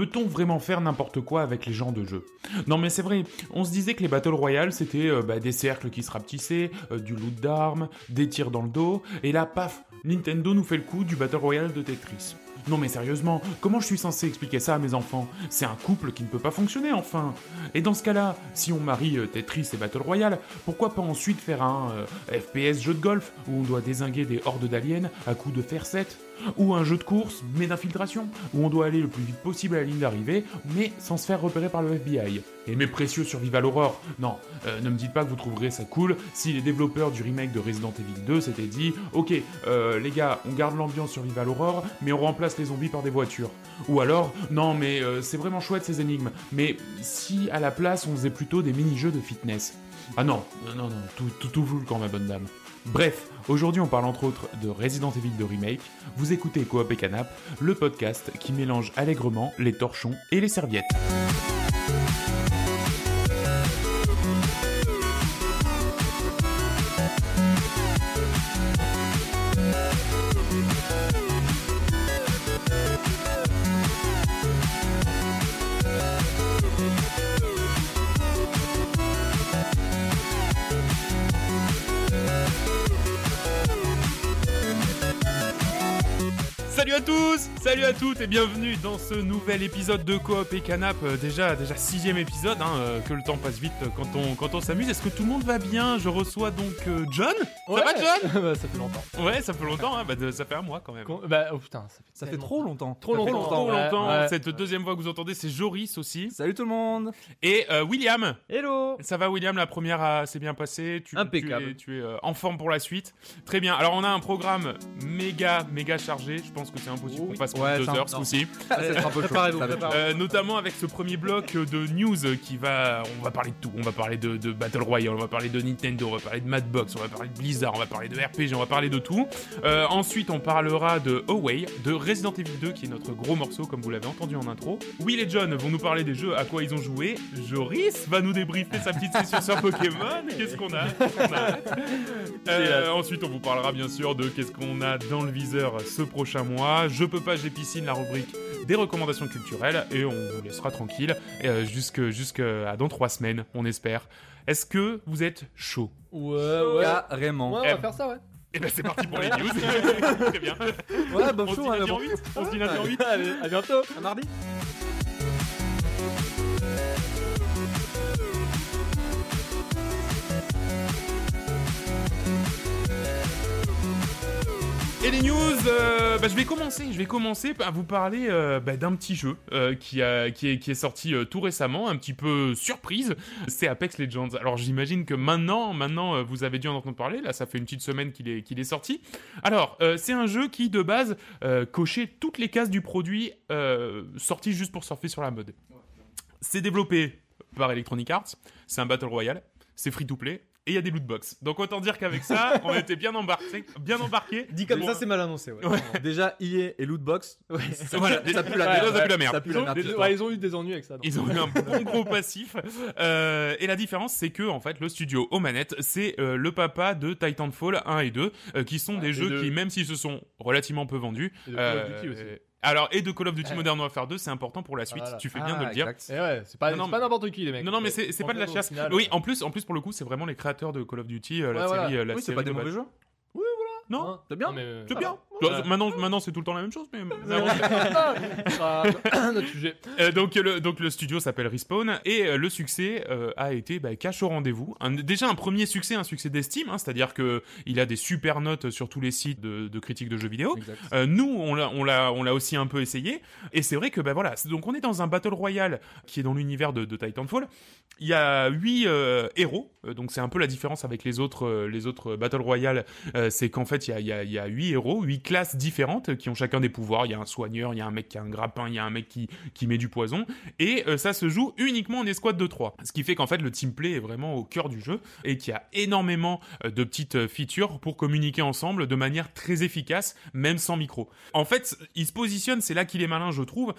Peut-on vraiment faire n'importe quoi avec les genres de jeux Non mais c'est vrai, on se disait que les Battle Royale c'était euh, bah, des cercles qui se rapetissaient, euh, du loot d'armes, des tirs dans le dos, et là paf, Nintendo nous fait le coup du Battle Royale de Tetris. Non mais sérieusement, comment je suis censé expliquer ça à mes enfants? C'est un couple qui ne peut pas fonctionner enfin. Et dans ce cas-là, si on marie euh, Tetris et Battle Royale, pourquoi pas ensuite faire un FPS jeu de golf où on doit désinguer des hordes d'aliens à coups de fer 7 ou un jeu de course, mais d'infiltration, où on doit aller le plus vite possible à la ligne d'arrivée, mais sans se faire repérer par le FBI. Et mes précieux Survival Horror, non, euh, ne me dites pas que vous trouverez ça cool si les développeurs du remake de Resident Evil 2 s'étaient dit Ok, euh, les gars, on garde l'ambiance Survival Horror, mais on remplace les zombies par des voitures. Ou alors, non, mais euh, c'est vraiment chouette ces énigmes, mais si à la place on faisait plutôt des mini-jeux de fitness. Ah non, non, non, tout, tout, tout camp, ma bonne dame. Bref, aujourd'hui on parle entre autres de Resident Evil 2 Remake. Vous écoutez Coop et Canap, le podcast qui mélange allègrement les torchons et les serviettes. À tous, salut à toutes et bienvenue dans ce nouvel épisode de Coop et Canap. Euh, déjà, déjà sixième épisode, hein, euh, que le temps passe vite quand on quand on s'amuse. Est-ce que tout le monde va bien? Je reçois donc euh, John. Ouais. Ça va John? Bah, ça fait longtemps. Ouais, ça fait longtemps. Hein, bah, de- ça fait un mois quand même. Con- Bah, oh putain, ça fait, Ça fait tellement- trop longtemps. Trop longtemps. Trop Ouais, longtemps. ouais. Cette deuxième voix que vous entendez, c'est Joris aussi. Salut tout le monde. Et euh, William. Hello. Ça va William, la première a- s'est bien passée. Tu, Impeccable. Tu es, tu es, euh, en forme pour la suite. Très bien. Alors on a un programme méga méga chargé. Je pense que c'est impossible qu'on passe Ouais, deux c'est un- heures ce coup-ci. Euh, notamment avec ce premier bloc de news qui va, on va parler de tout. On va parler de, de Battle Royale, on va parler de Nintendo, on va parler de Madbox, on va parler de Blizzard, on va parler de RPG, on va parler de tout. Euh, ensuite, on parlera de Away, de Resident Evil 2 qui est notre gros morceau comme vous l'avez entendu en intro. Will et John vont nous parler des jeux à quoi ils ont joué. Joris va nous débriefer sa petite session sur Pokémon. Qu'est-ce qu'on a, Qu'est-ce qu'on a? Euh, Ensuite, on vous parlera bien sûr de qu'est-ce qu'on a dans le viseur ce prochain mois. Je peux pas, j'ai piscine, la rubrique des recommandations culturelles et on vous laissera tranquille euh, jusque jusque à dans trois semaines, on espère. Est-ce que vous êtes chaud? Ouais, ouais. Carrément. Ouais, on va faire ça, ouais. Eh ben c'est parti pour les news. Très bien. Ouais, On se chaud, dit lundi mais en bon. 8 On se dit lundi en 8 Allez, à bientôt. À mardi. Les news, euh, bah, je vais commencer. Je vais commencer par vous parler euh, bah, d'un petit jeu euh, qui, a, qui, est, sorti tout récemment, un petit peu surprise. C'est Apex Legends. Alors j'imagine que maintenant, maintenant, vous avez dû en entendre parler. Là, ça fait une petite semaine qu'il est, qu'il est sorti. Alors, c'est un jeu qui, de base, cochait toutes les cases du produit sorti juste pour surfer sur la mode. C'est développé par Electronic Arts. C'est un battle royale. C'est free to play. Et il y a des loot box. Donc autant dire qu'avec ça, on était bien embarqué, bien embarqué. Dit comme Bon, ça, c'est mal annoncé. Ouais. Déjà, EA et Lootbox. Voilà, Ça pue la Ouais, merde. ça pue la merde. Ça pue Ils la ont, merde. des- cette ouais, ils ont eu des ennuis avec ça. donc. Ils ont eu un bon gros passif. Euh, et la différence, c'est que en fait, le studio aux manettes, c'est euh, le papa de Titanfall 1 et 2, euh, qui sont des et jeux qui, même s'ils se sont relativement peu vendus, Et de Call of Duty aussi. Alors et de Call of Duty. Modern Warfare 2, c'est important pour la suite. Voilà. Tu fais Ah, bien de le dire. exact. Et ouais, c'est pas, Non, pas n'importe qui, les mecs. Non, non, mais c'est pas de la chasse. final, Oui, ouais. en plus, en plus pour le coup, c'est vraiment les créateurs de Call of Duty, euh, la voilà. série, euh, la Oui, c'est pas des de mauvais base. jeux. Non, Hein C'est bien. Non, mais, euh, c'est bien. Voilà. Maintenant, maintenant, c'est tout le temps la même chose, mais. Ce sera notre sujet. Euh, donc, le, donc le studio s'appelle Respawn et euh, le succès euh, a été bah, cash au rendez-vous. Un- déjà un premier succès, un succès d'estime, hein, c'est-à-dire que il a des super notes sur tous les sites de, de critiques de jeux vidéo. Euh, nous, on l'a, on l'a, on l'a aussi un peu essayé, et c'est vrai que bah voilà. Donc on est dans un battle royale qui est dans l'univers de, de Titanfall. Il y a huit euh, héros, euh, donc c'est un peu la différence avec les autres, euh, les autres battle royale, euh, c'est qu'en fait il y a, y huit héros, huit classes différentes qui ont chacun des pouvoirs. Il y a un soigneur, il y a un mec qui a un grappin, il y a un mec qui qui met du poison, et euh, ça se joue uniquement en escouade de 3. Ce qui fait qu'en fait le team play est vraiment au cœur du jeu et qu'il y a énormément euh, de petites euh, features pour communiquer ensemble de manière très efficace, même sans micro. En fait, il se positionne, c'est là qu'il est malin, je trouve,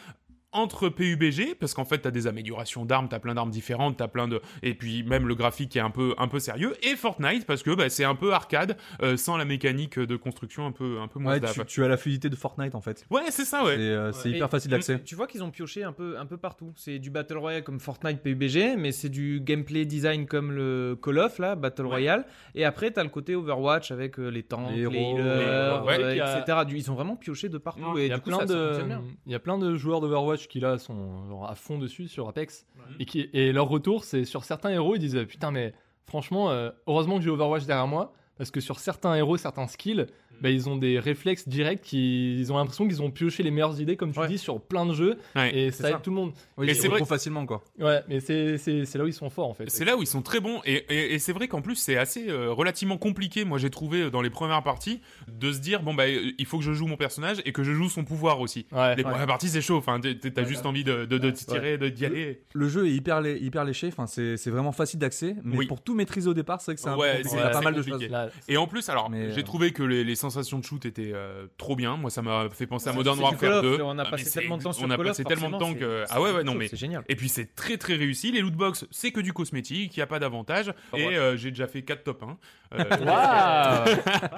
entre PUBG parce qu'en fait t'as des améliorations d'armes, t'as plein d'armes différentes, t'as plein de et puis même le graphique est un peu un peu sérieux et Fortnite parce que bah, c'est un peu arcade euh, sans la mécanique de construction un peu un peu moins Ouais, tu, tu as la fluidité de Fortnite en fait. Ouais, c'est ça ouais. C'est euh, Et- hyper facile d'accès. Tu vois qu'ils ont pioché un peu, un peu partout. C'est du Battle Royale comme Fortnite PUBG, mais c'est du gameplay design comme le Call of, là, Battle Ouais. Royale. Et après, t'as le côté Overwatch avec euh, les tanks, Les les, héros, healers, les- ouais, euh, il y a- etc. Ils ont vraiment pioché de partout. Non, et Il y, a du coup, plein ça, ça de, il y a plein de joueurs d'Overwatch qui là sont genre, à fond dessus sur Apex et, qui, et leur retour c'est sur certains héros ils disent putain mais franchement euh, heureusement que j'ai Overwatch derrière moi parce que sur certains héros certains skills bah, ils ont des réflexes directs qui ils ont l'impression qu'ils ont pioché les meilleures idées comme tu Ouais. dis sur plein de jeux Ouais. et c'est ça aide ça. tout le monde Oui, Et c'est vrai- trop facilement quoi. ouais mais c'est c'est- c'est là où ils sont forts en fait C'est là où ils sont très bons et, et- et c'est vrai qu'en plus c'est assez euh, relativement compliqué. Moi j'ai trouvé euh, dans les premières parties de se dire bon bah euh, il faut que je joue mon personnage et que je joue son pouvoir aussi. ouais Les premières parties c'est chaud. Enfin t'as juste envie de, de, de tirer, de d'y aller. Le jeu est hyper, lé- hyper léché, enfin, c'est c'est vraiment facile d'accès, mais Oui. pour tout maîtriser au départ, c'est vrai que c'est un peu Ouais, compliqué. c'est- Il y a pas mal de choses. Et en plus alors j'ai trouvé que les, les sensations de shoot étaient euh, trop bien. Moi ça m'a fait penser à Modern Warfare of, 2. On a Ah, passé tellement de temps sur on a Call of, passé tellement de forcément, temps que ah ouais ouais non mais C'est génial. Et puis c'est très très réussi. Les lootbox, c'est que du cosmétique, il n'y a pas d'avantage. Et euh, j'ai déjà fait 4 top 1. euh, Waouh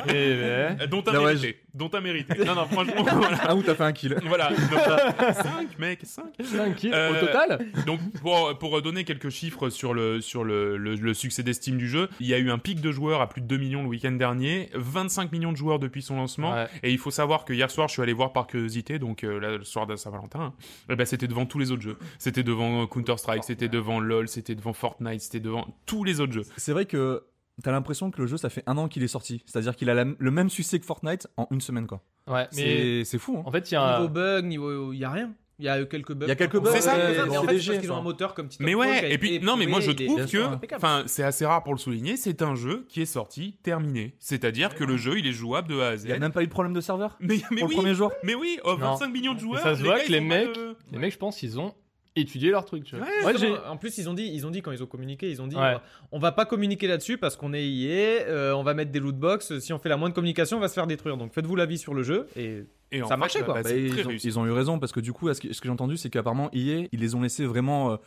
Eh ben. euh, dont ouais, mérité. Dont t'as mérité. Non, non, franchement, voilà. Ah, où t'as fait un kill. voilà. 5, mec, 5. 5 kills Euh, au total Donc, pour, pour donner quelques chiffres sur, le, sur le, le, le succès d'estime du jeu, il y a eu un pic de joueurs à plus de 2 millions le week-end dernier, 25 millions de joueurs depuis son lancement. Ouais. Et il faut savoir que hier soir, je suis allé voir par curiosité, donc euh, là, le soir de Saint-Valentin, eh ben, c'était devant tous les autres jeux. C'était devant Counter-Strike, c'était devant LoL, c'était devant Fortnite, c'était devant tous les autres jeux. C'est vrai que t'as l'impression que le jeu, ça fait un an qu'il est sorti. C'est-à-dire qu'il a la- le même succès que Fortnite en une semaine, quoi. Ouais, mais C'est c'est fou, hein. en fait, il y a Niveau bug, niveau. Il y a rien. Il y a eu quelques bugs. Il y a quelques bugs, C'est ça, en fait, parce qu'ils ont un moteur comme Titanfall Mais ouais, et puis non, mais moi je trouve que, enfin, c'est assez rare pour le souligner, c'est un jeu qui est sorti terminé. C'est-à-dire que le jeu il est jouable de A à Z. Il y a même pas eu de problème de serveur Mais, mais pour oui, le premier jour. mais oui, oh, Non. 25 millions de joueurs. ça se voit que les mecs- de- les mecs, je pense, ils ont étudié leur truc. Tu vois. Ouais, j'ai- en plus, ils ont dit, ils ont dit quand ils ont communiqué, ils ont dit, Ouais. on va pas communiquer là-dessus parce qu'on est EA, euh, on va mettre des loot box. Si on fait la moindre communication, on va se faire détruire. Donc faites-vous l'avis sur le jeu et Ça marchait, quoi. bah, Bah, ils, ont, réussi. ils ont eu raison parce que du coup, ce que, ce que j'ai entendu, c'est qu'apparemment EA, ils les ont laissés vraiment euh,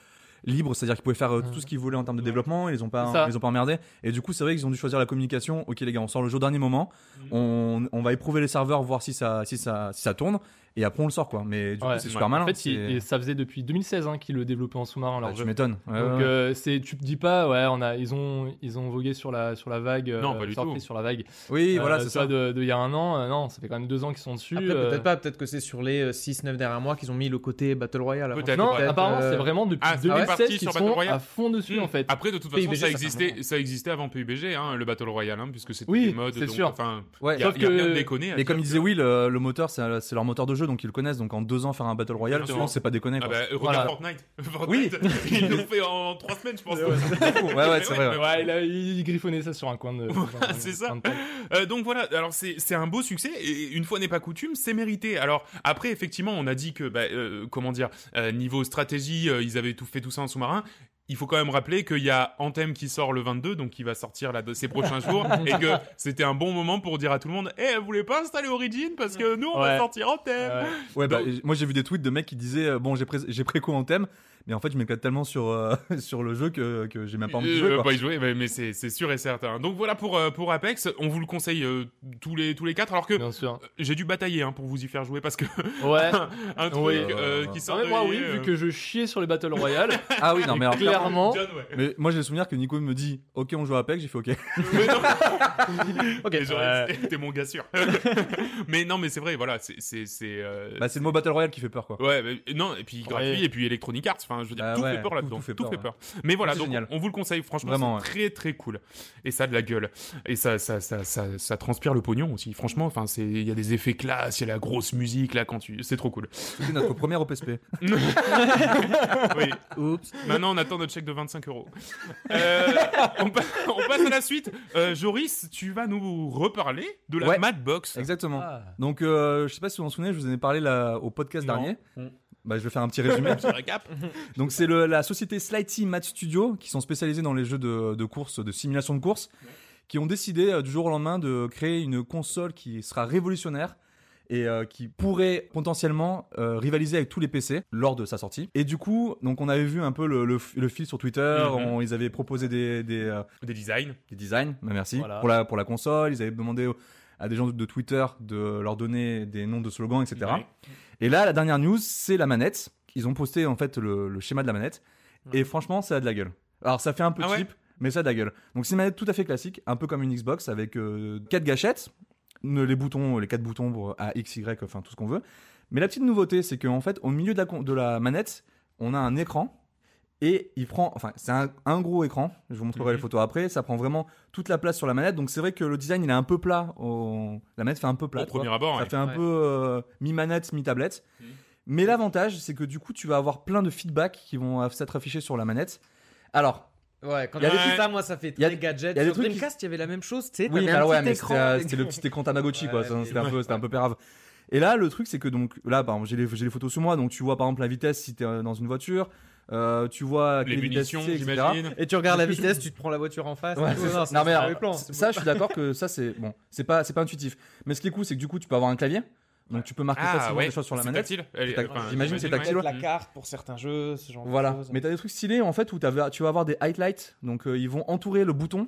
libres, c'est-à-dire qu'ils pouvaient faire euh, tout ce qu'ils voulaient en termes de développement, ils les ont pas, ça. ils les ont pas emmerdés. Et du coup, c'est vrai qu'ils ont dû choisir la communication. Ok les gars, on sort le jeu au dernier moment, Mhm. on, on va éprouver les serveurs, voir si ça, si ça, si ça tourne, et après on le sort quoi. Mais du Ouais. coup, c'est super Ouais. malin. En fait, et ça faisait depuis 2016 hein, qu'ils le développaient en sous-marin Bah, leur tu jeu. m'étonnes. Ouais, Donc euh, c'est tu te dis pas ouais on a ils ont ils ont vogué sur la sur la vague euh, Non, pas du tout. sur la vague oui, Euh, voilà, tu c'est ça. de de il y a un an euh, non ça fait quand même deux ans qu'ils sont dessus euh, peut-être pas, peut-être que c'est sur les 6-9 derniers mois qu'ils ont mis le côté battle royale. Peut-être. non apparemment euh, c'est vraiment depuis Ah, c'est parti 2016 qu'ils sont à fond dessus Hmm. en fait Après, de toute façon, ça existait, ça existait avant PUBG, hein, le Battle Royale, hein, puisque c'était Oui, des modes. c'est sûr. Enfin, Ouais. il y a, Sauf que- à Et comme disait Will, euh, le moteur, c'est c'est leur moteur de jeu, donc ils le connaissent. Donc en deux ans, faire un Battle Royale, souvent, c'est pas déconné. Ah bah, regarde Voilà. Fortnite. Fortnite, ils l'ont fait en 3 semaines, je pense. ouais, ouais, c'est vrai. ouais. ouais il, a, il griffonnait ça sur un coin de c'est ça. Euh, donc voilà, alors c'est c'est un beau succès et une fois n'est pas coutume, c'est mérité. Alors après, effectivement, on a dit que, bah, euh, comment dire, euh, niveau stratégie, euh, ils avaient tout fait tout ça en sous-marin. Il faut quand même rappeler qu'il y a Anthem qui sort le 22, donc qui va sortir là, de ces prochains jours, et que c'était un bon moment pour dire à tout le monde, eh, vous voulez pas installer Origin parce que nous on va sortir Anthem. Ouais. Ouais, bah, Donc- moi j'ai vu des tweets de mecs qui disaient euh, bon j'ai pré- j'ai préco en thème mais en fait je m'éclate tellement sur euh, sur le jeu que, que j'ai même pas envie de Euh, jouer quoi. pas y jouer, mais, mais c'est c'est sûr et certain. Donc voilà pour euh, pour Apex, on vous le conseille euh, tous les tous les quatre, alors que bien sûr j'ai dû batailler hein, pour vous y faire jouer parce que ouais un truc Oui. euh, qui sort mais de moi oui euh, vu que je chiais sur les Battle Royale Ah oui non mais alors clairement- clairement John, ouais. mais moi j'ai le souvenir que Nico me dit ok on joue à Apex j'ai fait ok Mais non. Ok. T'es mon gars sûr. mais non, mais c'est vrai, voilà, c'est c'est c'est. euh, bah c'est le mot Battle Royale qui fait peur quoi. Ouais, mais- non, et puis gratuit, et puis Electronic Arts, enfin, je veux dire, Bah tout ouais, fait peur tout- là-dedans, tout fait tout peur, fait ouais. peur. Mais voilà, donc génial. on vous le conseille, franchement, Vraiment, c'est très très cool. Et ça a de la gueule. Et ça, ça, ça, ça, ça transpire le pognon aussi. Franchement, enfin, c'est, il y a des effets classe, il y a la grosse musique là quand tu, c'est trop cool. C'était notre premier OPSP. Oui. Oups. Maintenant, on attend notre chèque de 25 euros. Euh, on, pa- on passe à la suite. Euh, Joris, tu vas nous reparler de la Ouais. Madbox. Exactement. Ah. Donc euh, je sais pas si vous vous en souvenez, je vous en ai parlé là, au podcast Non. dernier. Mm. Bah je vais faire un petit résumé. Petit récap. Donc c'est la société Slighty Mat Studio qui sont spécialisés dans les jeux de, de course, de simulation de course, qui ont décidé euh, du jour au lendemain de créer une console qui sera révolutionnaire et euh, qui pourrait potentiellement euh, rivaliser avec tous les PC lors de sa sortie. Et du coup, donc on avait vu un peu le, le, le fil sur Twitter, Mhm. on- ils avaient proposé des, des, euh, Des designs. des designs, bah, merci, Voilà. pour, la, pour la console, ils avaient demandé à des gens de, de Twitter de leur donner des noms de slogans, etc. Et là, la dernière news, c'est la manette. Ils ont posté en fait le, le schéma de la manette. Et franchement, ça a de la gueule. Alors, ça fait un peu Ah ouais cheap, mais ça a de la gueule. Donc, c'est une manette tout à fait classique, un peu comme une Xbox avec 4 gâchettes, ne- les boutons, les quatre boutons pour A, X, Y, enfin tout ce qu'on veut. Mais la petite nouveauté, c'est qu'en fait, au milieu de la, con- de la manette, on a un écran. Et il prend, enfin, c'est un, un gros écran. Je vous montrerai Mhm. les photos après. Ça prend vraiment toute la place sur la manette. Donc, c'est vrai que le design, il est un peu plat. au- La manette fait un peu plat. Au premier abord, Ça ouais. fait un Ouais. peu euh, mi-manette, mi-tablette. Mhm. Mais l'avantage, c'est que du coup, tu vas avoir plein de feedback qui vont euh, s'être affichés sur la manette. Alors, Ouais, quand Il y a tu des trucs- ça, moi, ça fait il y a- très gadget. il y a des Sur trucs Dreamcast, il y avait la même chose, tu sais. oui, alors, ouais, mais c'était euh, le petit écran Tamagotchi, quoi. Ouais, mais- C'était un, peu- c'était un peu pérave. Et là, le truc, c'est que donc là, par exemple, j'ai les, j'ai les photos sur moi. Donc, tu vois par exemple la vitesse si tu es dans une voiture. Euh, tu vois Les munitions, j'imagine. Et tu regardes la vitesse, tu te prends la voiture en face. Ouais, tout. non, mais alors. Ça, je suis d'accord que ça, c'est bon. C'est pas, c'est pas intuitif. Mais ce qui est cool, c'est que du coup, tu peux avoir un clavier. Donc, tu peux marquer Ah facilement ouais, des choses sur la c'est manette. tactile. C'est tac- enfin, j'imagine c'est tactile, ouais. la carte pour certains jeux, ce genre Voilà. de choses. Mais t'as des trucs stylés en fait où t'avais- tu vas avoir des highlights. Donc euh, ils vont entourer le bouton.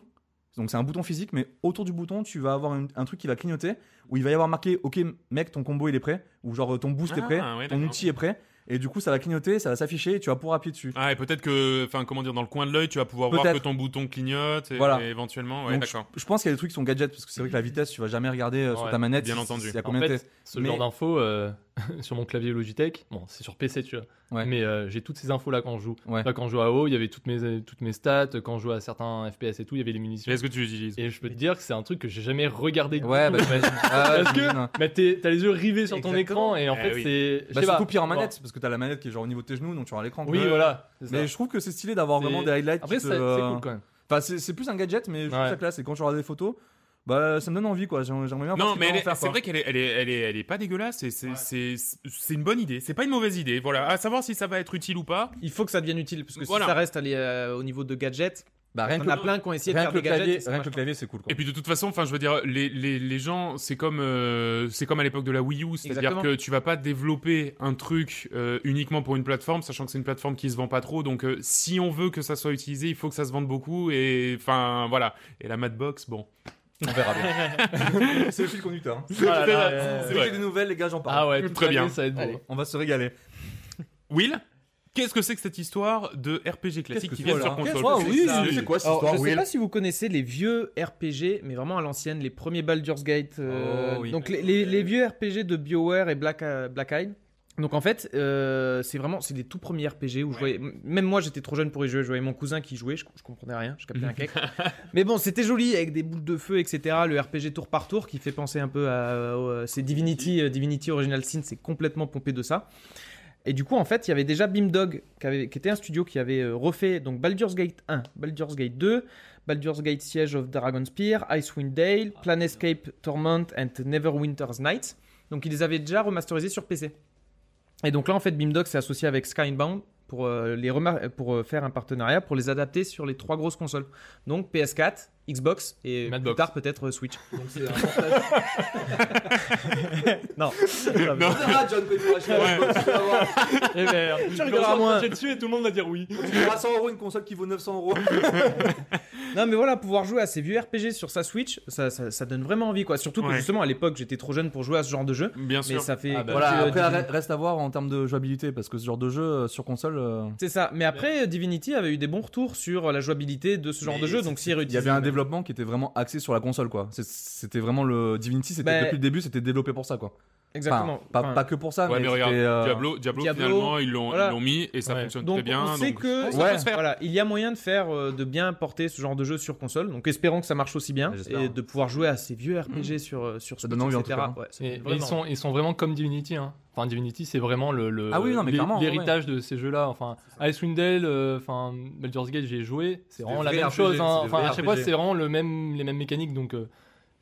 Donc c'est un bouton physique, mais autour du bouton, tu vas avoir une- un truc qui va clignoter où il va y avoir marqué OK mec, ton combo il est prêt ou genre ton boost est Ah, prêt, ouais, ton outil est prêt. Et du coup, ça va clignoter, ça va s'afficher et tu vas pouvoir appuyer dessus. Ah, et peut-être que, enfin, comment dire, dans le coin de l'œil, tu vas pouvoir voir que ton bouton clignote, et, Voilà. et éventuellement, ouais, Donc, d'accord. Je pense qu'il y a des trucs qui sont gadgets parce que c'est vrai que la vitesse, tu vas jamais regarder euh, sur Ouais, ta manette. bien si- entendu. y a En combien de fait, ce Mais- genre d'infos euh, sur mon clavier Logitech, bon, c'est sur PC, tu vois. Ouais. Mais euh, j'ai toutes ces infos là quand je joue. Ouais. Là, quand je joue à WoW, il y avait toutes mes, toutes mes stats. Quand je joue à certains FPS et tout, il y avait les munitions. Est-ce que tu l'utilises? Et je peux te dire que c'est un truc que j'ai jamais regardé. du Ouais, tout. bah. Ah, Parce que- t'es- t'as les yeux rivés sur ton écran et en Eh fait oui. c'est. Bah, pas. surtout pire en Bon. manette parce que t'as la manette qui est genre au niveau de tes genoux donc tu auras l'écran. Oui, voilà. c'est. Mais je trouve que c'est stylé d'avoir C'est- vraiment des highlights. Après, qui c'est c'est cool quand même. Enfin, c'est c'est plus un gadget, mais je trouve ça classe. Et quand tu regardes des photos, bah ça me donne envie quoi. J'aimerais bien Non, mais c'est vrai qu'elle est, elle est, elle est, elle est pas dégueulasse. c'est, c'est, c'est une bonne idée. C'est pas une mauvaise idée. Voilà. À savoir si ça va être utile ou pas. Il faut que ça devienne utile parce que Voilà. si ça reste allé, euh, au niveau de gadgets, Bah, rien on que, a plein qui ont essayé de faire le des gadgets. clavier, rien que le clavier, c'est cool. Quoi. Et puis de toute façon, enfin, je veux dire, les, les, les gens, c'est comme, euh, c'est comme à l'époque de la Wii U, c'est-à-dire que tu vas pas développer un truc euh, uniquement pour une plateforme, sachant que c'est une plateforme qui se vend pas trop. Donc, euh, si on veut que ça soit utilisé, il faut que ça se vende beaucoup. Et enfin, voilà. Et la Madbox, bon. On verra bien. c'est le fil conducteur. hein. Ah C'est j'ai des nouvelles, les gars, j'en parle. Ah ouais, Très bien. ça va être beau. Allez. On va se régaler. Will, qu'est-ce que c'est que cette histoire de RPG classique que qui c'est, vient sur console? C'est, ça oui, c'est quoi cette Alors, histoire, je sais Will? pas si vous connaissez les vieux RPG, mais vraiment à l'ancienne, les premiers Baldur's Gate. euh, Oh, oui. Donc les, les- les vieux RPG de BioWare et Black, euh, Black Eye. Donc en fait, euh, c'est vraiment c'est des tout premiers RPG où je voyais, même moi j'étais trop jeune pour y jouer, je voyais mon cousin qui jouait, je, je comprenais rien, je captais un cake. Mais bon, c'était joli avec des boules de feu, etc. Le RPG tour par tour qui fait penser un peu à, euh, c'est Divinity, euh, Divinity Original Sin, c'est complètement pompé de ça. Et du coup, en fait, il y avait déjà qui, avait- qui était un studio qui avait refait donc Baldur's Gate 1, Baldur's Gate 2, Baldur's Gate Siege of Dragonspear, Icewind Dale, Planescape Torment and Neverwinter's Nights. Donc, ils les avaient déjà remasterisés sur PC. Et donc là, en fait, Beamdog s'est associé avec Skybound pour, euh, euh, faire un partenariat pour les adapter sur les trois grosses consoles. Donc PS4, Xbox et Madbox. plus tard peut-être euh, Switch. Donc c'est un portage. Non. Non. John Eh merde, Tu rigoleras moins. J'ai dessus et tout le monde va dire oui. Tu paieras 100 euros une console qui vaut 900 euros. Non mais voilà, pouvoir jouer à ces vieux RPG sur sa Switch, ça, ça, ça donne vraiment envie quoi. Surtout que Ouais. justement à l'époque j'étais trop jeune pour jouer à ce genre de jeu. Bien Mais sûr. ça fait... Ah bah, Voilà, tu- après, reste à voir en termes de jouabilité parce que ce genre de jeu euh, sur console. euh, C'est ça. Mais après, Divinity avait eu des bons retours sur la jouabilité de ce genre Mais de jeu. Donc s'ils Il y avait un développement qui était vraiment axé sur la console quoi. C'était vraiment le Divinity, c'était Bah, depuis le début, c'était développé pour ça quoi. Exactement. Enfin, pas, Enfin, pas que pour ça, Ouais, mais, mais regarde, euh, Diablo, Diablo, Diablo, finalement, ils l'ont voilà. mis et ça Ouais. fonctionne Donc très bien. on sait donc- que ça Ouais. peut se faire. voilà, il y a moyen de faire euh, de bien porter ce genre de jeu sur console. Donc espérons que ça marche aussi bien et de pouvoir jouer à ces vieux RPG sur euh, sur Ça Switch, donne etc. cas, hein. Et, ils, sont, ils sont vraiment comme Divinity. Hein. Enfin, Divinity, c'est vraiment le, le- Ah oui, l'héritage de ces jeux-là. Enfin, Icewind Dale, euh, enfin, Baldur's Gate, j'ai joué. C'est vraiment la même chose. hein. Enfin, à chaque fois, c'est vraiment le même, les mêmes mécaniques. Donc,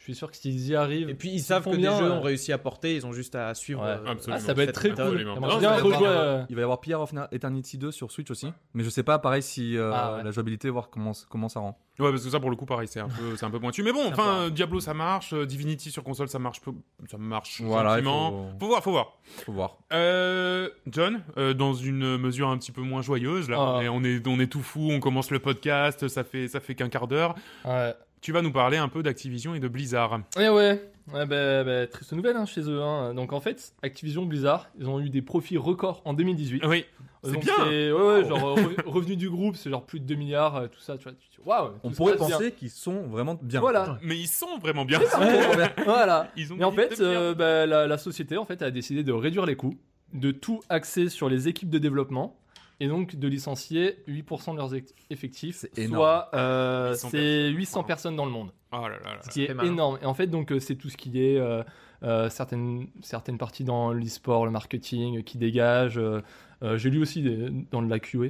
suis sûr que s'ils y arrivent. Et puis ils savent que bien, des jeux euh, ont réussi à porter, ils ont juste à suivre. Ouais. euh, Absolument. Ah, ça va être très cool. Non, bien va euh, Il va y avoir Pierre of Eternity 2 sur Switch aussi, mais je sais pas pareil si euh, Ah, ouais. la jouabilité, voir comment, comment ça rend. Ouais, parce que ça, pour le coup, pareil, c'est un peu, c'est un peu pointu. Mais bon, enfin, euh, Diablo, ça marche. euh, Divinity sur console, ça marche. peu- Ça marche Voilà, faut- Faut voir, faut voir. Faut voir. Euh, John, euh, dans une mesure un petit peu moins joyeuse, là, Ah. on, est, on, est, on est tout fou, on commence le podcast, ça fait, ça fait qu'un quart d'heure. Ouais. Tu vas nous parler un peu d'Activision et de Blizzard. Eh ouais, ouais bah, bah, triste nouvelle hein, chez eux. hein. Donc en fait, Activision Blizzard, ils ont eu des profits records en 2018. Oui, c'est Donc, bien. Ouais, ouais, genre re- revenu du groupe, c'est genre plus de 2 milliards, euh, tout ça. Tu vois, tu- tu- waouh. On pourrait penser qu'ils sont vraiment bien. Voilà. mais ils sont vraiment bien. voilà. Ils ont Mais en fait, euh, bah, la, la société en fait a décidé de réduire les coûts, de tout axer sur les équipes de développement et donc de licencier 8% de leurs effectifs, C'est énorme. soit euh, 800 c'est personnes. 800 personnes dans le monde. Oh là là là. Ce qui est énorme. Et en fait, donc, euh, c'est tout ce qui est euh, euh, certaines, certaines parties dans l'e-sport, le marketing qui dégage. euh, euh, J'ai lu aussi des- dans de la QA.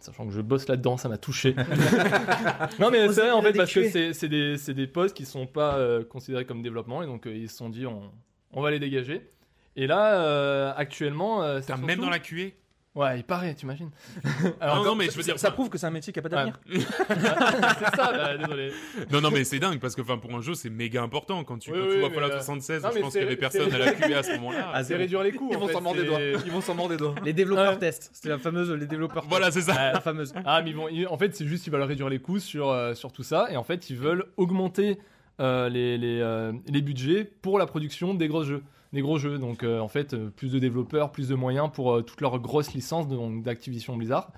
Sachant que je bosse là-dedans, ça m'a touché. non, mais c'est vrai en fait, parce que c'est des, c'est des postes qui sont pas euh, considérés comme développement, et donc euh, ils se sont dit on, on va les dégager. Et là, euh, actuellement. euh, même dans la QA Ouais, il paraît, t'imagines. Non, non, mais je veux ça, dire. ça prouve que c'est un métier qui a pas d'avenir. c'est ça, bah, désolé. Non, non, mais c'est dingue parce que enfin, pour un jeu, c'est méga important. Quand tu, Oui, quand oui, tu vois Fallout euh, 76, non, je pense qu'il y avait personne à la QA à ce moment-là. Ah, C'est réduire les coûts. Ils vont s'en mordre des doigts. Ils vont s'en mordre des doigts. Les développeurs Ouais. testent. C'était la fameuse les développeurs. Voilà, c'est ça. Ouais. La fameuse. Ah, mais bon, en fait, c'est juste qu'ils veulent réduire les coûts sur, euh, sur tout ça. Et en fait, ils veulent augmenter euh, les, les, euh, les budgets pour la production des gros jeux. Des gros jeux. Donc, euh, en fait, euh, plus de développeurs, plus de moyens pour euh, toutes leurs grosses licences d'Activision Blizzard.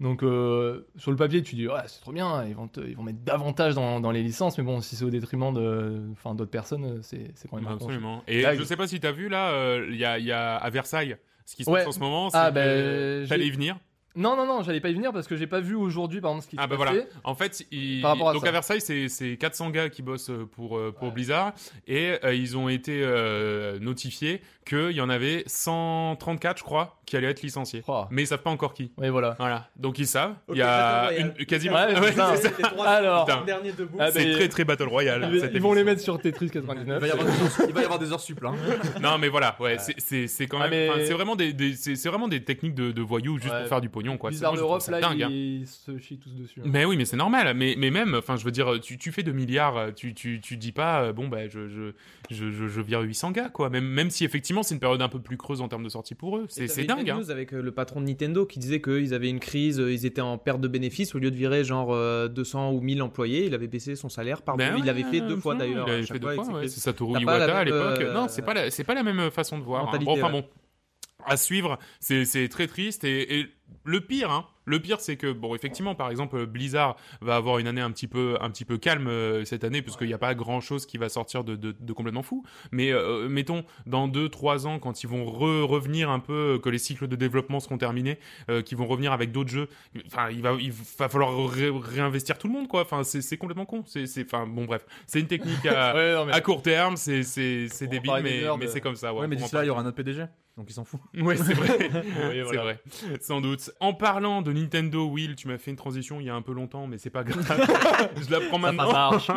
Donc, euh, sur le papier, tu dis, ouais, c'est trop bien, ils vont, te- ils vont mettre davantage dans, dans les licences. Mais bon, si c'est au détriment d'autres personnes, c'est, quand même. Absolument. Et Là, je sais pas si t'as vu là, il y, a, y a à Versailles, ce qui se Ouais. passe en ce moment, Ah, que ben, t'allais y venir. Non, non, non, j'allais pas y venir parce que j'ai pas vu aujourd'hui, par exemple, ce qui Ah se bah passait. voilà. En fait, il- Par rapport à donc ça. à Versailles, c'est c'est 400 gars qui bossent euh, pour, euh, pour Ouais. Blizzard et euh, ils ont été euh, notifiés qu'il y en avait 134, je crois, qui allaient être licenciés. Oh. Mais ils savent pas encore qui. Oui, voilà. Voilà. Donc ils savent. Ok, il y a une, quasiment. Ouais, Ouais. Alors. Dernier debout. Ah, C'est très très Battle Royale. Ils, cette ils vont les mettre sur Tetris Il 99. va y avoir des heures, il va y avoir des heures sup là. hein. Non mais voilà, ouais, c'est- c'est c'est quand Ah, même, c'est vraiment des, c'est c'est vraiment des techniques de, de voyous juste pour faire du pognon quoi. C'est- Bizarre ça là, dingue, hein. ils se chient tous dessus. hein. Mais oui, mais c'est normal. Mais, mais même, enfin, je veux dire, tu, tu fais 2 milliards, euh, tu, tu, tu dis pas, euh, bon, bah, je, je, je, je, je vire 800 gars, quoi. Même, même si effectivement, c'est une période un peu plus creuse en termes de sortie pour eux. C'est une dingue, hein. news avec euh, le patron de Nintendo qui disait qu'ils avaient une crise, ils étaient en perte de bénéfices. Au lieu de virer genre euh, 200 ou 1000 employés, il avait baissé son salaire par Ben deux. Il l'avait fait deux fois d'ailleurs. Il à avait chaque fait deux fois, ouais, c'est Satoru Iwata à l'époque. Non, c'est pas, la- c'est pas la même façon de voir. hein. Enfin bon, à suivre, c'est très triste. Et, et le pire, hein, le pire, c'est que, bon, effectivement, par exemple, Blizzard va avoir une année un petit peu, un petit peu calme euh, cette année, puisqu'il n'y a pas grand chose qui va sortir de, de, de complètement fou. Mais euh, mettons, dans 2-3 ans, quand ils vont re- revenir un peu, que les cycles de développement seront terminés, euh, qu'ils vont revenir avec d'autres jeux, enfin, il va, il va falloir ré- réinvestir tout le monde, quoi. Enfin, c'est complètement con. C'est, enfin, bon, bref, c'est une technique à, Ouais, non, mais à court terme, c'est, débile, mais, heures mais de- c'est comme ça. Ouais, Ouais, mais d'ici là, il y aura un autre PDG. Donc il s'en fout. Ouais, c'est vrai. Oui, c'est voilà. vrai. Sans doute. En parlant de Nintendo, Will, tu m'as fait une transition il y a un peu longtemps, mais c'est pas grave. je la prends ça, ça maintenant. marche.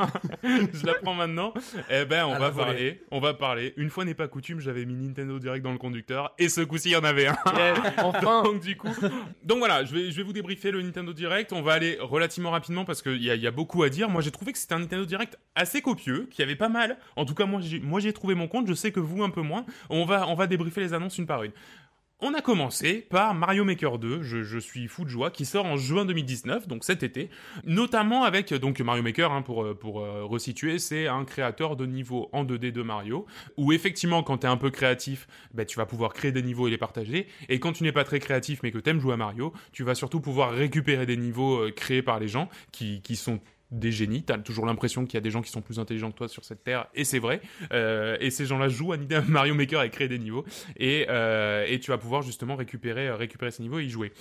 je la prends maintenant. Eh ben, on À va parler. On va parler. Une fois n'est pas coutume, j'avais mis Nintendo Direct dans le conducteur, et ce coup-ci, il y en avait un. Yeah, enfin. Donc du coup, donc voilà, je vais, je vais vous débriefer le Nintendo Direct. On va aller relativement rapidement parce qu'il y a, il y a beaucoup à dire. Moi, j'ai trouvé que c'était un Nintendo Direct assez copieux, qui avait pas mal. En tout cas, moi, j'ai, moi, j'ai trouvé mon compte. Je sais que vous un peu moins. On va, on va débriefer les annonces une par une. On a commencé par Mario Maker 2, je, suis fou de joie, qui sort en juin 2019, donc cet été, notamment avec donc Mario Maker, hein, pour, euh, pour euh, resituer, c'est un créateur de niveaux en 2D de Mario, où effectivement quand tu es un peu créatif, bah, tu vas pouvoir créer des niveaux et les partager, et quand tu n'es pas très créatif mais que tu jouer à Mario, tu vas surtout pouvoir récupérer des niveaux euh, créés par les gens qui, qui sont des génies, t'as toujours l'impression qu'il y a des gens qui sont plus intelligents que toi sur cette terre, et c'est vrai. Euh, et ces gens-là jouent à Mario Maker et créent des niveaux, et, euh, et tu vas pouvoir justement récupérer, euh, récupérer ces niveaux et y jouer.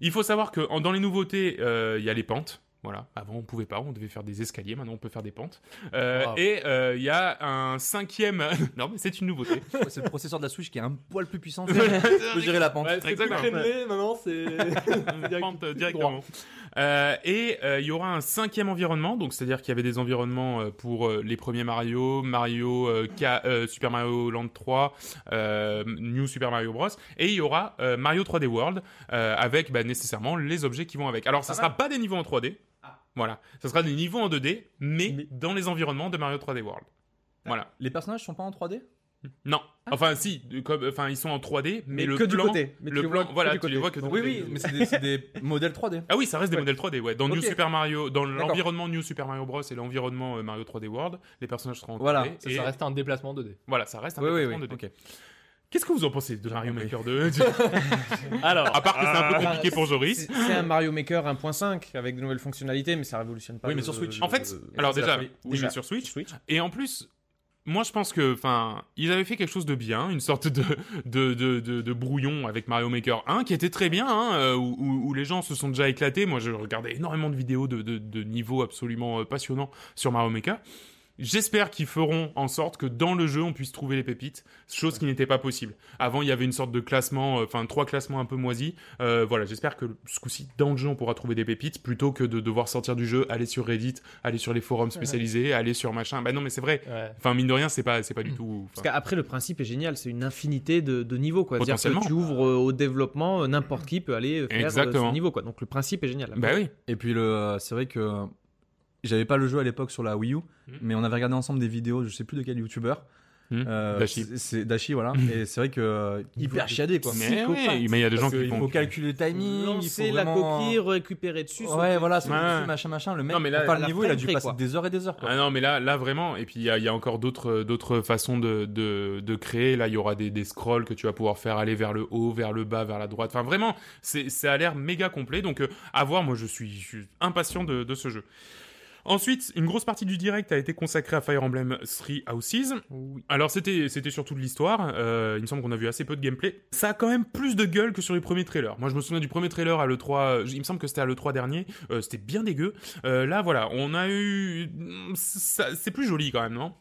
Il faut savoir que en- dans les nouveautés, euh, il y a les pentes. Voilà, avant on pouvait pas, on devait faire des escaliers, maintenant on peut faire des pentes. Euh, Wow. Et euh, il y a un cinquième... non mais c'est une nouveauté. C'est le processeur de la Switch qui est un poil plus puissant. peux gérer la pente. Ouais, c'est plus maintenant c'est. Pente, euh, directement. Euh, et euh, il y aura un cinquième environnement, donc c'est-à-dire qu'il y avait des environnements euh, pour euh, les premiers Mario, Mario, euh, K- euh, Super Mario Land 3, euh, New Super Mario Bros. Et il y aura euh, Mario 3D World euh, avec bah, nécessairement les objets qui vont avec. Alors ça sera pas des niveaux en 3D, voilà, ça sera des niveaux en 2D, mais, Mais- dans les environnements de Mario 3D World. Voilà. Les personnages sont pas en 3D Non, enfin si, comme, enfin ils sont en 3D, mais, Mais le que du plan, côté. Mais tu le les plan, vois que voilà, du tu les côté. vois que du Oui, côté. oui, mais c'est des, modèles 3D. Ah oui, ça reste des modèles 3D, ouais. Dans New. Super Mario, dans l'environnement New Super Mario Bros et l'environnement euh, Mario 3D World, les personnages seront en 3D. Voilà, Ça, et ça reste un déplacement 2D. voilà, ça reste un Oui, oui, déplacement oui. 2D. ok. Qu'est-ce que vous en pensez de Mario compris. Maker 2 Alors, À part que c'est un peu Ah, compliqué pour Joris. C'est un Mario Maker 1.5 avec de nouvelles fonctionnalités, mais ça révolutionne pas. Oui, mais sur Switch. En fait, alors déjà, oui, mais sur Switch. Switch. Et en plus, moi je pense que, enfin, ils avaient fait quelque chose de bien, une sorte de, de, de, brouillon avec Mario Maker 1 qui était très bien, hein, euh, où, les gens se sont déjà éclatés. Moi je regardais énormément de vidéos de, de, de niveaux absolument euh, passionnants sur Mario Maker. J'espère qu'ils feront en sorte que dans le jeu on puisse trouver les pépites, chose qui n'était pas possible. Avant il y avait une sorte de classement, euh, enfin trois classements un peu moisis. Euh, voilà, j'espère que ce coup-ci dans le jeu on pourra trouver des pépites plutôt que de devoir sortir du jeu, aller sur Reddit, aller sur les forums spécialisés, aller sur machin. Bah non mais c'est vrai. ouais. Enfin mine de rien c'est pas c'est pas du tout. Parce qu'après, le principe est génial, c'est une infinité de, de niveaux. Quoi. C'est-à-dire que Potentiellement. tu ouvres euh, au développement, n'importe qui peut aller faire euh, Exactement. son niveau. Quoi. Donc le principe est génial. Bah oui. Et puis, le, c'est vrai que j'avais pas le jeu à l'époque sur la Wii U, Mhm. mais on avait regardé ensemble des vidéos, je sais plus de quel youtubeur. Mhm. Euh, Dashi. c'est- C'est Dashi, voilà. Et c'est vrai que euh, hyper chiadé, quoi. Mais il y a des gens qui font. faut calculer le timing, Lancer il faut la coquille, récupérer dessus. Ouais, voilà, c'est Ouais. machin, machin. Le mec, Non, mais là- le niveau, il a dû passer quoi. des heures et des heures, quoi. Ah non, mais là, là vraiment, et puis il y a, il y a encore d'autres, d'autres façons de, de, de créer. Là, il y aura des, des scrolls que tu vas pouvoir faire aller vers le haut, vers le bas, vers la droite. Enfin, vraiment, c'est, ça a l'air méga complet. Donc, euh, à voir. Moi, je suis, je suis impatient de, de ce jeu. Ensuite, une grosse partie du direct a été consacrée à Fire Emblem Three Houses. Alors c'était c'était surtout de l'histoire. Euh, il me semble qu'on a vu assez peu de gameplay. Ça a quand même plus de gueule que sur les premiers trailers. Moi je me souviens du premier trailer à le 3 Il me semble que c'était à le 3 dernier. Euh, c'était bien dégueu. Euh, là voilà, on a eu. C'est plus joli quand même, non?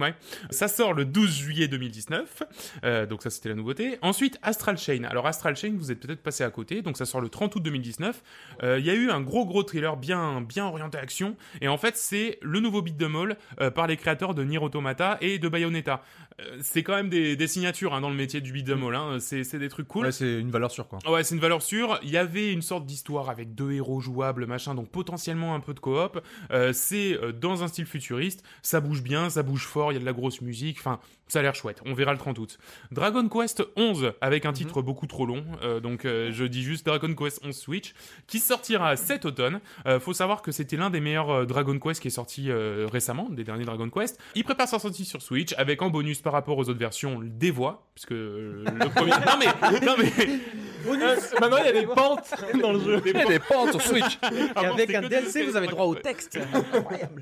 Ouais. Ça sort le 12 juillet 2019. Euh, donc ça c'était la nouveauté. Ensuite Astral Chain. Alors Astral Chain, vous êtes peut-être passé à côté. Donc ça sort le 30 août 2019. Euh, Il y a eu un gros gros trailer bien bien orienté action. Et en fait c'est le nouveau beat de all euh, par les créateurs de Nier Automata et de Bayonetta. Euh, c'est quand même des, des signatures hein, dans le métier du beat all. Hein. C'est c'est des trucs cool. Ouais, c'est une valeur sûre, quoi. Ouais, c'est une valeur sûre. Il y avait une sorte d'histoire avec deux héros jouables, machin, donc potentiellement un peu de coop. Euh, c'est euh, dans un style futuriste. Ça bouge bien, ça bouge fort, il y a de la grosse musique. Enfin, ça a l'air chouette. On verra le 30 août. Dragon Quest 11 avec un titre beaucoup trop long. euh, donc euh, je dis juste Dragon Quest 11 Switch qui sortira cet automne. Euh, faut savoir que c'était l'un des meilleurs euh, Dragon Quest qui est sorti euh, récemment, des derniers Dragon Quest. Il prépare sa sortie sur Switch avec en bonus par rapport aux autres versions des voix, puisque euh, le premier. non mais, non mais. Euh, maintenant, il y a des pentes dans le jeu. Il y a des pentes sur Switch. Et Avant, avec un DLC, des- vous avez droit au texte.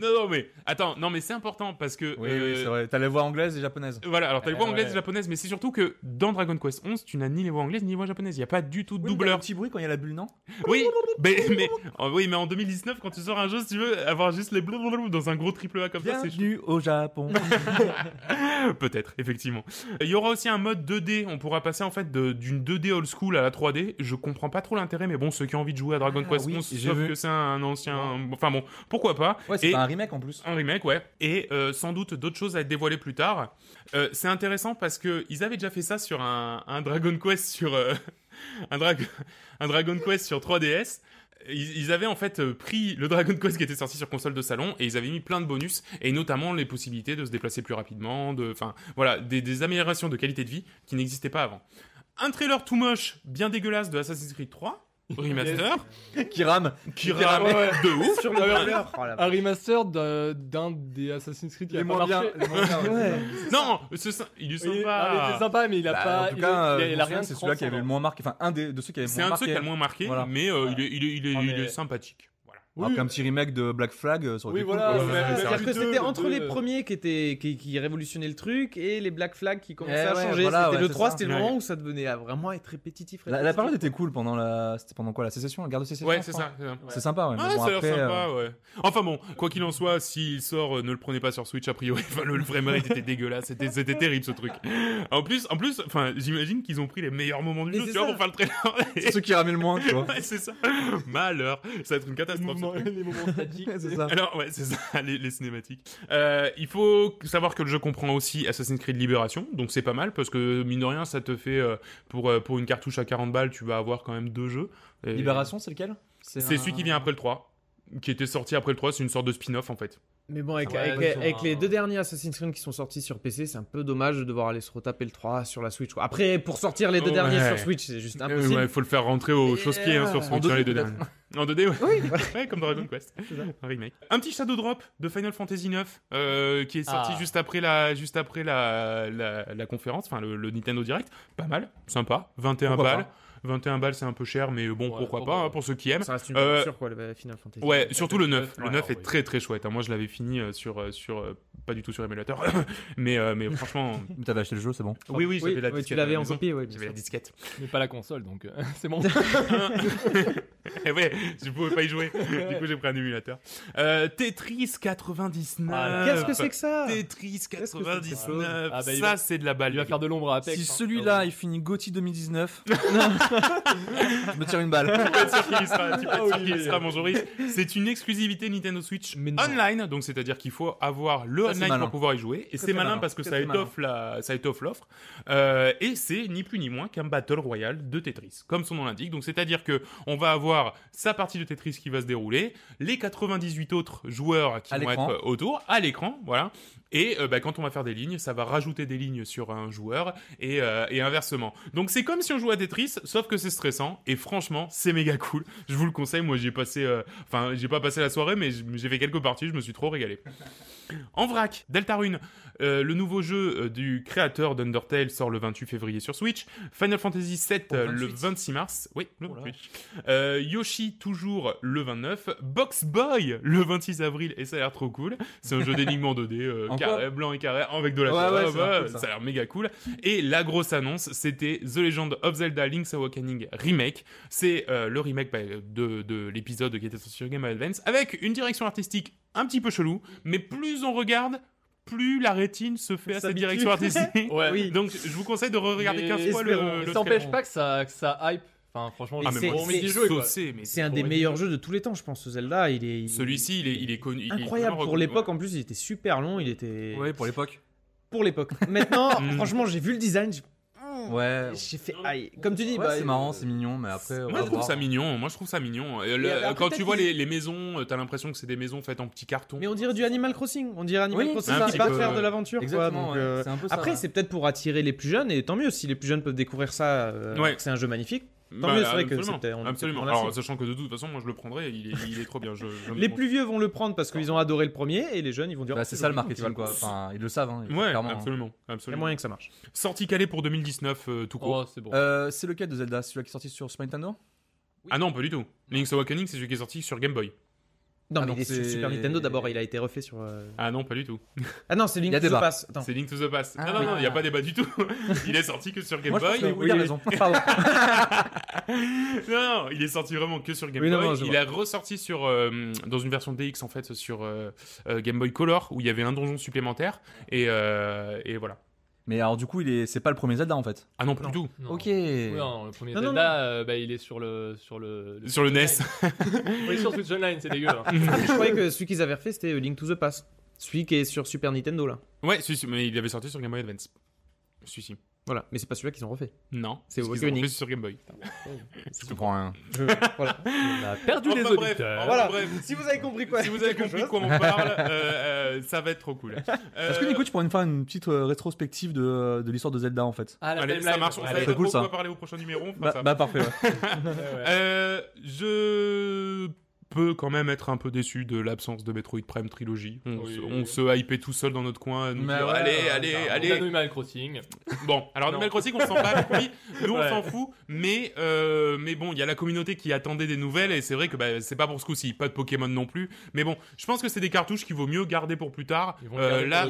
Non, non, mais attends, non, mais c'est important parce que. Oui, euh, oui, c'est vrai. T'as les voix anglaises et japonaises. Voilà, alors t'as les voix anglaises ouais. et japonaises, mais c'est surtout que dans Dragon Quest 11, tu n'as ni les voix anglaises ni les voix japonaises. Il n'y a pas du tout de Oui, mais t'as doubleur. un petit bruit quand il y a la bulle, non? Oui, mais, mais, oh, oui, mais en 2019, quand tu sors un jeu, si tu veux avoir juste les blablabla dans un gros triple A comme ça, c'est Bienvenue au Japon. Peut-être, effectivement. Il y aura aussi un mode 2D. On pourra passer en fait d'une 2D old school à la 3D. Je comprends pas trop l'intérêt, mais bon, ceux qui ont envie de jouer à Dragon Ah Quest oui, 11 j'ai savent vu. que c'est un ancien. Enfin bon, pourquoi pas. Ouais, c'est un remake en plus. Un remake, ouais. Et euh, sans doute d'autres choses à être dévoilées plus tard. Euh, c'est intéressant parce que ils avaient déjà fait ça sur un, Dragon Quest sur euh, un, Drag- un Dragon Quest sur 3DS. Ils, ils avaient en fait euh, pris le Dragon Quest qui était sorti sur console de salon et ils avaient mis plein de bonus et notamment les possibilités de se déplacer plus rapidement, de, enfin voilà, des, des améliorations de qualité de vie qui n'existaient pas avant. Un trailer tout moche, bien dégueulasse de Assassin's Creed 3 remaster Qui rame. qui Ouais, rame ouais. de ouf. Sur le. Oh Un remaster d'un des Assassin's Creed qui Les a pas moins bien. marché. les moins bien, ouais. Ouais. Non, il est sympa. non, mais c'est sympa, mais il a Bah, pas. en tout cas, euh, il il a rien c'est celui-là qui avait le moins marqué. Enfin, un des, de ceux qui avaient le C'est moins un de ceux qui a le moins marqué, Voilà. mais euh, il, est, il, est, il, est, Ah, il mais- est sympathique. Oui. Alors qu'un petit remake de Black Flag, euh, ça aurait Oui, été cool, voilà, quoi. ouais, C'est-à-dire que c'était entre deux, les euh, premiers qui, étaient, qui, qui révolutionnaient le truc et les Black Flag qui commençaient Eh à ouais, changer. voilà, c'était ouais, le c'est 3, ça. c'était le Ouais. moment où ça devenait à vraiment être répétitif. La, la période était cool pendant la. C'était pendant quoi La sécession La guerre de sécession Ouais, c'est ça. c'est sympa, ouais. Ah, bon, après, sympa, euh, ouais. Enfin bon, quoi qu'il en soit, s'il sort, euh, ne le prenez pas sur Switch a priori. Enfin, le, le framerate était dégueulasse, c'était, c'était terrible ce truc. En plus, en plus, enfin, j'imagine qu'ils ont pris les meilleurs moments du jeu, tu vois, pour faire le trailer. C'est ceux qui ramènent le moins, tu vois. ouais, c'est ça. Malheur, ça va être une catastrophe. Moments, les moments statiques. c'est ça. Alors ouais, c'est ça, les, les cinématiques. Euh, il faut savoir que le jeu comprend aussi Assassin's Creed Libération, donc c'est pas mal parce que mine de rien, ça te fait euh, pour euh, pour une cartouche à 40 balles, tu vas avoir quand même deux jeux. Et- Libération, c'est lequel? C'est celui qui vient après le 3, qui était sorti après le 3, c'est une sorte de spin-off en fait. Mais bon, avec, Ouais, les deux derniers Assassin's Creed qui sont sortis sur PC, c'est un peu dommage de devoir aller se retaper le 3 sur la Switch. quoi. Après, pour sortir les deux Ouais. derniers sur Switch, c'est juste Euh, impossible. ouais, faut le faire rentrer au chausse-pied hein, euh, sur en Switch, 2D hein, les deux derniers. En 2D, ouais. Oui, comme Dragon Quest. Un remake. Un petit Shadow Drop de Final Fantasy IX euh, qui est sorti Ah. juste après la juste après la, la, la conférence, enfin le, le Nintendo Direct. Pas mal, sympa. 21 Pourquoi balles. 21 balles, c'est un peu cher, mais bon, Ouais, pourquoi bon, pas, bah. hein, pour ceux qui aiment. Ça reste une Euh, quoi, le Final Fantasy. Ouais, surtout le 9. Le Ouais, 9 est oui. très très chouette. hein. Moi, je l'avais fini euh, sur euh, sur euh, pas du tout sur émulateur, mais euh, mais franchement. T'avais acheté le jeu, c'est bon. Oui, oui, j'avais la oui, disquette. tu l'avais en copie, oui. J'avais la disquette. Mais pas la console, donc euh, c'est bon. Et ouais, je pouvais pas y jouer. du coup, j'ai pris un émulateur. Euh, Tetris 99. Ah, Qu'est-ce que c'est que ça? Tetris Qu'est-ce que c'est que 99. Ah, bah, ça, va- c'est de la balle. Il va faire de l'ombre à Apex. Si hein. celui-là, il finit GOTY 2019, je me tire une balle. Tu peux être sûr qu'il y sera, tu peux être Ah sûr oui, qu'il y oui, sera, oui. mon Joris. C'est une exclusivité Nintendo Switch Mais non. online, donc c'est-à-dire qu'il faut avoir le Ça, c'est online malin. pour pouvoir y jouer. Et Très, c'est très malin malin. parce que Très, ça très étoffe la, ça étoffe l'offre. Euh, et c'est ni plus ni moins qu'un battle royale de Tetris, comme son nom l'indique. Donc c'est-à-dire que on va avoir sa partie de Tetris qui va se dérouler, les 98 autres joueurs qui À vont l'écran. être euh, autour, à l'écran, voilà. Et euh, bah, quand on va faire des lignes, ça va rajouter des lignes sur un joueur et, euh, et inversement. Donc c'est comme si on jouait à Tetris, sauf que c'est stressant. Et franchement, c'est méga cool. Je vous le conseille. Moi, j'ai passé, euh, enfin, j'ai pas passé la soirée, mais j'ai fait quelques parties. Je me suis trop régalé. En vrac, Deltarune, euh, le nouveau jeu du créateur d'Undertale sort le 28 février sur Switch. Final Fantasy VII Oh, le 28. 26 mars. Oui, le Oh là. 28. Euh, Yoshi toujours le 29. Box Boy le 26 avril et ça a l'air trop cool. C'est un jeu d'énigmes en 2D, euh, En carré, blanc et carré, avec de la Ouais, couleur. ouais, ça a l'air Ouais, cool, ça. ça a l'air méga cool. Et la grosse annonce, c'était The Legend of Zelda Link's Awakening Remake. C'est euh, le remake bah, de, de l'épisode qui était sorti sur Game Advance avec une direction artistique un petit peu chelou, mais plus on regarde, plus la rétine se fait à cette direction artistique. Ouais. Oui. Donc je vous conseille de re-regarder Mais 15 fois le, ça n'empêche pas que ça, que ça hype. Enfin, franchement, Ah, c'est- c'est- un des meilleurs jeux de tous les temps, je pense. Zelda, il est. Celui-ci, il est, il est connu. est incroyable pour l'époque. En plus, il était super long. Il était Ouais, pour l'époque. pour l'époque. Maintenant, Mm. franchement, j'ai vu le design. Ouais. J'ai fait aïe. Comme tu dis, Ouais, bah, c'est marrant, c'est mignon, mais après. Moi, je trouve ça mignon. Moi, je trouve ça mignon. Le- Et après, quand tu vois les, les maisons, euh, t'as l'impression que c'est des maisons faites en petits cartons. Mais on dirait du Animal Crossing. On dirait Animal Oui, Crossing un qui va peu, faire de l'aventure. quoi, Exactement, donc, ouais. euh, c'est un peu ça. Après, ouais. c'est peut-être pour attirer les plus jeunes, et tant mieux si les plus jeunes peuvent découvrir ça. euh, C'est un jeu magnifique. Tant Bah, mieux, c'est vrai que absolument, c'était- absolument. Alors, sachant que de toute façon, moi, je le prendrais. Il est, il est trop bien. Je, je me Les plus vieux vont le prendre parce qu'ils ont adoré le premier, et les jeunes, ils vont dire. Bah, oh, c'est ça le marketing, quoi. Enfin, ils le savent, hein, Ouais, clairement. hein. absolument, Il y a absolument. moyen que ça marche. Sortie calée pour 2019, euh, tout court. Oh, c'est bon. Euh, c'est lequel de Zelda? Celui qui est sorti sur Super Nintendo? Ah non, pas du tout. Link's Awakening, c'est celui qui est sorti sur Game Boy. Non, Ah, mais donc il est sur c'est- Super Nintendo d'abord, il a été refait sur. euh, Ah non, pas du tout. Ah non, c'est Link a to the. Past. C'est Link to the Past. Ah, non, non, oui. non, il n'y a pas débat du tout. il est sorti que sur Game Moi, je pense Boy. que oui, il a raison. Pardon. non, non, il est sorti vraiment que sur Game Oui, non, Boy. non, il est ressorti sur euh, dans une version DX en fait sur euh, euh, Game Boy Color où il y avait un donjon supplémentaire et, euh, et voilà. Mais alors, du coup, il est... c'est pas le premier Zelda en fait. Ah non, pas du tout. Non. Ok. Oui, non, le premier Non, non, Zelda, euh, bah, il est sur le sur le, le Sur le NES. oui, sur Switch Online, c'est dégueu. hein. Je croyais que celui qu'ils avaient refait, c'était euh, Link to the Past. Celui qui est sur Super Nintendo, là. ouais, celui-ci, mais il avait sorti sur Game Boy Advance. Celui-ci. Voilà. Mais c'est pas celui-là qu'ils ont refait. Non, C'est Awakening. refait sur Game Boy. Je comprends rien. Je- Voilà. On a perdu Enfin, les bref, auditeurs. enfin, Voilà. bref. Si vous avez compris quoi. Si vous avez compris quoi on parle, euh, euh, ça va être trop cool. Est-ce que Euh, Nico, tu pourrais nous faire une petite euh, rétrospective de, de l'histoire de Zelda en fait? Ah, la Allez, ça marche. On pas cool, ça. parler au prochain numéro. bah, ça. bah, parfait. ouais. Euh, je peut quand même être un peu déçu de l'absence de Metroid Prime Trilogy. On, Oui. se, on se hypait tout seul dans notre coin. à nous dire, ouais, allez, ouais, allez, On a allez. Animal Crossing. Bon, alors. Animal Crossing, on s'en bat lui. Nous, on s'en fout. Mais, euh, mais bon, il y a la communauté qui attendait des nouvelles et c'est vrai que bah, c'est pas pour ce coup-ci. Pas de Pokémon non plus. Mais bon, je pense que c'est des cartouches qu'il vaut mieux garder pour plus tard. Ils vont Euh, là,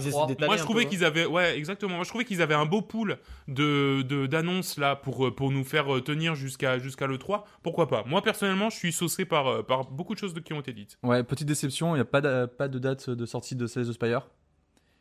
moi, je trouvais hein. qu'ils avaient, ouais, exactement. Moi, je trouvais qu'ils avaient un beau pool de de- d'annonces là pour euh, pour nous faire tenir jusqu'à jusqu'à le 3. Pourquoi pas? Moi, personnellement, je suis saucé par par beaucoup de choses de- qui ont été dites. Ouais, petite déception, il n'y a pas de, pas de date de sortie de Slay the Spire.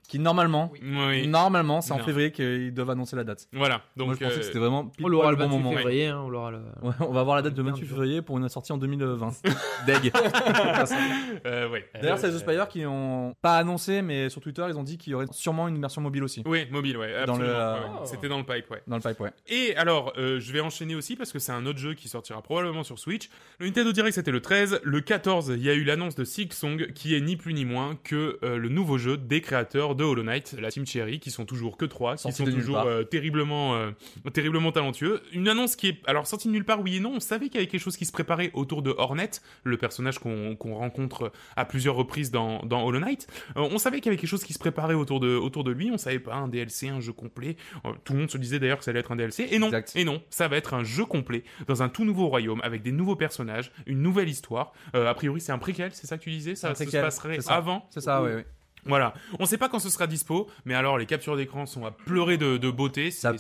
Qui normalement, Oui. normalement, c'est en Non. février qu'ils doivent annoncer la date. Voilà. Donc, Moi, je pensais euh, que c'était vraiment pile On l'aura le bon 28 moment. février, hein, on l'aura le... Ouais, on va avoir la date de Merde, 28 je- février pour une sortie en 2020. Deg. euh, ouais. D'ailleurs, Euh, Slay the Spire qui ont pas annoncé, mais sur Twitter, ils ont dit qu'il y aurait sûrement une version mobile aussi. Oui, mobile, ouais. Dans le, absolument, euh. C'était dans le pipe, ouais. Dans le pipe, ouais. Et alors, euh, je vais enchaîner aussi parce que c'est un autre jeu qui sortira probablement sur Switch. Le Nintendo Direct c'était le 13. Le 14, il y a eu l'annonce de Silksong qui est ni plus ni moins que euh, le nouveau jeu des créateurs de Hollow Knight, la Team Cherry, qui sont toujours que trois, qui sont toujours euh, terriblement, euh, terriblement talentueux. Une annonce qui est alors sortie de nulle part, oui et non. On savait qu'il y avait quelque chose qui se préparait autour de Hornet, le personnage qu'on rencontre à plusieurs reprises dans, dans Hollow Knight. Euh, on savait qu'il y avait quelque chose qui se préparait autour de, autour de lui. On savait pas un DLC, un jeu complet. Tout le monde se disait d'ailleurs que ça allait être un DLC. Et non, Exact. et non, ça va être un jeu complet dans un tout nouveau royaume avec des nouveaux personnages, une nouvelle histoire. A priori, c'est un préquel, c'est ça que tu disais? Ça, ça se passerait avant? C'est ça, ouais, ouais. Voilà. On sait pas quand ce sera dispo, mais alors les captures d'écran sont à pleurer de, de beauté. C'est Ça-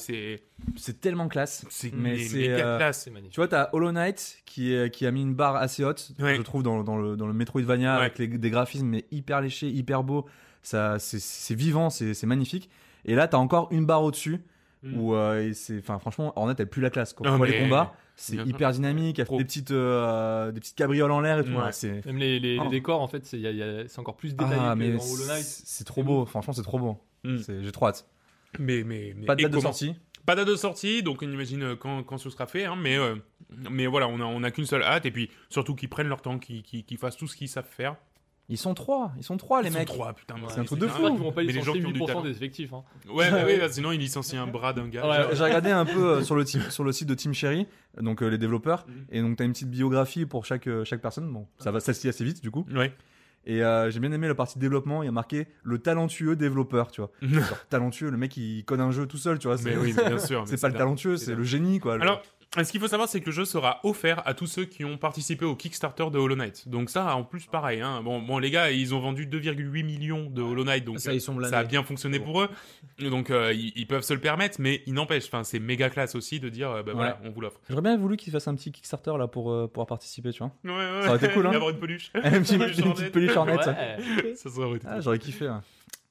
c'est tellement classe. c'est méga euh, classe. C'est magnifique. Tu vois, t'as Hollow Knight qui, est- qui a mis une barre assez haute, Ouais. je trouve, dans, dans le, dans le Metroidvania, Ouais. avec les- des graphismes mais hyper léchés, hyper beaux. Ça, c'est, vivant, c'est, magnifique. Et là, t'as encore une barre au-dessus Mm. où, euh, et c'est, enfin, franchement, Hornet, elle pue la classe. Quand on voit mais- les combats, c'est hyper dynamique. Elle fait des petites, euh, des petites cabrioles en l'air et tout. Ouais. Ouais, c'est, Même les, les- les Oh. décors, en fait, c'est il y a- il y a- c'est encore plus détaillé ah, que mais dans Hollow Knight. c'est, trop beau. Franchement, c'est trop beau. Mm. C'est- j'ai trop hâte. Mais, mais, mais- Pas de date de sortie. Pas de date de sortie, donc on imagine euh, quand, quand ce sera fait. hein, mais, euh, mais voilà, on a, on a qu'une seule hâte. Et puis surtout qu'ils prennent leur temps, qu'ils fassent tout ce qu'ils savent faire. Ils sont trois. Ils sont trois, les Ils sont mecs. trois, putain. C'est un truc de fou. Qu'ils vont pas Mais les gens qui ont du 8% talent. des effectifs. hein. Ouais, bah oui, bah, sinon ils licencient un bras d'un gars. Ouais, J'ai- J'ai regardé un peu euh, sur le, team- sur le site de Team Cherry, donc euh, les développeurs, Mhm. et donc t'as une petite biographie pour chaque, euh, chaque personne. Bon, ça va s'assier assez vite du coup. Ouais. Et euh, j'ai bien aimé la partie développement. Il y a marqué le talentueux développeur, tu vois. Genre, talentueux, le mec il code un jeu tout seul, tu vois. mais oui, mais bien sûr. c'est pas le talentueux, c'est le génie, quoi. Alors, ce qu'il faut savoir, c'est que le jeu sera offert à tous ceux qui ont participé au Kickstarter de Hollow Knight. Donc ça, en plus, pareil. Hein. Bon, bon, les gars, ils ont vendu 2,8 millions de Hollow Knight, donc Ça, euh, ils sont blindés. ça a bien fonctionné pour eux. Donc euh, ils, ils peuvent se le permettre, mais il n'empêche, enfin, c'est méga classe aussi de dire, euh, bah, Ouais. voilà, on vous l'offre. J'aurais bien voulu qu'il fasse un petit Kickstarter là pour euh, pouvoir participer, tu vois. Ouais, ouais. Ça aurait été cool, hein. Avoir une peluche. une petite, Peluche une Hornet. petite peluche Hornet. ça. Ouais. ça serait été Ah, cool. j'aurais kiffé.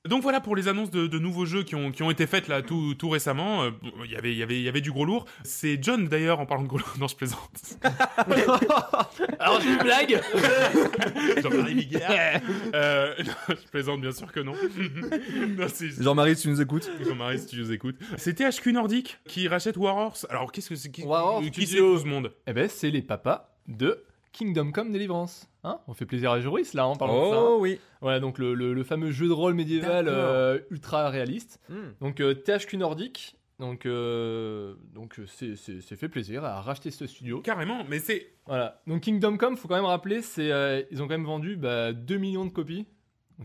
Donc voilà pour les annonces de, de nouveaux jeux qui ont, qui ont été faites là tout, tout récemment. Euh, Il y avait, il y avait, il y avait du gros lourd. C'est John d'ailleurs en parlant de gros lourd. Non, je plaisante. Alors, j'ai une blague Jean-Marie. Euh, non, je plaisante bien sûr que non. non Jean-Marie, si tu nous écoutes. Jean-Marie si tu nous écoutes. C'est THQ Nordic qui rachète Warhorse. Alors qu'est-ce que c'est qui, Warhorse qui c'est ce monde? Eh ben, c'est les papas de Kingdom Come Deliverance. Hein On fait plaisir à Joris là en parlant de ça. hein. Oh oui. Voilà, donc le, le- le fameux jeu de rôle médiéval euh, ultra réaliste. Hmm. Donc euh, THQ Nordic. Donc, euh, donc c'est- c'est c'est fait plaisir à racheter ce studio. Carrément, mais c'est Voilà. Donc Kingdom Come, faut quand même rappeler, c'est euh, ils ont quand même vendu bah, 2 millions de copies.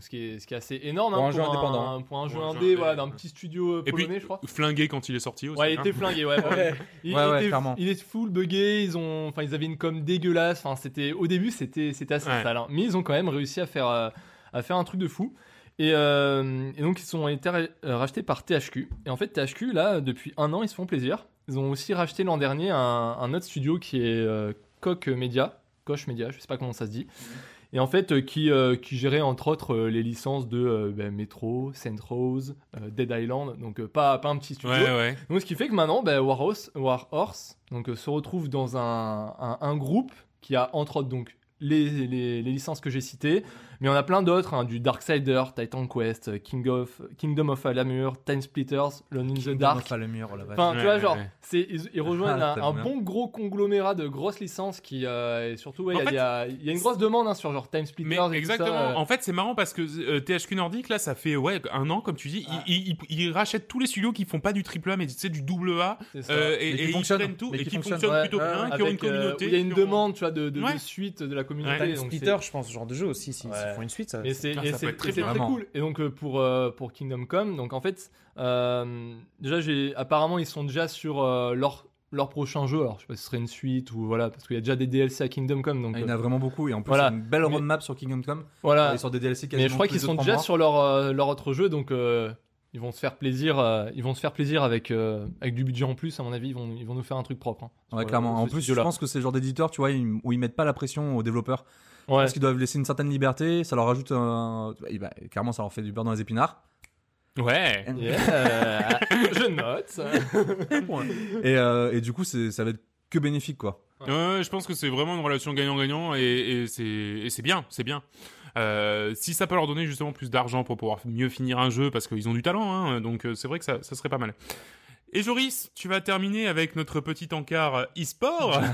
Ce, qui est, ce qui est assez énorme Pour hein, un jeu indépendant. Pour un jeu Pour un jeu indé, indé, voilà, ouais. d'un petit studio euh, Et puis, polonais, je crois. flingué quand il est sorti aussi. Ouais, il hein. était flingué, ouais. ouais. Il, Ouais, il ouais, était, clairement. il est full buggé, ils ont, enfin, ils avaient une com dégueulasse. Enfin, c'était, au début, c'était, c'était assez Ouais. sale, hein. mais ils ont quand même réussi à faire, euh, à faire un truc de fou. Et, euh, et donc, ils ont été ra- rachetés par THQ. Et en fait, THQ, là, depuis un an, ils se font plaisir. Ils ont aussi racheté l'an dernier un, un autre studio qui est euh, Koch Media, Koch Media, je sais pas comment ça se dit. Et en fait, euh, qui, euh, qui gérait entre autres euh, les licences de ben, Metro, Saint Rose, Dead Island, donc pas, pas un petit studio. Ouais, ouais. Donc, ce qui fait que maintenant, bah, Warhorse, Warhorse donc, se retrouve dans un, un, un groupe qui a entre autres donc, les, les, les licences que j'ai citées, Mais on a plein d'autres, hein, du Darksider, Titan Quest, euh, King of, Kingdom of Alamur, Time Splitters, Lone in the Dark. Enfin, le mur, la vache. Enfin, tu vois, ouais, genre, ouais. c'est, ils, ils rejoignent Ah, un, bon gros conglomérat de grosses licences qui, euh, et surtout, ouais, il y a- y, une grosse demande hein, sur genre Time Splitters. Mais et tout exactement. ça, euh. En fait, c'est marrant parce que euh, THQ Nordic, là, ça fait ouais un an, comme tu dis, ils, ils, ils- ils rachètent tous les studios qui font pas du triple A, mais tu sais du double A, euh, et, et ils fonctionnent. prennent tout et qui fonctionnent. plutôt bien, qui ont une communauté. il y a une demande, tu vois, de, suite de la communauté. Time donc Splitter, c'est- je pense, ce genre de jeu aussi, Ouais. Font une suite. Ça, Et c'est Ah, et ça c'est- peut être très et c'est bien. très cool. Et donc euh, pour euh, pour Kingdom Come, donc en fait, euh, déjà j'ai apparemment ils sont déjà sur euh, leur leur prochain jeu. Alors je sais pas si ce serait une suite ou voilà parce qu'il y a déjà des DLC à Kingdom Come. Donc Ah, il y en euh, a vraiment beaucoup et en plus Voilà. il y a une belle Mais- roadmap sur Kingdom Come. voilà. Ils sortent des DLC Mais je crois qu'ils sont déjà mois. sur leur euh, leur autre jeu, donc euh, ils vont se faire plaisir. euh, ils vont se faire plaisir avec euh, avec du budget en plus. À mon avis, ils vont ils vont nous faire un truc propre. hein, Ouais, euh, clairement. En plus, je pense que c'est le genre d'éditeur, tu vois, ils- où ils mettent pas la pression aux développeurs. Ouais. Parce qu'ils doivent laisser une certaine liberté, ça leur rajoute un. et bah, clairement, ça leur fait du beurre dans les épinards. Ouais. Yeah. je note. Et, euh, et du coup, ça va être que bénéfique, quoi. Ouais, je pense que c'est vraiment une relation gagnant-gagnant et, et c'est bien, c'est bien. Euh, si ça peut leur donner justement plus d'argent pour pouvoir mieux finir un jeu, parce qu'ils ont du talent, hein, donc euh, c'est vrai que ça, ça serait pas mal. Et Joris, tu vas terminer avec notre petit encart euh, e-sport.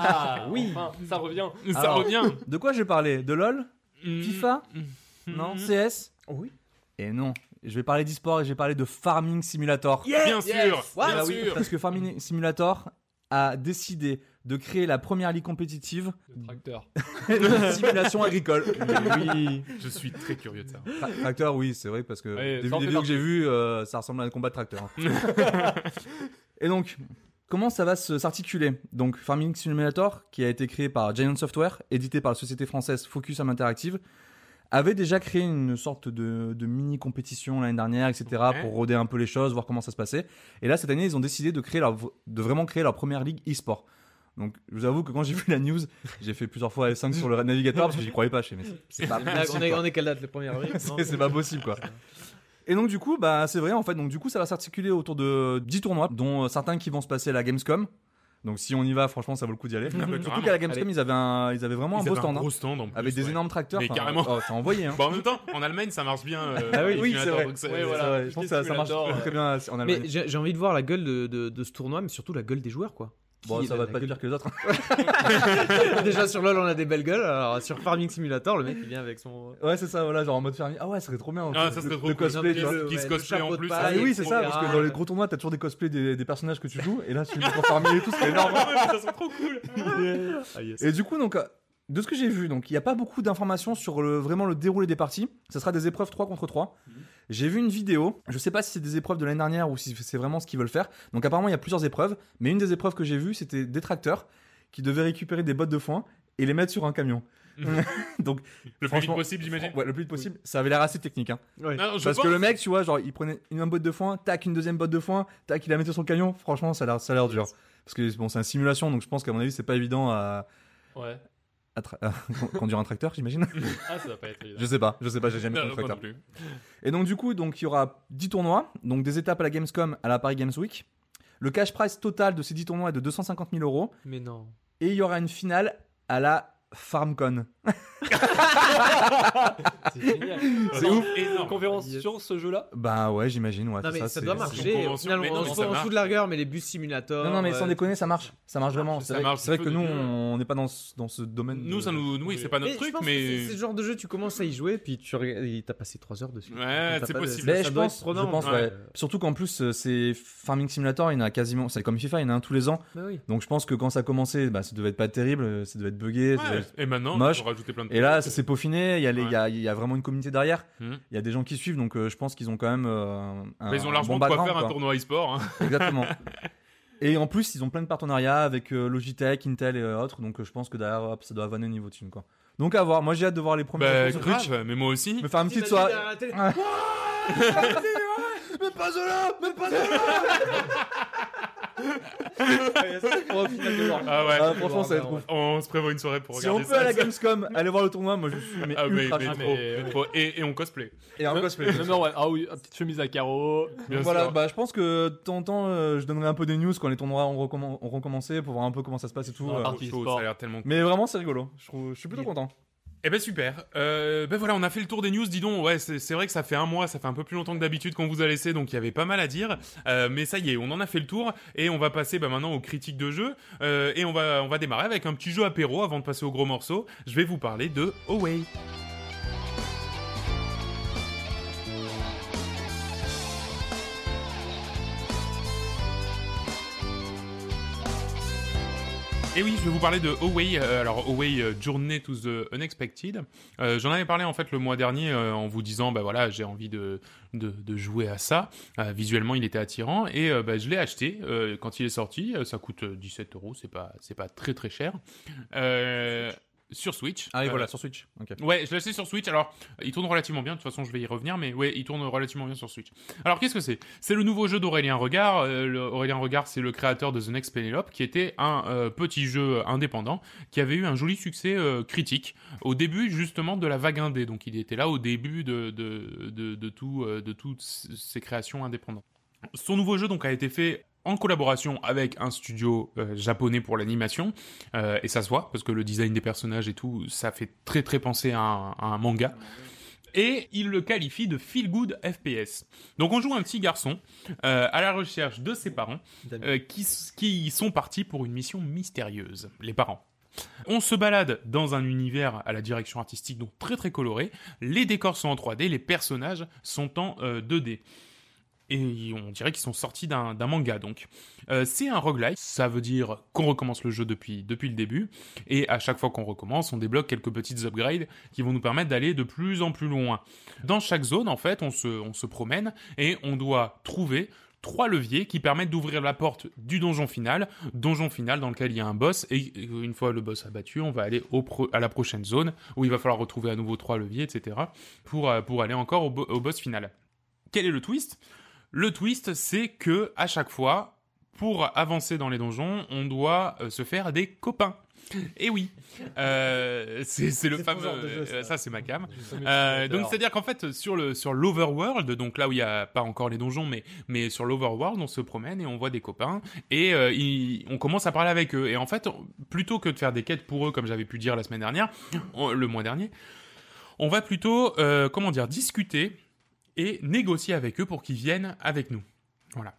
Ah, oui. ça revient. ça Alors. revient. De quoi j'ai parlé De LoL? FIFA? Mm. Non? CS Oui. Et non. Je vais parler d'e-sport et je vais parler de Farming Simulator. Bien sûr, bien Ah oui, sûr. parce que Farming Simulator a décidé de créer la première ligue compétitive Le tracteur. de simulation agricole. oui. Je suis très curieux de ça. Tra- tracteur, oui, c'est vrai, parce que Ouais, des, vidéos que j'ai vues, euh, ça ressemble à un combat de tracteur. hein. Et donc, comment ça va se- s'articuler? Donc, Farming Simulator, qui a été créé par Giant Software, édité par la société française Focus Home Interactive, avait déjà créé une sorte de, de mini compétition l'année dernière, etc., Ouais. pour roder un peu les choses, voir comment ça se passait. Et là, cette année, ils ont décidé de créer leur, de vraiment créer leur première ligue e-sport. Donc, je vous avoue que quand j'ai vu la news, j'ai fait plusieurs fois F5 sur le navigateur parce que j'y croyais pas. Dit, mais c'est- c'est pas Là, possible, on, est, on est quelle date Le 1er avril C'est- pas possible, quoi. Et donc du coup, bah c'est vrai en fait. Donc du coup, ça va s'articuler autour de 10 tournois, dont euh, certains qui vont se passer à la Gamescom. Donc si on y va, franchement, ça vaut le coup d'y aller. Bah, Surtout carrément. qu'à la Gamescom, ils avaient un, ils avaient vraiment Ils un beau stand, hein, gros stand en plus, avec des ouais. énormes tracteurs. Mais carrément. Oh, envoyé. Hein. Bon, en même temps, en Allemagne, ça marche bien. euh, Ah oui, c'est vrai. c'est- Ouais, voilà. Je pense que ça, ça marche très bien en Allemagne. Mais j'ai j'ai envie de voir la gueule de, de, de ce tournoi, mais surtout la gueule des joueurs, quoi. Bon, ça va pas pire que les autres. Déjà sur LoL, on a des belles gueules. Alors sur Farming Simulator, le mec il vient avec son. Ouais, c'est ça, voilà, genre en mode fermier. Ah ouais, ça serait trop bien. Ah, le- ça serait trop cosplay. Qui se cosplay en plus. Ah oui, c'est ça, parce que dans les gros tournois, t'as toujours des cosplays des, des personnages que tu joues, et là, tu les pour farmer et tout, c'est énorme. ça serait trop cool. Et du coup, donc, euh, de ce que j'ai vu, donc il n'y a pas beaucoup d'informations sur le, vraiment le déroulé des parties. Ce sera des épreuves 3 contre 3. J'ai vu une vidéo. Je sais pas si c'est des épreuves de l'année dernière ou si c'est vraiment ce qu'ils veulent faire. Donc apparemment, il y a plusieurs épreuves. Mais une des épreuves que j'ai vues, c'était des tracteurs qui devaient récupérer des bottes de foin et les mettre sur un camion. donc, Le plus vite possible, j'imagine. ouais, le plus vite possible. Ça avait l'air assez technique. Hein. Ouais. Non, je Parce pense- que le mec, tu vois, genre, il prenait une botte de foin, tac, une deuxième botte de foin, tac, il la mettait sur le camion. Franchement, ça a l'air, ça a l'air dur. Parce que bon, c'est une simulation, donc je pense qu'à mon avis, c'est pas évident à, Ouais. conduire un tracteur, j'imagine. Ah, ça va pas être évident. Je sais pas, je sais pas, j'ai jamais conduit un moi non tracteur. plus. Et donc du coup, donc il y aura 10 tournois, donc des étapes à la Gamescom, à la Paris Games Week. Le cash price total de ces 10 tournois est de 250 000 euros. Mais non. Et il y aura une finale à la FarmCon. C'est génial. C'est ouf. Énorme. Conférence Yes. sur ce jeu-là Bah ouais, j'imagine, ouais. Non c'est mais ça, doit marcher. convention. Au final, Mais non, on, se marche. fout de la rigueur, mais les bus simulator. Non, non, mais sans euh, déconner, ça marche. Ça marche vraiment. C'est vrai, que nous, on n'est pas dans ce, dans ce domaine. Nous, de- ça nous, oui, c'est pas notre truc, mais. c'est le genre de jeu, tu commences à y jouer, puis tu t'as passé 3 heures dessus. Ouais, c'est possible. Je pense, je pense, Ouais. Surtout qu'en plus, euh, c'est Farming Simulator, il y en a quasiment. C'est comme FIFA, il y en a un tous les ans. Bah. Donc je pense que quand ça a commencé, bah, ça devait être pas terrible, ça devait être buggé. Et maintenant, moche. Il faut rajouter plein de Et là, ça s'est peaufiné. Il y, a les- Ouais. il y, a, il y a vraiment une communauté derrière. Mhm. Il y a des gens qui suivent, donc euh, je pense qu'ils ont quand même euh, un, Mais ils ont un largement bon de quoi background, faire un quoi. tournoi e-sport. hein. Exactement. Et en plus, ils ont plein de partenariats avec euh, Logitech, Intel et euh, autres. Donc euh, je pense que derrière, hop, ça doit vanner au niveau team. Quoi. Donc à voir. Moi, j'ai hâte de voir les premiers Bah, grave, mais moi aussi. Me faire une petite T'imagines soirée. derrière la télé, Mais pas Zola Mais pas de. Ah ouais. Ah, Franchement, ça va être ouf. On se prévoit une soirée pour Si on regarder peut ça. à la Gamescom aller voir le tournoi, moi je suis mais Ah, mais, ultra mais chaud. trop, mais- mais trop. Et, et on cosplay. Et un cosplay. Non, ouais. Ah oui, petite chemise à carreaux. Bien voilà, sûr. bah, je pense que de temps en temps, euh, je donnerai un peu des news quand les tournois ont, recommen- ont recommencé pour voir un peu comment ça se passe et tout. Ah, euh. Chaud, ça a l'air tellement cool. Mais vraiment, c'est rigolo. Je, trouve- je suis plutôt content. Eh ben super. Euh, ben voilà, on a fait le tour des news. Dis donc, ouais, c'est vrai que ça fait un mois, ça fait un peu plus longtemps que d'habitude qu'on vous a laissé, donc il y avait pas mal à dire. Euh, mais ça y est, on en a fait le tour et on va passer bah, maintenant aux critiques de jeu. Euh, et on va on va démarrer avec un petit jeu apéro avant de passer au gros morceau. Je vais vous parler de Away. Et oui, je vais vous parler de Away. euh, alors Away euh, Journey to the Unexpected. Euh, J'en avais parlé en fait le mois dernier en vous disant bah voilà j'ai envie de, de, jouer à ça. Visuellement il était attirant et bah, je l'ai acheté quand il est sorti. Ça coûte euh, 17 euros, c'est pas pas très très cher. Euh, sur Switch. Ah Euh, voilà, sur Switch. Ouais, je l'ai acheté sur Switch. Alors, il tourne relativement bien. De toute façon, je vais y revenir, mais ouais, il tourne relativement bien sur Switch. Alors, qu'est-ce que c'est? C'est le nouveau jeu d'Aurélien Regard. Euh, le- Aurélien Regard, c'est le créateur de The Next Penelope, qui était un euh, petit jeu indépendant qui avait eu un joli succès euh, critique au début justement de la vague indé. Donc, il était là au début de de de, de tout euh, de toutes ces créations indépendantes. Son nouveau jeu donc a été fait en collaboration avec un studio euh, japonais pour l'animation euh, et ça se voit parce que le design des personnages et tout ça fait très très penser à un, à un manga et il le qualifie de feel good FPS. Donc on joue un petit garçon euh, à la recherche de ses parents qui, qui sont partis pour une mission mystérieuse, les parents. On se balade dans un univers à la direction artistique donc très très coloré. Les décors sont en 3D, les personnages sont en euh, 2D. Et on dirait qu'ils sont sortis d'un manga donc. Euh, c'est un roguelike, ça veut dire qu'on recommence le jeu depuis, le début. Et à chaque fois qu'on recommence, on débloque quelques petites upgrades qui vont nous permettre d'aller de plus en plus loin. Dans chaque zone, en fait, on se, se promène et on doit trouver trois leviers qui permettent d'ouvrir la porte du donjon final, donjon final dans lequel il y a un boss, et une fois le boss abattu, on va aller à la prochaine zone, où il va falloir retrouver à nouveau trois leviers, etc., pour, euh, pour aller encore au boss final. Quel est le twist? Le twist, c'est que à chaque fois, pour avancer dans les donjons, on doit euh, se faire des copains. Et oui, euh, c'est c'est le C'est fameux. jeu, ça. euh, ça, c'est ma cam. Euh, donc c'est-à-dire qu'en fait sur le sur l'overworld, donc là où il y a pas encore les donjons, mais mais sur l'overworld, on se promène et on voit des copains et euh, on commence à parler avec eux. Et en fait, plutôt que de faire des quêtes pour eux, comme j'avais pu dire la semaine dernière, on- le mois dernier, on va plutôt comment dire discuter et négocier avec eux pour qu'ils viennent avec nous. Voilà.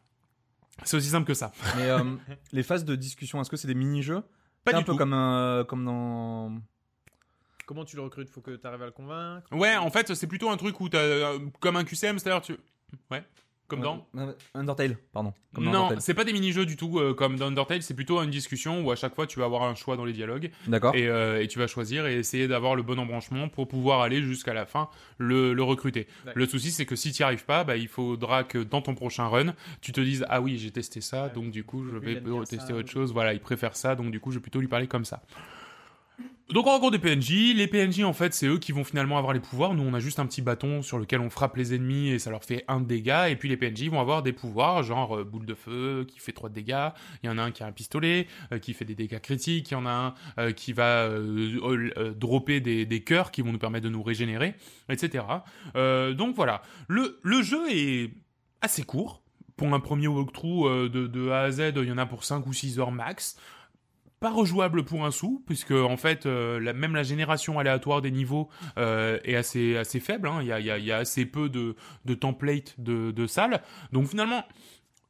C'est aussi simple que ça. Mais euh, les phases de discussion, est-ce que c'est des mini-jeux Pas C'est un du peu tout. comme, euh, comme dans. Comment tu le recrutes? Faut que tu arrives à le convaincre? Ouais, en fait, c'est plutôt un truc où t'as euh, comme un QCM, c'est-à-dire tu. Ouais. Comme dans. Undertale, pardon. Comme dans non, Undertale. c'est pas des mini-jeux du tout euh, comme dans Undertale, c'est plutôt une discussion où à chaque fois tu vas avoir un choix dans les dialogues D'accord. et, euh, et tu vas choisir et essayer d'avoir le bon embranchement pour pouvoir aller jusqu'à la fin le, le recruter. Le souci c'est que si tu n'y arrives pas, bah, il faudra que dans ton prochain run, tu te dises ah oui j'ai testé ça, Ouais. donc du coup je vais tester autre chose. Voilà, il préfère ça, donc du coup je vais plutôt lui parler comme ça. Donc on rencontre des PNJ, les PNJ en fait c'est eux qui vont finalement avoir les pouvoirs, nous on a juste un petit bâton sur lequel on frappe les ennemis et ça leur fait un dégât, et puis les PNJ vont avoir des pouvoirs, genre euh, boule de feu qui fait 3 de dégâts, il y en a un qui a un pistolet euh, qui fait des dégâts critiques, il y en a un euh, qui va dropper des, des cœurs qui vont nous permettre de nous régénérer, etc. Donc voilà, le, jeu est assez court, pour un premier walkthrough de, de A à Z, il y en a pour 5 ou 6 heures max pas rejouable pour un sou, puisque en fait, euh, même la génération aléatoire des niveaux euh, est assez, faible. hein. Il, y a, assez peu de, de templates de, de salles. Donc finalement,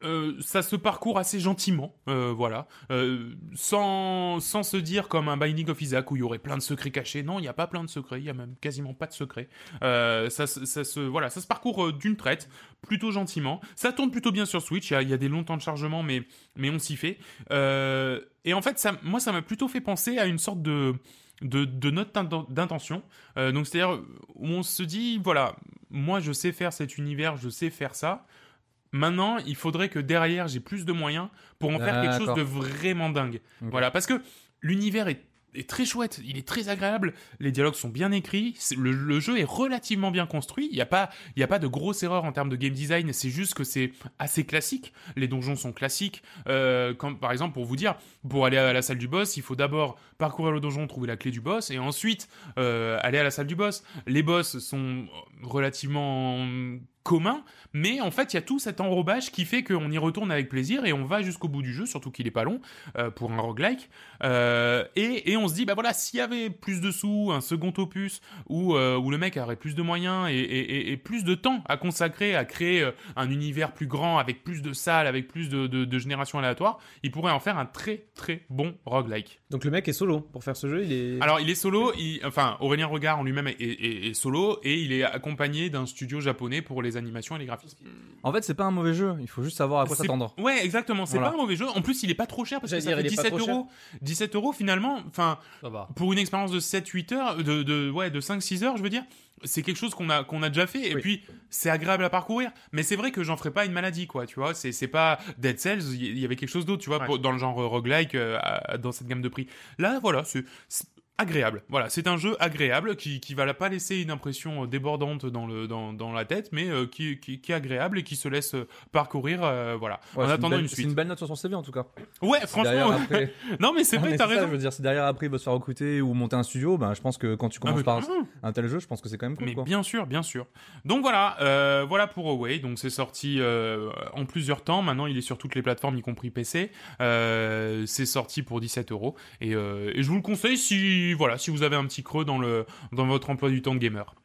euh, ça se parcourt assez gentiment, euh, voilà, euh, sans, sans se dire comme un Binding of Isaac où il y aurait plein de secrets cachés. Non, il n'y a pas plein de secrets, il y a même quasiment pas de secrets. Ça, ça se, voilà, ça se parcourt d'une traite, plutôt gentiment. Ça tourne plutôt bien sur Switch. Il y a, des longs temps de chargement, mais, mais on s'y fait. Et en fait, ça, moi, ça m'a plutôt fait penser à une sorte de de, de note d'inten- d'intention. Donc c'est-à-dire où on se dit voilà, moi je sais faire cet univers, je sais faire ça. Maintenant, il faudrait que derrière j'ai plus de moyens pour en faire quelque chose de vraiment dingue. Voilà, parce que l'univers est, est très chouette, il est très agréable, les dialogues sont bien écrits, le, le jeu est relativement bien construit, il n'y a, pas- il y a pas de grosses erreurs en termes de game design, c'est juste que c'est assez classique, les donjons sont classiques, euh, comme, par exemple pour vous dire, pour aller à la salle du boss, il faut d'abord parcourir le donjon, trouver la clé du boss, et ensuite euh, aller à la salle du boss. Les boss sont relativement commun, mais en fait il y a tout cet enrobage qui fait qu'on y retourne avec plaisir et on va jusqu'au bout du jeu, surtout qu'il est pas long euh, pour un roguelike. Euh, et, et on se dit bah voilà s'il y avait plus de sous, un second opus où, euh, où le mec aurait plus de moyens et, et- et- plus de temps à consacrer à créer un univers plus grand avec plus de salles, avec plus de, de, de générations aléatoires, il pourrait en faire un très très bon roguelike. Donc le mec est solo pour faire ce jeu, il est. Alors, il est solo, il- enfin, Aurélien Regard en lui-même est, est- est solo et il est accompagné d'un studio japonais pour les animations et les graphismes. En fait, c'est pas un mauvais jeu. Il faut juste savoir à quoi s'attendre. Ouais, exactement. C'est Voilà. pas un mauvais jeu. En plus, il est pas trop cher parce que ça dire, fait il est pas 17 trop euros. 17 euros finalement. Enfin, pour une expérience de 7-8 heures, de, de, ouais, de 5-6 heures, je veux dire, c'est quelque chose qu'on a, qu'on a déjà fait. Et Oui. puis, c'est agréable à parcourir. Mais c'est vrai que j'en ferai pas une maladie, quoi. Tu vois, c'est, c'est pas Dead Cells, il y avait quelque chose d'autre, tu vois, Ouais. pour- dans le genre roguelike, euh, dans cette gamme de prix. Là, voilà, c'est. C'est agréable. Voilà, c'est un jeu agréable qui qui va pas laisser une impression euh, débordante dans le dans, dans la tête, mais euh, qui, qui qui est agréable et qui se laisse euh, parcourir. euh, voilà. Ouais, en c'est attendant belle- une C'est suite. une belle note sur son CV en tout cas. Ouais, franchement. après, non, mais c'est vrai, t'as c'est ça, raison. je veux dire, si derrière après il veut se faire recruter ou monter un studio, ben, je pense que quand tu Ah, commences par un tel jeu, je pense que c'est quand même cool. Mais quoi. bien sûr, bien sûr. Donc voilà, euh, voilà pour Away. Donc c'est sorti en plusieurs temps. Maintenant, il est sur toutes les plateformes, y compris PC. C'est sorti pour 17 euros. Et, et je vous le conseille si voilà, si vous avez un petit creux dans le dans votre emploi du temps de gamer.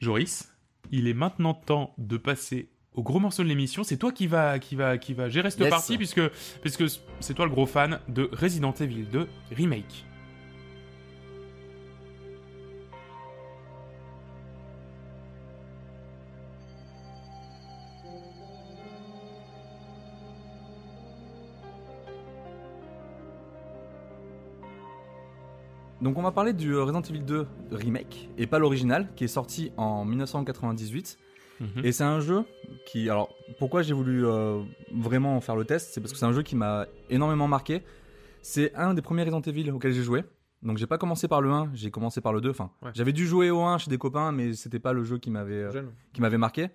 Joris, il est maintenant temps de passer au gros morceau de l'émission. C'est toi qui va qui va qui va gérer cette Yes. partie puisque puisque c'est toi le gros fan de Resident Evil 2 remake. Donc on va parler du euh, Resident Evil 2 remake et pas l'original qui est sorti en 1998 Mhm. et c'est un jeu qui alors pourquoi j'ai voulu euh, vraiment faire le test c'est parce que c'est un jeu qui m'a énormément marqué. C'est un des premiers Resident Evil auxquels j'ai joué. Donc j'ai pas commencé par le 1, j'ai commencé par le 2 enfin Ouais. j'avais dû jouer au 1 chez des copains mais c'était pas le jeu qui m'avait euh, Jeune. qui m'avait marqué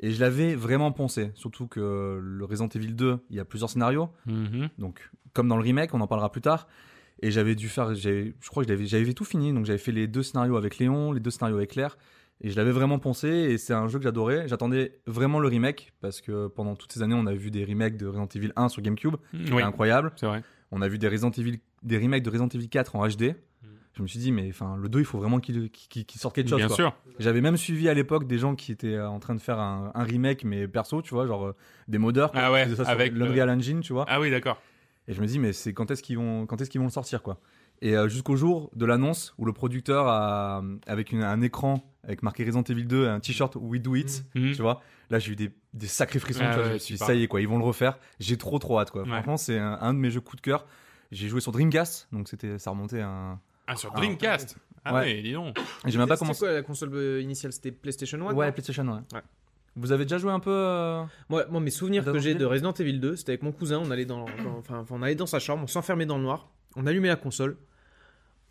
et je l'avais vraiment poncé surtout que le Resident Evil 2, il y a plusieurs scénarios Mhm. donc comme dans le remake, on en parlera plus tard. Et j'avais dû faire, je crois que j'avais, tout fini, donc j'avais fait les deux scénarios avec Léon, les deux scénarios avec Claire, et je l'avais vraiment poncé. Et c'est un jeu que j'adorais. J'attendais vraiment le remake parce que pendant toutes ces années, on a vu des remakes de Resident Evil 1 sur GameCube, c'était Oui, incroyable. c'est vrai. On a vu des Resident Evil, des remakes de Resident Evil 4 en HD. Je me suis dit, mais enfin, le 2, il faut vraiment qu'il, sorte quelque chose. Bien quoi. sûr. J'avais même suivi à l'époque des gens qui étaient euh, en train de faire un, un remake, mais perso, tu vois, genre euh, des modeurs. Ah ouais, avec le- l'Unreal Engine, tu vois. Ah oui, d'accord. Et je me dis, mais c'est quand est-ce qu'ils vont, quand est-ce qu'ils vont le sortir, quoi? Et euh, jusqu'au jour de l'annonce où le producteur a, avec une- un écran avec marqué Resident Evil 2, un t-shirt We Do It, Mhm. tu vois. Là, j'ai eu des, des sacrés frissons. Ah tu vois, ouais, je me suis dit, ça y est, quoi, ils vont le refaire. J'ai trop, trop hâte, quoi. Ouais. Franchement, c'est un, un de mes jeux coup de cœur. J'ai joué sur Dreamcast, donc c'était, ça remontait à un. Ah, sur Dreamcast? Ah ouais. ouais, dis donc. J'ai même pas C'était commencé. quoi la console euh, initiale? C'était PlayStation 1 Ouais, PlayStation, ouais. Ouais. Vous avez déjà joué un peu euh, Moi, moi, mes souvenirs Resident que j'ai Evil de Resident Evil 2, c'était avec mon cousin. On allait dans, dans- enfin, on allait dans sa chambre, on s'enfermait dans le noir, on allumait la console,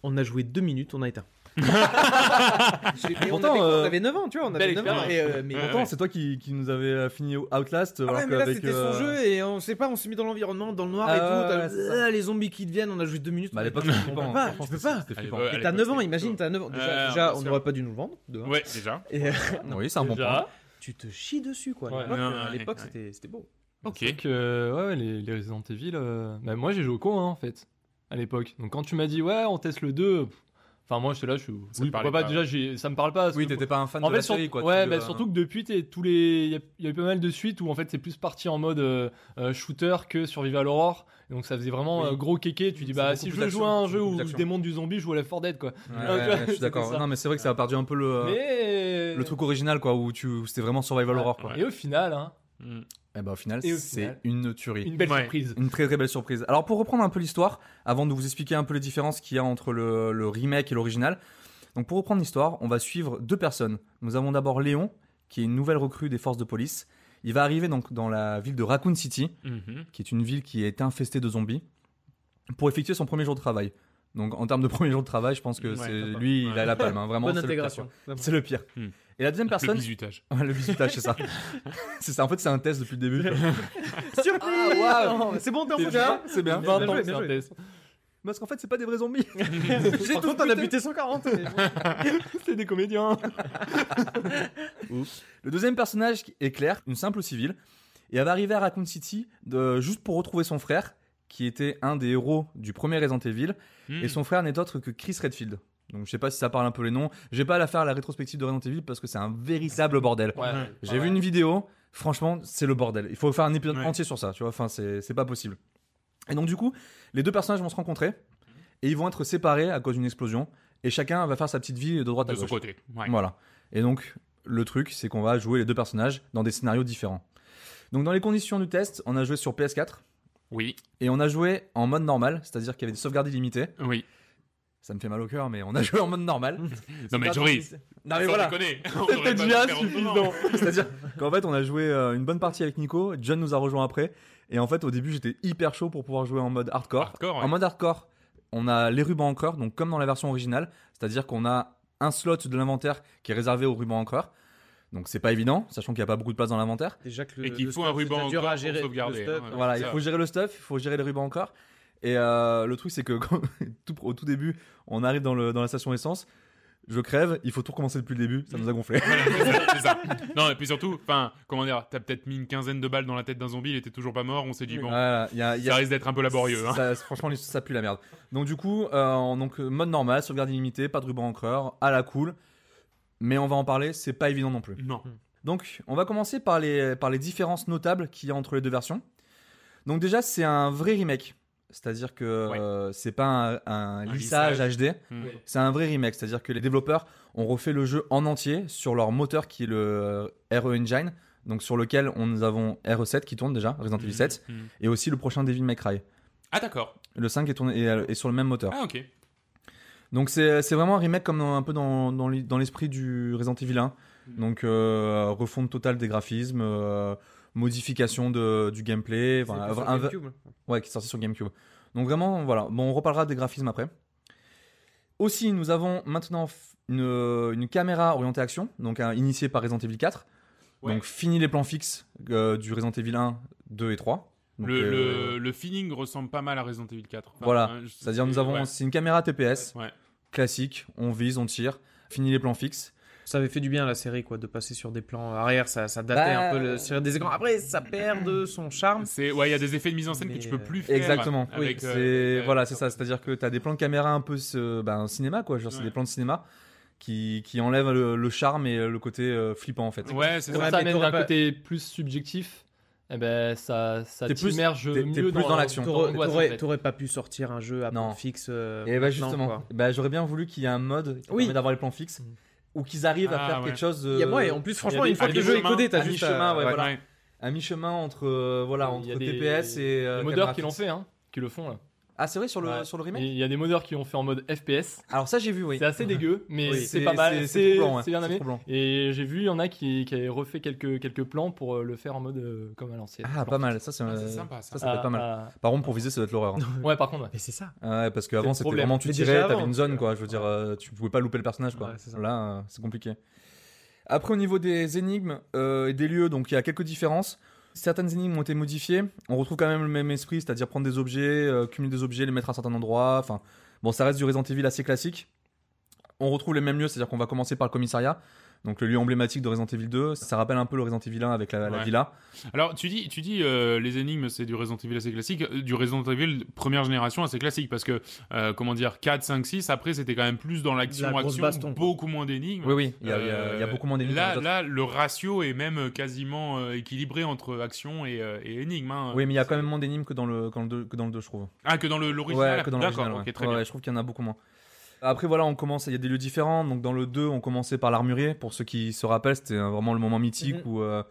on a joué deux minutes, on a éteint. On, Pourtant, avait, euh, on avait 9 ans, tu vois, on avait belle 9 ans. Et, euh, mais Ouais, Pourtant, c'est toi qui, qui nous avait euh, fini Outlast. Ah alors ouais, mais là c'était euh, son jeu et on sait pas, on s'est mis dans l'environnement, dans le noir Ah et ouais, tout. ah, les zombies qui te viennent, on a joué deux minutes. Bah, à l'époque, tu peux pas, tu peux pas. ouais. Et à t'as l'époque, 9 ans, imagine, t'as 9 ans. Déjà, on n'aurait pas dû nous le vendre. Ouais, déjà. Et Oui, c'est un bon point. Tu te chies dessus, quoi. Ouais. À l'époque, Ouais, à ouais, l'époque, ouais. c'était c'était beau. Ok. C'est que euh, les, les Resident Evil, euh, bah, moi j'ai joué au con hein, en fait, à l'époque. Donc quand tu m'as dit ouais, on teste le 2, pff, enfin moi j'étais là, je suis. Ça Oui, pourquoi pas, pas. déjà, j'ai- ça me parle pas. Oui, t'étais pas un fan En de fait, la sur- série, quoi. ouais, bah, euh, surtout que depuis, t'es- tous les, il y, a- il y a eu pas mal de suites où en fait c'est plus parti en mode euh, euh, shooter que survival horror. Et donc ça faisait vraiment Oui. euh, gros kéké. Tu dis C'est bah si je veux jouer à un jeu où je démonte du zombie, je joue à Left 4 Dead quoi. Ouais, Ah, tu ouais, vois, ouais, je suis c'était d'accord. Non, mais c'est vrai que ça a perdu un peu le, Mais le truc original, quoi, où tu, où c'était vraiment survival Ouais. horror, quoi. Et au final, hein, Et bah, au final, au c'est une tuerie. une belle Ouais. surprise. Une très très belle surprise. Alors pour reprendre un peu l'histoire, avant de vous expliquer un peu les différences qu'il y a entre le, le remake et l'original, donc pour reprendre l'histoire, on va suivre deux personnes. Nous avons d'abord Léon, qui est une nouvelle recrue des forces de police. Il va arriver donc dans la ville de Raccoon City, Mhm. qui est une ville qui est infestée de zombies, pour effectuer son premier jour de travail. Donc en termes de premier jour de travail, je pense que Ouais, c'est lui, il a la palme. hein. Vraiment, Bonne c'est le pire, intégration. C'est le pire. Hmm. Et la deuxième Le personne, bisutage. Ouais, le bisutage, c'est ça. c'est ça. En fait, c'est un test depuis le début. Surprise Ah, waouh. C'est bon, t'es en bien, c'est bien. Bien 20 ans c'est un test. Parce qu'en fait, c'est pas des vrais zombies. J'ai tout, t'en as buté 140. C'est des comédiens. Le deuxième personnage est Claire, une simple civile, et elle va arriver à Raccoon City de- juste pour retrouver son frère, qui était un des héros du premier Resident Evil, Hmm. et son frère n'est autre que Chris Redfield. Donc je sais pas si ça parle un peu les noms. Je vais pas la faire la rétrospective de Resident Evil parce que c'est un véritable bordel. Ouais. J'ai vu une vidéo, franchement, c'est le bordel. Il faut faire un épisode Ouais. entier sur ça, tu vois. Enfin, c'est pas possible. Et donc, du coup, les deux personnages vont se rencontrer et ils vont être séparés à cause d'une explosion. Et chacun va faire sa petite vie de droite à de son gauche. côté. Ouais. Voilà. Et donc, le truc, c'est qu'on va jouer les deux personnages dans des scénarios différents. Donc, dans les conditions du test, on a joué sur PS4 Oui, et on a joué en mode normal, c'est-à-dire qu'il y avait des sauvegardes illimitées. oui. Ça me fait mal au cœur, mais on a joué en mode normal. Non mais Joris, Non, mais voilà. C'était déjà suffisant. C'est-à-dire qu'en fait, on a joué euh, une bonne partie avec Nico. John nous a rejoint après. Et en fait, au début, j'étais hyper chaud pour pouvoir jouer en mode hardcore. Hardcore, ouais. En mode hardcore, on a les rubans encreurs, donc comme dans la version originale. C'est-à-dire qu'on a un slot de l'inventaire qui est réservé aux rubans encreurs. Donc c'est pas évident, sachant qu'il n'y a pas beaucoup de place dans l'inventaire. Déjà que le, Et qu'il faut un stuff, ruban c'est dur encore à pour gérer. sauvegarder, le stuff. hein. Voilà, il faut gérer le stuff, il faut gérer les rubans encreurs. Et euh, le truc, c'est que quand- tout- au tout début, on arrive dans, le, dans la station essence. Je crève, il faut tout recommencer depuis le début, ça nous a gonflé. C'est ça. Non, et puis surtout, enfin, comment dire, t'as peut-être mis une quinzaine de balles dans la tête d'un zombie, il était toujours pas mort, on s'est dit, bon, Voilà, il y a- il y a- ça risque d'être un peu laborieux. Hein. Ça- franchement, ça pue la merde. Donc du coup, euh, en- donc euh, mode normal, sauvegarde illimitée, pas de ruban encreur, à la cool. Mais on va en parler, c'est pas évident non plus. Non. Donc, on va commencer par les, par les différences notables qu'il y a entre les deux versions. Donc déjà, c'est un vrai remake. C'est-à-dire que euh, c'est pas un, un Un lissage, lissage. HD, Hmm. c'est un vrai remake. C'est-à-dire que les développeurs ont refait le jeu en entier sur leur moteur qui est le euh, RE Engine, donc sur lequel on, nous avons RE7 qui tourne déjà, Resident Evil 7, Hmm. et aussi le prochain Devil May Cry. Ah d'accord. Le 5 est, tourné, est, est sur le même moteur. Ah ok. Donc c'est vraiment un remake comme dans- un peu dans, l'esprit du Resident Evil 1. Donc euh, refonte totale des graphismes, euh, modification de, du gameplay, voilà, un- GameCube. ouais, qui est sorti sur GameCube. Donc vraiment, voilà. Bon, on reparlera des graphismes après. Aussi, nous avons maintenant une, une caméra orientée action, donc initiée par Resident Evil 4. Ouais. Donc fini les plans fixes euh, du Resident Evil 1, 2 et 3. Donc, Le, euh, le, le feeling ressemble pas mal à Resident Evil 4. Enfin, Voilà. hein, C'est-à-dire nous c'est- avons, ouais. c'est une caméra TPS Ouais. classique, on vise, on tire, fini les plans fixes. Ça avait fait du bien à la série, quoi, de passer sur des plans arrière. Ça, ça datait Bah, un peu le, sur des écrans. Après, ça perd de son charme. C'est ouais, il y a des effets de mise en scène que tu peux euh, plus faire. Exactement. Avec, Oui, euh, c'est euh, voilà, c'est ça. C'est-à-dire que tu as des plans de caméra un peu ce, ben, cinéma, quoi. Genre, c'est des plans de cinéma qui, qui enlèvent le, le charme et le côté euh, flippant, en fait. Ouais, c'est Comme ça. Ça mais amène un pas- côté plus subjectif. Eh ben, ça, ça T'es plus- t'immerge t'es- t'es mieux plus dans l'action. dans en t'aurais- pas pu sortir un jeu à Non. plan fixe. euh, Et bah justement, bah, j'aurais bien voulu qu'il y ait un mode qui Oui. permet d'avoir les plans fixes Mhm. Ou qu'ils arrivent à Ah, faire ouais. quelque chose. Il y a, euh, ouais, et en plus, franchement, des- une fois que le jeu est codé, t'as juste mi-chemin, à- ouais, ouais. voilà. Ouais. un mi-chemin entre euh, voilà entre des- TPS et euh, Les modeurs caméra qui l'ont fait, hein, qui le font là. Ah c'est vrai sur le Ouais. sur le remake. Il y a des modeurs qui l'ont fait en mode FPS. Alors ça j'ai vu oui. C'est assez dégueu, mais Oui, c'est pas mal. C'est bien amené. Et j'ai vu, il y en a qui, qui avaient refait quelques, quelques plans pour euh, le faire en mode euh, comme à l'ancienne. Ah pas mal. Ça c'est Ah, euh, sympa, ça. ça peut être pas mal. Ah, Par contre pour viser ça doit être l'horreur. hein. ah. Ouais, par contre, ouais. Mais c'est ça. Ah Ouais, parce qu'avant c'était vraiment tu tirais, t'avais une zone quoi. Je veux dire, tu pouvais pas louper le personnage quoi. Là, c'est compliqué. Après au niveau des énigmes et des lieux, donc il y a quelques différences. Certaines énigmes ont été modifiées. On retrouve quand même le même esprit, c'est-à-dire prendre des objets, euh, cumuler des objets, les mettre à un certain endroit. Enfin, bon, ça reste du Resident Evil assez classique. On retrouve les mêmes lieux, c'est-à-dire qu'on va commencer par le commissariat. Donc le lieu emblématique de Resident Evil 2, ça rappelle un peu le Resident Evil 1 avec la, villa. Alors, tu dis, tu dis euh, les énigmes, c'est du Resident Evil assez classique. Euh, Du Resident Evil première génération assez classique parce que, euh, comment dire, 4, 5, 6, après, c'était quand même plus dans l'action, La action, baston, quoi. beaucoup moins d'énigmes. Oui, oui, il y a, il y a- il y a beaucoup moins d'énigmes. Là, là, le ratio est même quasiment euh, équilibré entre action et, euh, et énigme. hein. Oui, mais il y a quand même moins d'énigmes que dans le, que dans le 2, que dans le 2, je trouve. Ah, que dans le- l'original Ouais, que dans l'original. ouais. très Ouais, bien. ouais, je trouve qu'il y en a beaucoup moins. Après, voilà, on commence, il y a des lieux différents. Donc, dans le 2, on commençait par l'armurier. Pour ceux qui se rappellent, c'était vraiment le moment mythique Mhm. où, euh,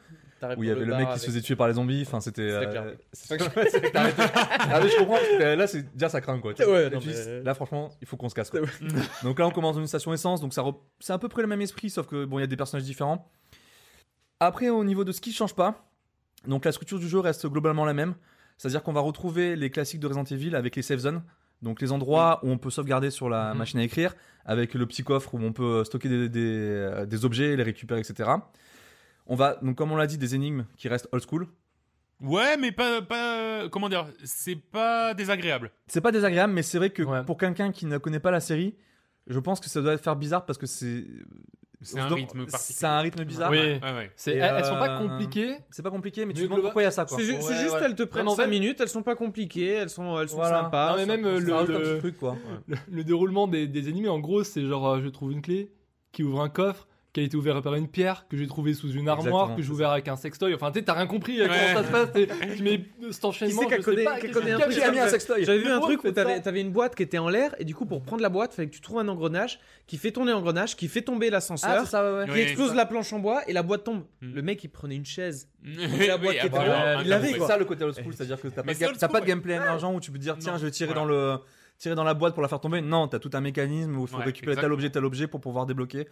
où il y avait le mec qui avec- se faisait tuer par les zombies. Enfin, c'était. C'était euh, clair. ah, mais je comprends. euh, Là, c'est déjà ça craint quoi. tu. Ouais, Là, non, tu dis, mais- là, franchement, il faut qu'on se casse. quoi. donc là, on commence dans une station essence. Donc ça, re- c'est à peu près le même esprit, sauf que bon, il y a des personnages différents. Après, au niveau de ce qui change pas, donc la structure du jeu reste globalement la même. C'est-à-dire qu'on va retrouver les classiques de Resident Evil avec les save zones. Donc les endroits où on peut sauvegarder sur la Mhm. machine à écrire, avec le petit coffre où on peut stocker des, des, euh, des objets, les récupérer, etc. On va, donc comme on l'a dit, des énigmes qui restent old school. Ouais, mais pas, pas. Comment dire C'est pas désagréable. C'est pas désagréable, mais c'est vrai que Ouais. pour quelqu'un qui ne connaît pas la série, je pense que ça doit faire bizarre parce que c'est. C'est un rythme C'est particulier. un rythme bizarre. Oui. Ouais, ouais. Elles, elles sont pas euh, compliquées. C'est pas compliqué, mais tu te demandes pourquoi il y a ça. C'est ju- Ouais, c'est juste, ouais. elles te prennent Vraiment, 5 en fait- minutes, elles sont pas compliquées, elles sont, elles sont Voilà. sympas. Non, mais même, euh, le- le- petit truc quoi. Le, le déroulement des, des ennemis, en gros, c'est genre, euh, je trouve une clé qui ouvre un coffre qui a été ouvert par une pierre que j'ai trouvé sous une armoire Exactement, que j'ai ouvert avec un sextoy. Enfin, tu sais, t'as rien compris euh, Ouais. comment ça se passe. Tu mets cet enchaînement. Qui c'est qui a qui un mis sextoy J'avais vu un Mais truc où t'avais une boîte qui était en l'air et du coup pour prendre la boîte, fallait que tu trouves un engrenage qui fait tourner l'engrenage, qui fait tomber Ah, l'ascenseur, c'est ça, ouais, ouais. qui Oui. explose la planche en bois et la boîte tombe. Hmm. Le mec il prenait une chaise. La boîte qui était là, un il l'avait, carton. C'est quoi. ça le côté old school, c'est-à-dire que t'as pas, de gameplay émergent où tu peux te dire tiens je vais tirer dans le tirer dans la boîte pour la faire tomber. Non, t'as tout un mécanisme où il faut Ouais, récupérer tel objet, tel objet pour pouvoir débloquer.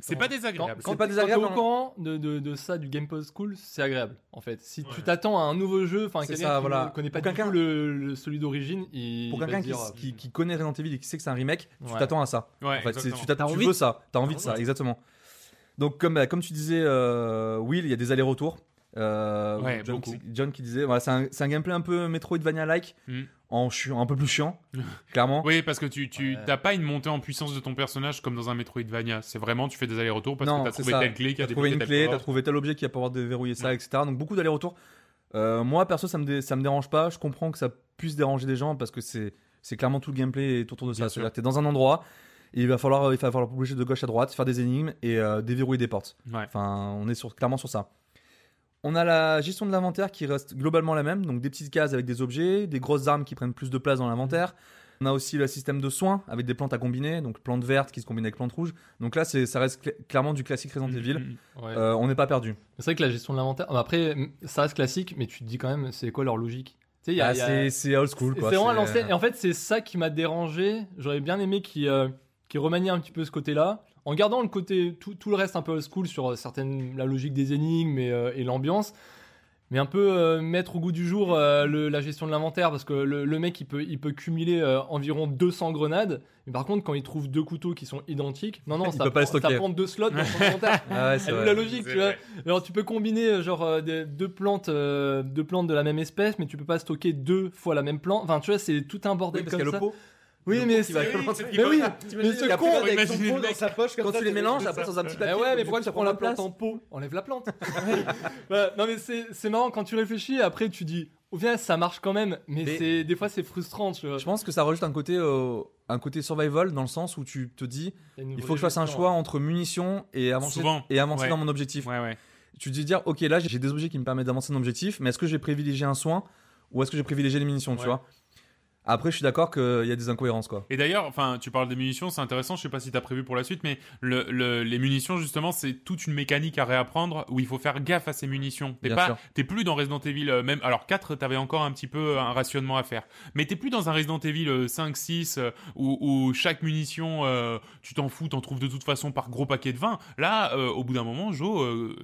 C'est quand- pas désagréable. Quand, C'est pas quand désagréable, t'es au hein. courant de, de, de ça, du Game Post School, c'est agréable en fait. Si tu t'attends à un nouveau jeu, enfin quelqu'un ça, qui voilà. ne connaît pas Pour du quelqu'un- tout le, le- celui d'origine, il Pour quelqu'un se qui, dire, euh, qui, qui connaît Resident Evil et qui sait que c'est un remake, tu t'attends à ça. Ouais, en fait, tu, t'attends- tu veux ça, t'as envie de ça, exactement. Donc comme, bah, comme tu disais, euh, Will, il y a des allers-retours. Euh, Ouais, John, beaucoup. qui, John qui disait, voilà, c'est un, gameplay un peu Metroidvania-like, Mm. en chiant, un peu plus chiant, clairement. Oui, parce que tu, tu Ouais. t'as pas une montée en puissance de ton personnage comme dans un Metroidvania. C'est vraiment, tu fais des allers-retours parce Non, que t'as c'est trouvé ça. telle clé qui a T'as trouvé une tel clé, t'as trouvé tel objet qui va pouvoir déverrouiller ça, etc. Donc beaucoup d'allers-retours. Euh, moi, perso, ça me, dé- ça me dérange pas. Je comprends que ça puisse déranger des gens parce que c'est c'est clairement tout le gameplay est autour de ça. C'est-à-dire que t'es dans un endroit et il va falloir, il va falloir bouger de gauche à droite, faire des énigmes et euh, déverrouiller des portes. Ouais. Enfin, on est sur, clairement sur ça. On a la gestion de l'inventaire qui reste globalement la même, donc des petites cases avec des objets, des grosses armes qui prennent plus de place dans l'inventaire. On a aussi le système de soins avec des plantes à combiner, donc plantes vertes qui se combinent avec plantes rouges. Donc là, ça reste cl- clairement du classique Resident Evil. Mm, mm. ouais. Euh, on n'est pas perdu. C'est vrai que la gestion de l'inventaire. bah, Après, ça reste classique, mais tu te dis quand même, c'est quoi leur logique? Tu sais, Ah, a- c'est, old school C'est vraiment l'ancienne. Et en fait, c'est ça qui m'a dérangé. J'aurais bien aimé qu'ils euh, remanient un petit peu ce côté-là, en gardant le côté tout, tout le reste un peu old school sur euh, certaines la logique des énigmes et, euh, et l'ambiance, mais un peu euh, mettre au goût du jour euh, le- la gestion de l'inventaire parce que le, le mec il peut il peut cumuler euh, environ 200 grenades, mais par contre quand il trouve deux couteaux qui sont identiques, non non Il ça, peut pas les prend, ça stocker. prend deux slots dans son inventaire. Ah ouais, c'est la logique, tu vois. Alors tu peux combiner genre euh, des- deux plantes, euh, deux plantes de la même espèce, mais tu peux pas stocker deux fois la même plante. Enfin, tu vois, c'est tout un Oui, bordel parce comme a ça. Oui, Le mais c'est- mais oui, mais ce con, avec son pot dans sa poche comme Quand tu les mélanges, après dans un petit papier. ouais, mais pourquoi tu ça prends prend la plante en pot Enlève la plante. Bah, non mais c'est c'est marrant quand tu réfléchis. Après tu dis, au final ça marche quand même, mais, Mais- c'est des fois c'est frustrant. Tu vois. Je pense que ça rajoute un côté, euh, un côté survival dans le sens où tu te dis, Il faut que je fasse un choix entre munitions et avancer, Souvent. et avancer Ouais. dans mon objectif. Ouais, ouais. Tu te dis dire, ok, là j'ai des objets qui me permettent d'avancer dans mon objectif, mais est-ce que je vais privilégier un soin ou est-ce que je vais privilégier les munitions, tu vois? Après, je suis d'accord qu'il y a des incohérences, quoi. Et d'ailleurs, enfin, tu parles des munitions, c'est intéressant. Je sais pas si t'as prévu pour la suite, mais le, le- les munitions justement, c'est toute une mécanique à réapprendre où il faut faire gaffe à ces munitions. T'es pas, t'es plus dans Resident Evil euh, même. Alors 4, t'avais encore un petit peu un rationnement à faire, mais t'es plus dans un Resident Evil euh, 5, 6 euh, où, où chaque munition, euh, tu t'en fous, t'en trouves de toute façon par gros paquet de 20. Là, euh, au bout d'un moment, Joe, euh,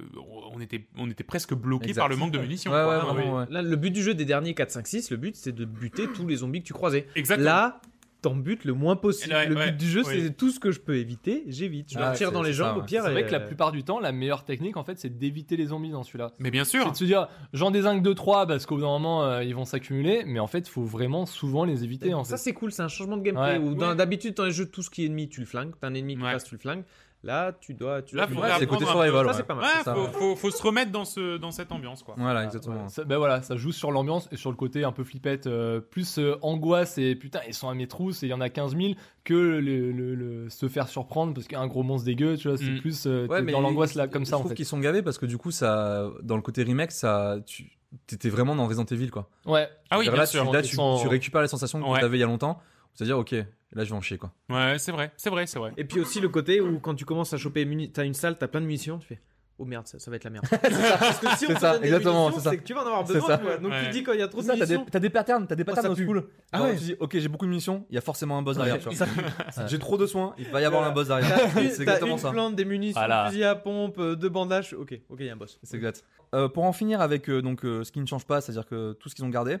on était, on était presque bloqué par le manque de munitions. Ouais, quoi. ouais, Ah, vraiment, ouais. Là, le but du jeu des derniers 4, 5, 6, le but c'est de buter tous les zombies que tu croisais. Exactement. Là, t'en butes le moins possible. Ouais, le but ouais, du jeu, oui. c'est tout ce que je peux éviter, j'évite. Je Ah, me tire c'est- dans les c'est ça, jambes, au pire. C'est vrai et, que la euh, plupart du temps, la meilleure technique en fait, c'est d'éviter les zombies dans celui-là. Mais bien C'est sûr. de se dire, j'en désingue 2-3 parce qu'au bout d'un moment euh, ils vont s'accumuler, mais en fait, il faut vraiment souvent les éviter. En ça c'est cool, c'est un changement de gameplay Ouais. d'habitude dans les jeux tout ce qui est ennemi tu le flingues, t'as un ennemi qui Ouais. passe tu le flingues. Là tu dois tu Là, dois- faut Ouais, c'est côté survival, Ça ouais. c'est pas mal. Ouais, ça, faut, faut, faut se remettre dans, ce, dans cette ambiance, quoi. Voilà, exactement. Ça, ben voilà, ça joue sur l'ambiance et sur le côté un peu flippette, euh, plus euh, angoisse et putain, ils sont à mes trousses et il y en a 15 000 que le, le- le- se faire surprendre parce qu'il y a un gros monstre dégueu, tu vois, c'est Mm. plus euh, Ouais, t'es mais dans l'angoisse là, comme je ça en trouve fait. qu'ils sont gavés parce que du coup, ça, dans le côté remake, ça, tu étais vraiment dans Resident Evil, quoi. Ouais, Ah oui, bien là, sûr. tu, là, tu, sont- tu récupères les sensations que Ouais. tu avais il y a longtemps. C'est-à-dire, ok, là, je vais en chier, quoi. Ouais, c'est vrai, c'est vrai, c'est vrai. Et puis aussi le côté où quand tu commences à choper muni- t'as une salle, t'as plein de munitions, tu fais oh merde, ça, ça va être la merde. Parce que si on C'est te ça, donne des exactement, munitions, c'est ça. c'est que tu vas en avoir C'est besoin. ça. tu vois. Donc Ouais. tu dis quand il y a trop C'est de ça, t'as des, munitions. t'as des patterns, t'as des Oh, ça patterns pue. school. Ah Genre, ouais. Tu dis, ok, j'ai beaucoup de munitions, il y a forcément un boss derrière, tu vois. Ça- J'ai trop de soins, il va y avoir un boss derrière. T'as C'est T'as exactement une ça. plante, des munitions, Voilà. fusil à pompe, euh, deux bandages. Ok, ok, il y a un boss. C'est exact. Euh, pour en finir avec euh, donc euh, ce qui ne change pas, c'est-à-dire que tout ce qu'ils ont gardé,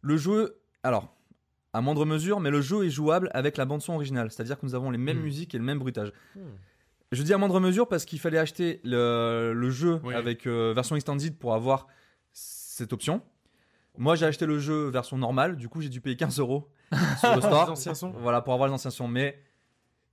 le jeu, alors à moindre mesure, mais le jeu est jouable avec la bande son originale, c'est-à-dire que nous avons les mêmes Hmm. musiques et le même bruitage. Hmm. Je dis à moindre mesure parce qu'il fallait acheter le, le jeu Oui. avec euh, version extended pour avoir cette option. Moi, j'ai acheté le jeu version normale, du coup, j'ai dû payer 15 euros sur le store. Les anciens sons. Voilà, pour avoir les anciens sons. Mais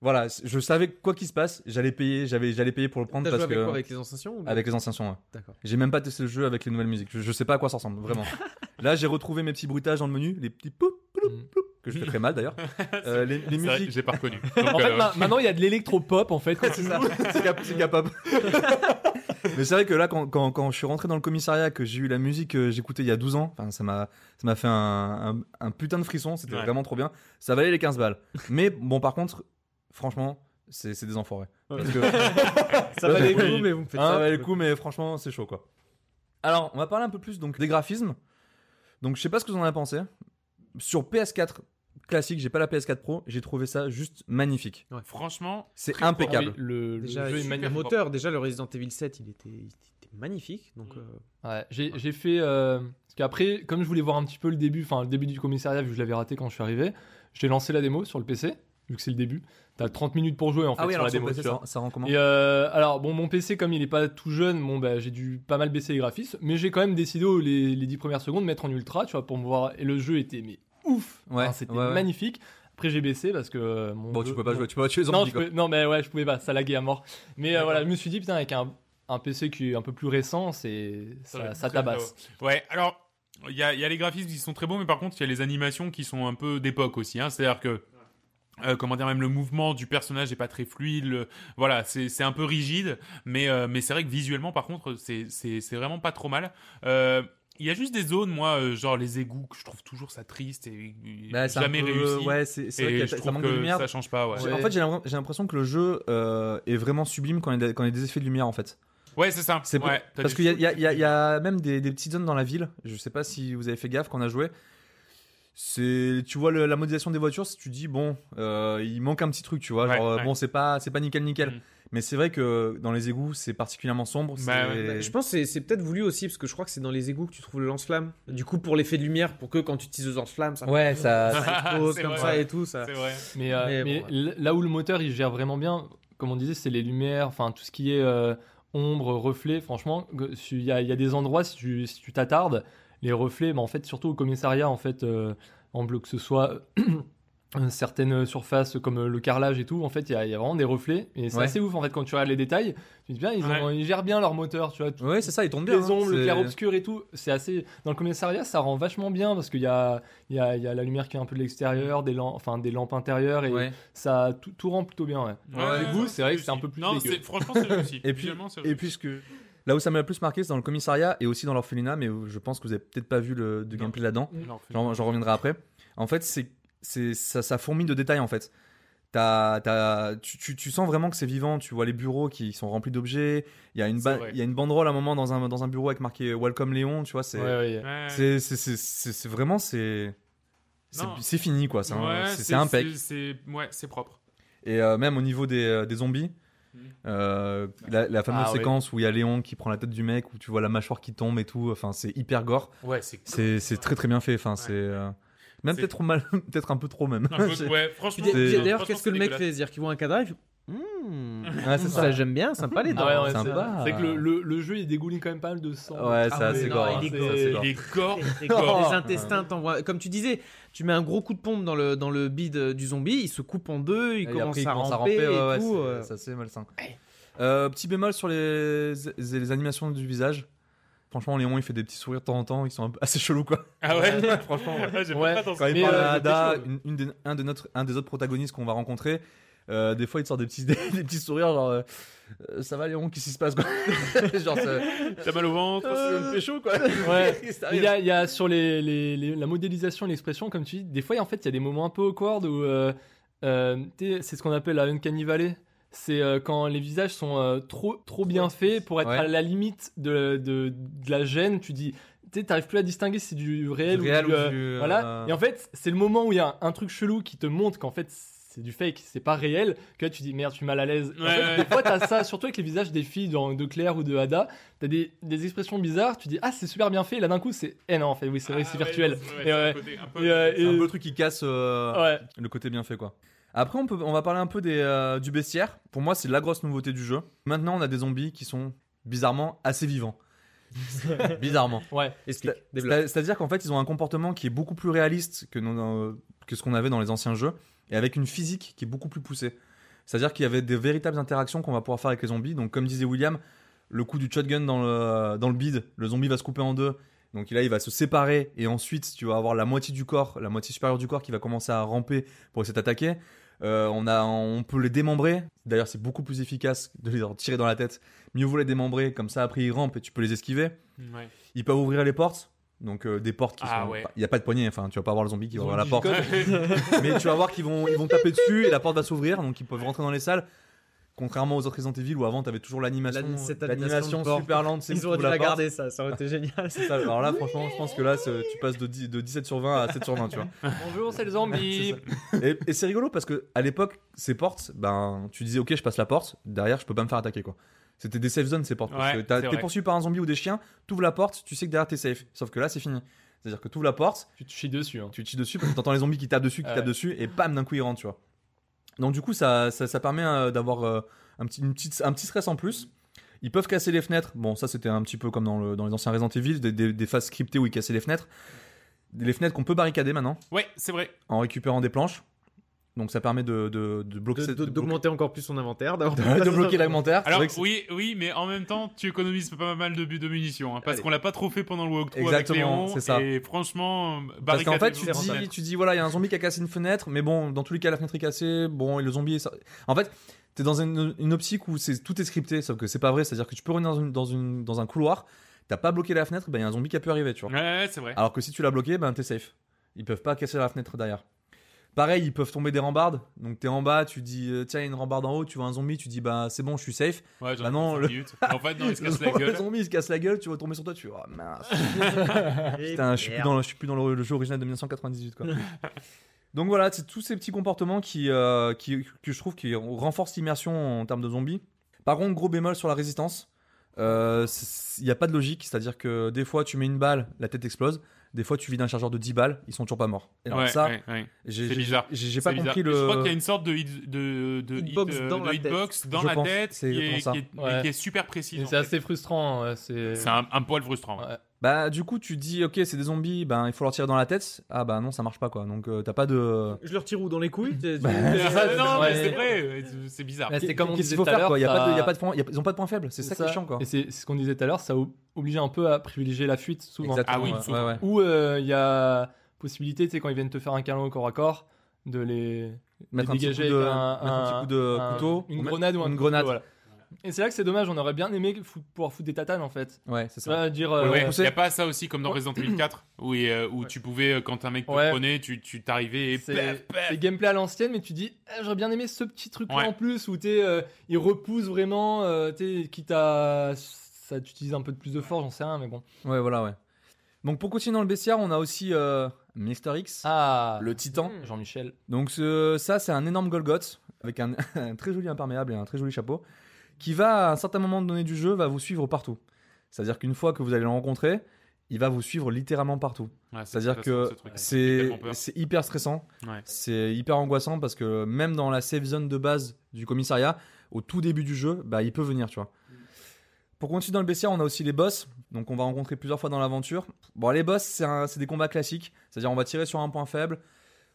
voilà, je savais quoi qu'il se passe, j'allais payer, j'avais, j'allais payer pour le prendre joué parce avec que quoi Avec les anciens sons ou avec les anciens sons. ouais. D'accord. J'ai même pas testé le jeu avec les nouvelles musiques. Je, je sais pas à quoi ça ressemble, vraiment. Là, j'ai retrouvé mes petits bruitages dans le menu, les petits poup, Mm. poup, que je fais très mal d'ailleurs. Euh, les, musiques. j'ai pas reconnu. En fait, euh, ma- maintenant il y a de l'électro-pop en fait. C'est ça, c'est capable. Mais c'est vrai que là, quand, quand, quand je suis rentré dans le commissariat, que j'ai eu la musique que j'écoutais il y a 12 ans, enfin, ça m'a ça m'a fait un, un, un putain de frisson, c'était Ouais. vraiment trop bien. Ça valait les 15 balles. Mais bon, par contre, franchement, c'est des enfoirés. Parce que Ça valait le coup, mais vous me faites Hein, ça valait le coup, mais franchement, c'est chaud quoi. Alors, on va parler un peu plus donc des graphismes. Donc, je sais pas ce que vous en avez pensé. Sur PS4 classique, j'ai pas la PS4 Pro, j'ai trouvé ça juste magnifique. Franchement, C'est impeccable. Oui, le, le Déjà, jeu est magnifique. moteur. Déjà, le Resident Evil 7, il était, il était magnifique. Donc, Mm. euh, Ouais, j'ai fait. euh, parce qu'après, comme je voulais voir un petit peu le début, enfin le début du commissariat, vu que je l'avais raté quand je suis arrivé, j'ai lancé la démo sur le PC, vu que c'est le début. T'as 30 minutes pour jouer en fait Ah oui, sur alors la démo. PC, ça, ça rend comment Et euh, alors, bon, mon PC, comme il est pas tout jeune, bon, bah, j'ai dû pas mal baisser les graphismes, mais j'ai quand même décidé les, les 10 premières secondes de mettre en ultra, tu vois, pour me voir. Et le jeu était mais ouf, Ouais, Enfin, c'était ouais, ouais. magnifique. Après, j'ai baissé parce que euh, mon. Bon, jeu- tu peux pas jouer, tu peux pas tuer les non, zombies pouvais- non, mais ouais, je pouvais pas, ça laguait à mort. Mais euh, voilà, je me suis dit, putain, avec un, un PC qui est un peu plus récent, c'est Ça tabasse. Ouais, alors, il y a, il y a les graphismes qui sont très bons, mais par contre, il y a les animations qui sont un peu d'époque aussi. Hein. C'est-à-dire que, euh, comment dire, même le mouvement du personnage n'est pas très fluide. le- Voilà, c'est c'est un peu rigide, mais, euh, mais c'est vrai que visuellement, par contre, c'est c'est- c'est vraiment pas trop mal. Euh, Il y a juste des zones, moi, euh, genre les égouts, que je trouve toujours ça triste et et Bah, un jamais peu- réussi. Ouais, c'est vrai et que je ça manque de lumière. ça change pas, ouais. En fait, j'ai l'impression- que le jeu euh, est vraiment sublime quand il y a des- quand il y a des effets de lumière en fait. Ouais, c'est ça. C'est ouais, t'as Parce qu'il y, a- y a- y a- y a même des, des petites zones dans la ville. Je sais pas si vous avez fait gaffe quand on a joué. C'est, tu vois le- la modélisation des voitures, si tu dis bon, euh, il manque un petit truc, tu vois. Genre, ouais. bon, c'est pas, c'est pas nickel nickel. Mhm. Mais c'est vrai que dans les égouts, c'est particulièrement sombre. Bah, ouais. Je pense que c'est- peut-être voulu aussi, parce que je crois que c'est dans les égouts que tu trouves le lance-flamme. Du coup, pour l'effet de lumière, pour que quand tu utilises le lance-flamme, ça, Ouais, ça. ça explose comme vrai. ça et tout. Ça. C'est vrai. Mais, euh, Mais mais bon, l- là où le moteur il gère vraiment bien, comme on disait, c'est les lumières, enfin tout ce qui est euh, ombre, reflet. Franchement, il y, a- il y a des endroits, si tu si tu t'attardes, les reflets, mais en fait, surtout au commissariat, en fait, euh, en bleu, que ce soit certaines surfaces comme le carrelage et tout, en fait, il y, a- il y a vraiment des reflets. Et c'est Ouais. assez ouf, en fait, quand tu regardes les détails, tu te dis bien, ils, ont- ils gèrent bien leur moteur, tu vois. tout- Ouais, c'est ça, il tourne bien. les hein, ombres, le clair-obscur et tout, c'est assez. Dans le commissariat, ça rend vachement bien parce qu'il y a, il y, a, il y a la lumière qui est un peu de l'extérieur, des lampes, enfin des lampes intérieures et Ouais. ça tout, tout rend plutôt bien. Ouais. Ouais, du coup, non, c'est vrai que c'est un peu plus Non, franchement, c'est réussi. Et puis, et réussi. puis ce que- là où ça m'a le plus marqué, c'est dans le commissariat et aussi dans l'orphelinat, mais je pense que vous avez peut-être pas vu le de gameplay là-dedans. J'en reviendrai après. En fait, c'est c'est ça, ça fourmille de détails en fait. T'as- t'as- tu, tu, tu sens vraiment que c'est vivant. Tu vois les bureaux qui sont remplis d'objets. Il y a une il y a une banderole à un moment dans un dans un bureau avec marqué Welcome Léon. Tu vois, c'est Ouais, ouais. Ouais. c'est c'est c'est- c'est- c'est vraiment c'est c'est fini quoi. C'est Ouais, c'est c'est impec. c'est- c'est- Ouais, c'est propre. Et euh, même au niveau des, euh, des zombies. Mhm. euh, la, la fameuse Ah, ouais. séquence où il y a Léon qui prend la tête du mec, où tu vois la mâchoire qui tombe et tout, enfin c'est hyper gore. Ouais, c'est C'est c'est très très bien fait. Enfin, c'est euh, même C'est- peut-être mal, peut-être un peu trop même. Un peu- C'est- ouais, franchement. d'a- C'est- D'ailleurs, qu'est-ce que c'est le mec fait? C'est-à-dire qu'il voit un cadavre, il fait Mmh, Ouais, c'est ça, ça. j'aime bien, sympa les dents. Ah ouais, c'est c'est que le, le, le jeu il dégouline quand même pas mal de sang. Ouais, Ah c'est gore. hein. il est C'est gore, c'est. Il est gore. Les intestins t'envoient. Comme tu disais, tu mets un gros coup de pompe dans le, dans le bide du zombie, il se coupe en deux, il Et commence, après, il à, commence ramper ouais, tout. c'est- euh. C'est assez malsain. Euh, petit bémol sur les, les animations du visage. Franchement, Léon, il fait des petits sourires de temps en temps, ils sont un peu assez chelous quoi. Ah ouais Franchement, ouais. Ah, J'ai pas Ouais. fait attention. Quand il parle euh, à Ada, c'est chaud. une, une des- un, de notre, un des autres protagonistes qu'on va rencontrer, euh, des fois il te sort des petits, des, petits sourires genre euh, Euh, ça va Léon, qu'est-ce qui se passe quoi? Genre T'as mal au ventre c'est une pécho quoi. Ouais. Il y a, il y a sur les, les- les- la modélisation et l'expression, comme tu dis, des fois en fait il y a des moments un peu awkward où euh, euh, c'est ce qu'on appelle la uncanny valley. C'est euh, quand les visages sont euh, trop, trop bien faits pour être Ouais. à la limite de, de, de la gêne. Tu dis, tu sais, t'arrives plus à distinguer si c'est du réel, Du réel ou du. ou euh, du, euh, Voilà. Et en fait, c'est le moment où il y a un, un truc chelou qui te montre qu'en fait c'est du fake, c'est pas réel, que là tu dis merde, je suis mal à l'aise. En Ouais, fait, ouais. Des fois, t'as ça, surtout avec les visages des filles dans- de Claire ou de Ada, t'as des, des expressions bizarres, tu dis ah, c'est super bien fait, et là d'un coup, c'est eh non, en fait, oui, c'est vrai, Ah c'est ouais, virtuel. Et c'est un ouais. côté un peu- Et, euh, C'est un et- peu le truc qui casse euh, ouais. le côté bien fait quoi. Après on, peut, on va parler un peu des, euh, du bestiaire. Pour moi c'est la grosse nouveauté du jeu. Maintenant on a des zombies qui sont bizarrement assez vivants. Bizarrement. Ouais. C'est-à-dire qu'en fait, ils ont un comportement qui est beaucoup plus réaliste que, nos- que ce qu'on avait dans les anciens jeux, et avec une physique qui est beaucoup plus poussée. C'est-à-dire qu'il y avait des véritables interactions qu'on va pouvoir faire avec les zombies. Donc, comme disait William, le coup du shotgun dans le, dans le bide, le zombie va se couper en deux. Donc là, il va se séparer, et ensuite, tu vas avoir la moitié du corps, la moitié supérieure du corps qui va commencer à ramper pour essayer de t'attaquer. Euh, on, a, on peut les démembrer. D'ailleurs, c'est beaucoup plus efficace de les tirer dans la tête. Mieux vaut les démembrer, comme ça, après, ils rampent et tu peux les esquiver. Ouais. Ils peuvent ouvrir les portes. Donc euh, des portes qui Ah sont. ouais. Il n'y a pas de poignée, enfin tu vas pas avoir le zombie qui va ouvrir la porte. Mais tu vas voir qu'ils vont, ils vont taper dessus et la porte va s'ouvrir, donc ils peuvent rentrer dans les salles. Contrairement aux autres Resident Evil où avant tu avais toujours l'animation, l'animation super lente. Ils auraient dû la garder, ça, ça aurait été génial. Ça. Alors là, franchement, je pense que là, tu passes de, 10 de 17 sur 20 à 7 sur 20, tu vois. Bonjour, c'est le zombie. Et, et c'est rigolo parce que à l'époque, ces portes, ben, tu disais ok, je passe la porte, derrière, je peux pas me faire attaquer quoi. C'était des safe zones ces portes. Ouais, t'es poursuivi par un zombie ou des chiens, t'ouvres la porte, tu sais que derrière t'es safe. Sauf que là, c'est fini. C'est-à-dire que t'ouvres la porte, Tu te chies dessus. hein. tu te chies dessus parce que t'entends les zombies qui tapent dessus, qui Ouais. tapent dessus, et bam, d'un coup ils rentrent, tu vois. Donc du coup, ça, ça, ça permet euh, d'avoir euh, un, petit, une petite, un petit stress en plus. Ils peuvent casser les fenêtres. Bon, ça c'était un petit peu comme dans, le, dans les anciens Resident Evil, des, des, des phases scriptées où ils cassaient les fenêtres. Les fenêtres qu'on peut barricader maintenant Ouais, c'est vrai. en récupérant des planches. Donc ça permet de, de, de bloquer, De- cette- de- de bloquer- D'augmenter encore plus son inventaire. d'avoir de- de bloquer l'alimentaire. C'est Alors vrai que c'est- oui, oui, mais en même temps, tu économises pas mal de, bu- de munitions, hein, parce Allez. qu'on l'a pas trop fait pendant le walkthrough Exactement, avec Léon. c'est ça. Et franchement, Parce qu'en fait, tu dis, tu dis, voilà, il y a un zombie qui a cassé une fenêtre, mais bon, dans tous les cas, la fenêtre est cassée, bon, et le zombie est... En fait, t'es dans une, une optique où c'est, tout est scripté, sauf que c'est pas vrai, c'est-à-dire que tu peux revenir dans, une, dans, une, dans un couloir, t'as pas bloqué la fenêtre, ben il y a un zombie qui a pu arriver, tu vois. Ouais, c'est vrai. Alors que si tu l'as bloqué, ben t'es safe. Ils peuvent pas casser la fenêtre derrière. Pareil, ils peuvent tomber des rambardes. Donc t'es en bas, tu dis euh, tiens, il y a une rambarde en haut, tu vois un zombie, tu dis bah c'est bon, je suis safe. Ouais, bah non, le-. En fait, non, il se le, casse la zombie- gueule. le zombie il se casse la gueule, tu vas tomber sur toi, tu vas oh, mince. Putain, je suis plus dans le, je suis plus dans le, le jeu original de 1998 quoi. Donc voilà, c'est tous ces petits comportements qui, euh, qui que je trouve qui renforcent l'immersion en termes de zombies. Par contre, gros bémol sur la résistance. Il n'y a pas de logique, c'est-à-dire que des fois tu mets une balle, la tête explose. Des fois tu vides un chargeur de 10 balles, ils sont toujours pas morts. Et alors Ouais, ça, ouais, ouais. j'ai c'est bizarre. j'ai- pas bizarre. compris le. Je crois qu'il y a une sorte de, hit- de, de Hitbox hit, euh, dans de la hitbox dans Je la pense, tête c'est qui est, qui est- qui est super précise. C'est fait. assez frustrant. ouais, C'est C'est un, un poil frustrant. Bah du coup tu dis ok c'est des zombies, ben il faut leur tirer dans la tête. Ah bah non ça marche pas quoi. Donc euh, t'as pas de. Je leur tire où dans les couilles Bah, ça, non, mais c'est vrai, c'est- c'est bizarre. C'est comme on disait qu'il faut tout à faire l'heure. quoi? Y a pas de, y a ça- pas de point, y a- ils ont pas de point faible. C'est ça, qui est chiant quoi. Et c'est ce qu'on disait tout à l'heure, ça ob- oblige un peu à privilégier la fuite souvent. Exactement. Ah oui, souvent. ouais, ouais. Ou euh, il y a possibilité, tu sais, quand ils viennent te faire un câlin au corps à corps, de les, Mettre un les petit dégager coup de, avec un, petit coup de un- couteau, une grenade ou un une couteau, grenade. voilà. Et c'est là que c'est dommage, on aurait bien aimé fou- pouvoir foutre des tatanes en fait. Ouais, c'est Ça dire. Euh, ouais. Y a pas ça aussi comme dans Resident Evil 4 où, euh, où Ouais. tu pouvais euh, quand un mec te Ouais. prenait, tu tu t'arrivais et C'est paf, paf. c'est gameplay à l'ancienne, mais tu dis, eh, j'aurais bien aimé ce petit truc là Ouais. en plus où t'es, euh, il repousse vraiment, euh, t'es, quitte à. Ça t'utilise un peu de plus de force, j'en sais rien, mais bon. Ouais, voilà, ouais. Donc pour continuer dans le bestiaire, on a aussi euh, Mr. X, Ah le titan. Jean-Michel. Donc ce- ça, c'est un énorme Golgoth avec un, un très joli imperméable et un très joli chapeau, qui va à un certain moment donné du jeu va vous suivre partout. C'est-à-dire qu'une fois que vous allez le rencontrer, il va vous suivre littéralement partout. Ouais, C'est-à-dire que c'est hyper stressant, Ouais. c'est hyper angoissant parce que même dans la safe zone de base du commissariat, au tout début du jeu, bah, il peut venir, tu vois. Pour continuer dans le bestiaire, on a aussi les boss, donc on va rencontrer plusieurs fois dans l'aventure. Bon, les boss, c'est des combats classiques, c'est-à-dire on va tirer sur un point faible,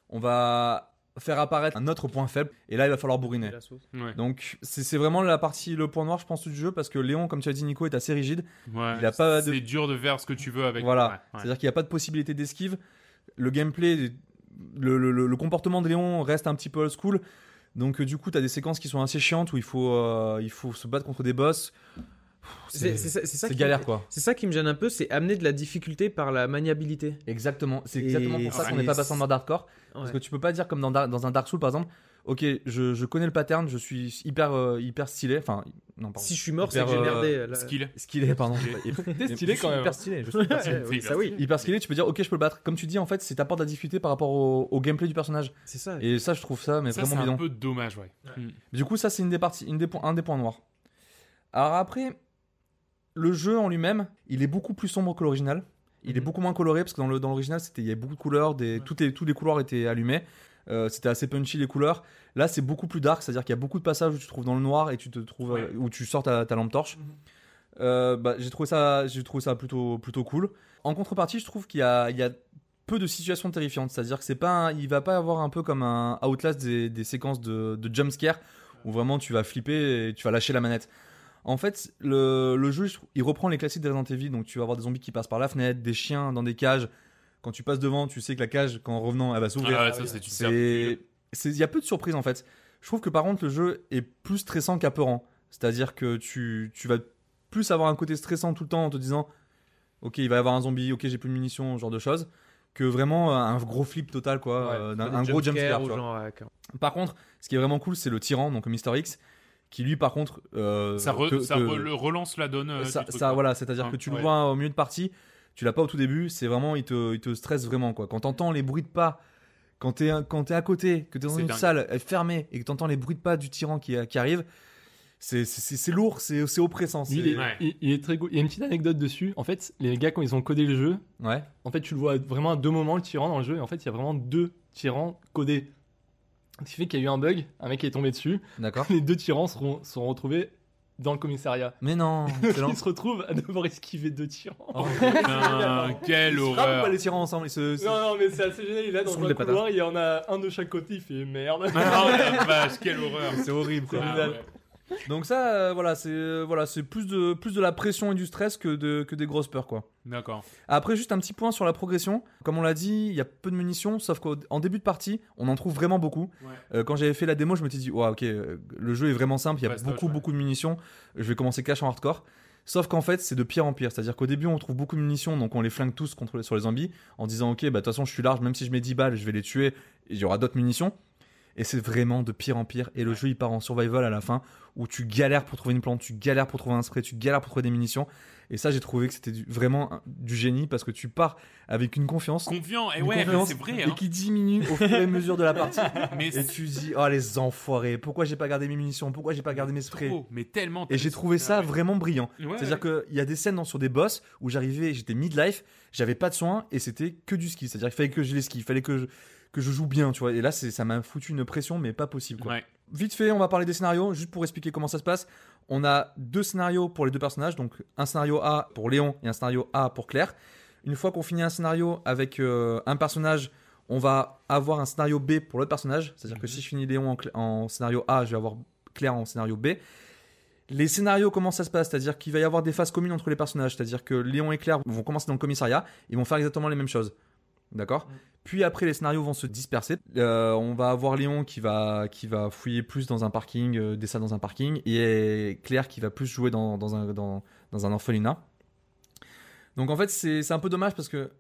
on va faire apparaître un autre point faible, et là il va falloir bourriner. Ouais. Donc c'est c'est vraiment la partie, le point noir, je pense, du jeu, parce que Léon, comme tu as dit, Nico, est assez rigide. Ouais. il a pas de- C'est dur de faire ce que tu veux avec. Voilà. Ouais, ouais. C'est-à-dire qu'il n'y a pas de possibilité d'esquive. Le gameplay, le, le- le- le comportement de Léon reste un petit peu old school. Donc euh, du coup, tu as des séquences qui sont assez chiantes où il faut, euh, il faut se battre contre des boss. C'est c'est ça, c'est ça C'est qui- galère quoi. C'est ça qui me gêne un peu, c'est amener de la difficulté par la maniabilité. Exactement. C'est exactement pour ça qu'on n'est pas c'est- passé en mode hardcore. Parce Ouais. que tu peux pas dire comme dans, un Dark Souls par exemple. Ok, je, je connais le pattern, je suis hyper, euh, hyper stylé. Enfin, non, pardon. Si je suis mort, c'est que j'ai euh, merdé. là. Skill. Stylé, pardon. T'es stylé quand même. Hyper stylé. Je suis hyper stylé. Oui, ça oui, Hyper stylé, tu peux dire ok, je peux le battre. Comme tu dis, en fait, c'est t'apporte de la difficulté par rapport au, au gameplay du personnage. c'est ça. Et ça, je trouve ça mais Ça, c'est vraiment un bidon. peu dommage, ouais. Du coup, ça, c'est une des parties, une des points, un des points noirs. Alors après, le jeu en lui-même, il est beaucoup plus sombre que l'original. Il est Mhm. beaucoup moins coloré parce que dans dans l'original, c'était il y avait beaucoup de couleurs, des toutes les tous les couloirs étaient allumés. Euh, c'était assez punchy les couleurs. Là, c'est beaucoup plus dark, c'est-à-dire qu'il y a beaucoup de passages où tu te trouves dans le noir et tu te trouves Ouais. où tu sors ta, ta lampe torche. Mhm. Euh, bah, j'ai trouvé ça, j'ai trouvé ça plutôt, plutôt cool. En contrepartie, je trouve qu'il y a, il y a peu de situations terrifiantes. C'est-à-dire que c'est pas, un- il va pas avoir un peu comme un Outlast des, des séquences de, de jumpscare où vraiment tu vas flipper et tu vas lâcher la manette. En fait, le, le jeu, il reprend les classiques de Resident Evil. Donc tu vas avoir des zombies qui passent par la fenêtre, des chiens dans des cages. Quand tu passes devant, tu sais que la cage, qu'en revenant, elle va s'ouvrir. Ah, ça, c'est une C'est, certitude. c'est- il y a peu de surprises en fait. Je trouve que par contre le jeu est plus stressant qu'apeurant. C'est-à-dire que tu, tu vas plus avoir un côté stressant tout le temps en te disant, ok, il va y avoir un zombie, ok, j'ai plus de munitions, ce genre de choses, que vraiment un gros flip total quoi, Ouais, euh, un gros jumpscares jumpscare. ouais. Par contre, ce qui est vraiment cool, c'est le tyran, donc Mister X, qui lui par contre, euh, Ça, re- que- ça que- re- le relance la donne. euh, ça, du truc, ça, quoi. voilà, c'est-à-dire Ouais, que tu le ouais. vois au milieu de partie, tu l'as pas au tout début, c'est vraiment, il te, il te stresse vraiment quoi. Quand t'entends les bruits de pas, quand t'es quand t'es à côté, que t'es dans C'est une dingue. salle euh, fermée et que t'entends les bruits de pas du tyran qui, qui arrive, c'est c'est- c'est lourd, c'est c'est oppressant. Il, c'est- est, Ouais. il- il est très cool. Il y a une petite anecdote dessus. En fait, les gars, quand ils ont codé le jeu, Ouais. en fait, tu le vois vraiment à deux moments, le tyran dans le jeu. Et en fait, il y a vraiment deux tyrans codés. Ce qui fait qu'il y a eu un bug, un mec est tombé dessus. D'accord. Les deux tyrans seront, sont retrouvés dans le commissariat. Mais non. Ils se retrouvent à devoir esquiver deux tyrans. Oh, Putain, quelle Ils horreur. pas les tyrans ensemble ils se- se- Non, non, mais c'est assez génial. Il est là Ils dans un couloir, il y en a un de chaque côté. Il fait merde. Ah, la vache, quelle horreur. C'est horrible quoi. Ah, ouais. Donc ça, euh, voilà, c'est euh, voilà, c'est plus de plus de la pression et du stress que de que des grosses peurs quoi. D'accord. Après, juste un petit point sur la progression. Comme on l'a dit, il y a peu de munitions, sauf qu'en début de partie, on en trouve vraiment beaucoup. Ouais. Euh, quand j'avais fait la démo, je me suis dit, ouais, ok, le jeu est vraiment simple, il y a beaucoup, ouais. beaucoup de munitions. Je vais commencer cash en hardcore. Sauf qu'en fait, c'est de pire en pire. C'est-à-dire qu'au début, on trouve beaucoup de munitions, donc on les flingue tous contre, sur les zombies, en disant, ok, bah de toute façon, je suis large, même si je mets 10 balles, je vais les tuer, il y aura d'autres munitions. Et c'est vraiment de pire en pire. Et le jeu, il part en survival à la fin, où tu galères pour trouver une plante, tu galères pour trouver un spray, tu galères pour trouver des munitions. Et ça, j'ai trouvé que c'était vraiment du génie, parce que tu pars avec une confiance. Confiant. Et ouais, c'est vrai. Et Hein. qui diminue au fur et à mesure de la partie. Mais Et tu dis, oh les enfoirés, pourquoi j'ai pas gardé mes munitions, pourquoi j'ai pas gardé mes sprays? Trop, mais tellement. Et j'ai trouvé ça Ouais. vraiment brillant. Ouais, C'est-à-dire qu'il y a des scènes dans- sur des boss où j'arrivais, j'étais midlife, j'avais pas de soins et c'était que du ski. C'est-à-dire qu'il fallait que je les ski, il fallait que je, que je joue bien, tu vois. Et là, ça m'a foutu une pression, mais pas possible. Quoi. Ouais. Vite fait, on va parler des scénarios, juste pour expliquer comment ça se passe. On a deux scénarios pour les deux personnages, donc un scénario A pour Léon et un scénario A pour Claire. Une fois qu'on finit un scénario avec euh, un personnage, on va avoir un scénario B pour l'autre personnage. C'est-à-dire que Mhm. si je finis Léon en, en scénario A, je vais avoir Claire en scénario B. Les scénarios, comment ça se passe? C'est-à-dire qu'il va y avoir des phases communes entre les personnages. C'est-à-dire que Léon et Claire vont commencer dans le commissariat, ils vont faire exactement les mêmes choses. D'accord Puis après, les scénarios vont se disperser. Euh, on va avoir Léon qui va, qui va fouiller plus dans un parking, euh, des salles dans un parking, et Claire qui va plus jouer dans, dans un, dans, dans un orphelinat. Donc en fait, c'est c'est un peu dommage parce que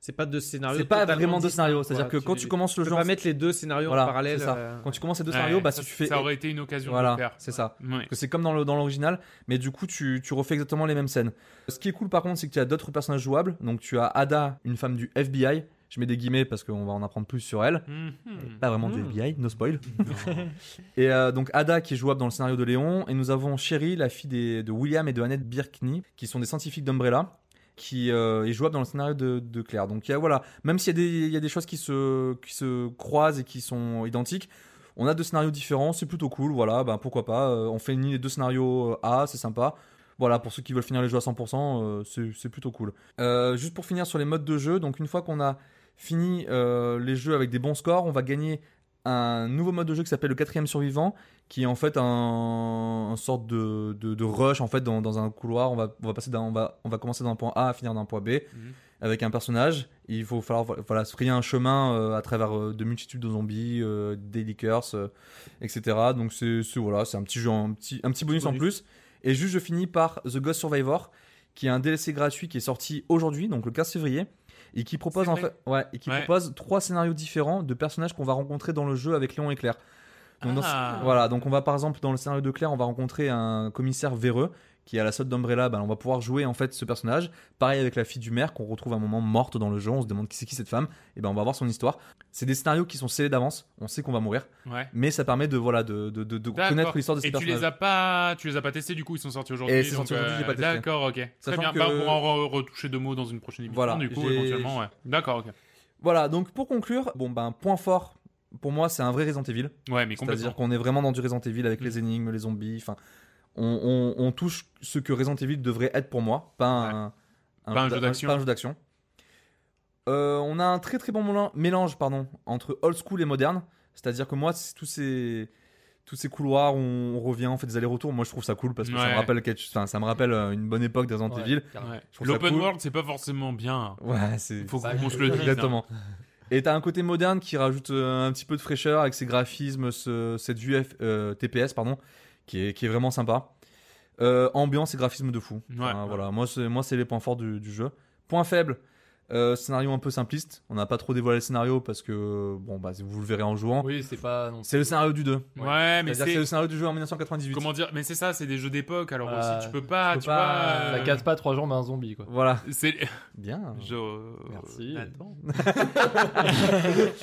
C'est pas deux scénarios. c'est pas vraiment deux scénarios. C'est-à-dire que quand tu commences le Tu jeu, en- pas mettre les deux scénarios Voilà, en parallèle. ça. euh, quand tu commences les deux Ouais, scénarios, bah ça, si tu fais Ça aurait été une occasion de Voilà, le faire. c'est ça. Ouais. Parce que c'est comme dans le- dans l'original, mais du coup, tu, tu refais exactement les mêmes scènes. Ce qui est cool par contre, c'est que tu as d'autres personnages jouables. Donc, tu as Ada, une femme du FBI. Je mets des guillemets parce qu'on va en apprendre plus sur elle. Mhm. Pas vraiment du Mhm. FBI, no spoil. et euh, donc, Ada qui est jouable dans le scénario de Léon. Et nous avons Sherry, la fille des- de William et de Annette Birkney, qui sont des scientifiques d'Umbrella. Qui euh, est jouable dans le scénario de, de Claire. Donc, il y a, voilà, même s'il y, a des- il y a des choses qui se, qui se croisent et qui sont identiques, on a deux scénarios différents, c'est plutôt cool, voilà, ben pourquoi pas. euh, on fait ni les deux scénarios euh, A, c'est sympa. Voilà, pour ceux qui veulent finir les jeux à 100%, euh, c'est plutôt cool. Juste pour finir sur les modes de jeu, donc une fois qu'on a fini euh, les jeux avec des bons scores, on va gagner un nouveau mode de jeu qui s'appelle le quatrième survivant, qui est en fait un, un sorte de, de, de rush en fait dans, dans un couloir. On va, on va passer d'un, on va, on va commencer d'un point A à finir d'un point B Mhm. avec un personnage. Il faut falloir voilà, se frayer un chemin euh, à travers euh, de multitudes de zombies, euh, des euh, etc. Donc c'est voilà, c'est un petit jeu, un petit, un petit bonus, en plus. Et juste, je finis par The Ghost Survivor, qui est un DLC gratuit qui est sorti aujourd'hui, donc le 15 février, et qui propose C'est en vrai. fait, ouais, et qui Ouais. propose trois scénarios différents de personnages qu'on va rencontrer dans le jeu avec Léon et Claire. Donc, dans Ah. voilà, donc on va par exemple dans le scénario de Claire, on va rencontrer un commissaire véreux qui est à la sorte d'Umbrella. Ben, on va pouvoir jouer en fait ce personnage. Pareil avec la fille du maire qu'on retrouve à un moment morte dans le jeu. On se demande qui c'est qui cette femme. Et ben on va voir son histoire. C'est des scénarios qui sont scellés d'avance. On sait qu'on va mourir, Ouais. mais ça permet de voilà de, de, de- connaître l'histoire de ces Et tu personnages. les as pas, tu les as pas testés du coup, ils sont sortis aujourd'hui. Et euh, j'ai pas testé. D'accord, ok. Très Sachant bien. que- Bah, on pourra en retoucher deux mots dans une prochaine émission. Voilà, du coup, éventuellement, ouais. D'accord, ok. Voilà, donc pour conclure, bon ben point fort pour moi c'est un vrai Resident Evil. Ouais, mais. C'est-à-dire qu'on est vraiment dans du Resident Evil avec Mm. les énigmes, les zombies. Enfin, on, on- on touche ce que Resident Evil devrait être pour moi, pas un, un jeu d'a- d'action. pas un jeu d'action. Euh, on a un très très bon mélange pardon, entre old school et moderne. C'est-à-dire que moi, c'est tous ces, tous ces couloirs où on revient, on fait des allers-retours, moi je trouve ça cool parce que ça me rappelle, quelque- enfin, ça me rappelle euh, une bonne époque de Resident Ouais, Evil. Ouais. L'open cool. world, c'est pas forcément bien. Ouais, c'est. Faut qu'on se le dise. hein. Exactement. Et t'as un côté moderne qui rajoute euh, un petit peu de fraîcheur avec ses graphismes, ce- cette vue F- euh, TPS, pardon, qui est, qui est vraiment sympa. Euh, ambiance et graphisme de fou. Ouais. Enfin, Voilà, moi c'est, moi c'est les points forts du, du jeu. Point faible, euh, scénario un peu simpliste. On n'a pas trop dévoilé le scénario parce que, bon, bah, vous le verrez en jouant. Oui, c'est pas. C'est le scénario du 2. Ouais, mais c'est le scénario du jeu en 1998. Comment dire Mais c'est ça, c'est des jeux d'époque, alors Euh, aussi tu peux pas, tu tu peux pas, vois. Ça euh, casse pas trois jambes à un zombie, quoi. Voilà. C'est. Bien. Je... Merci.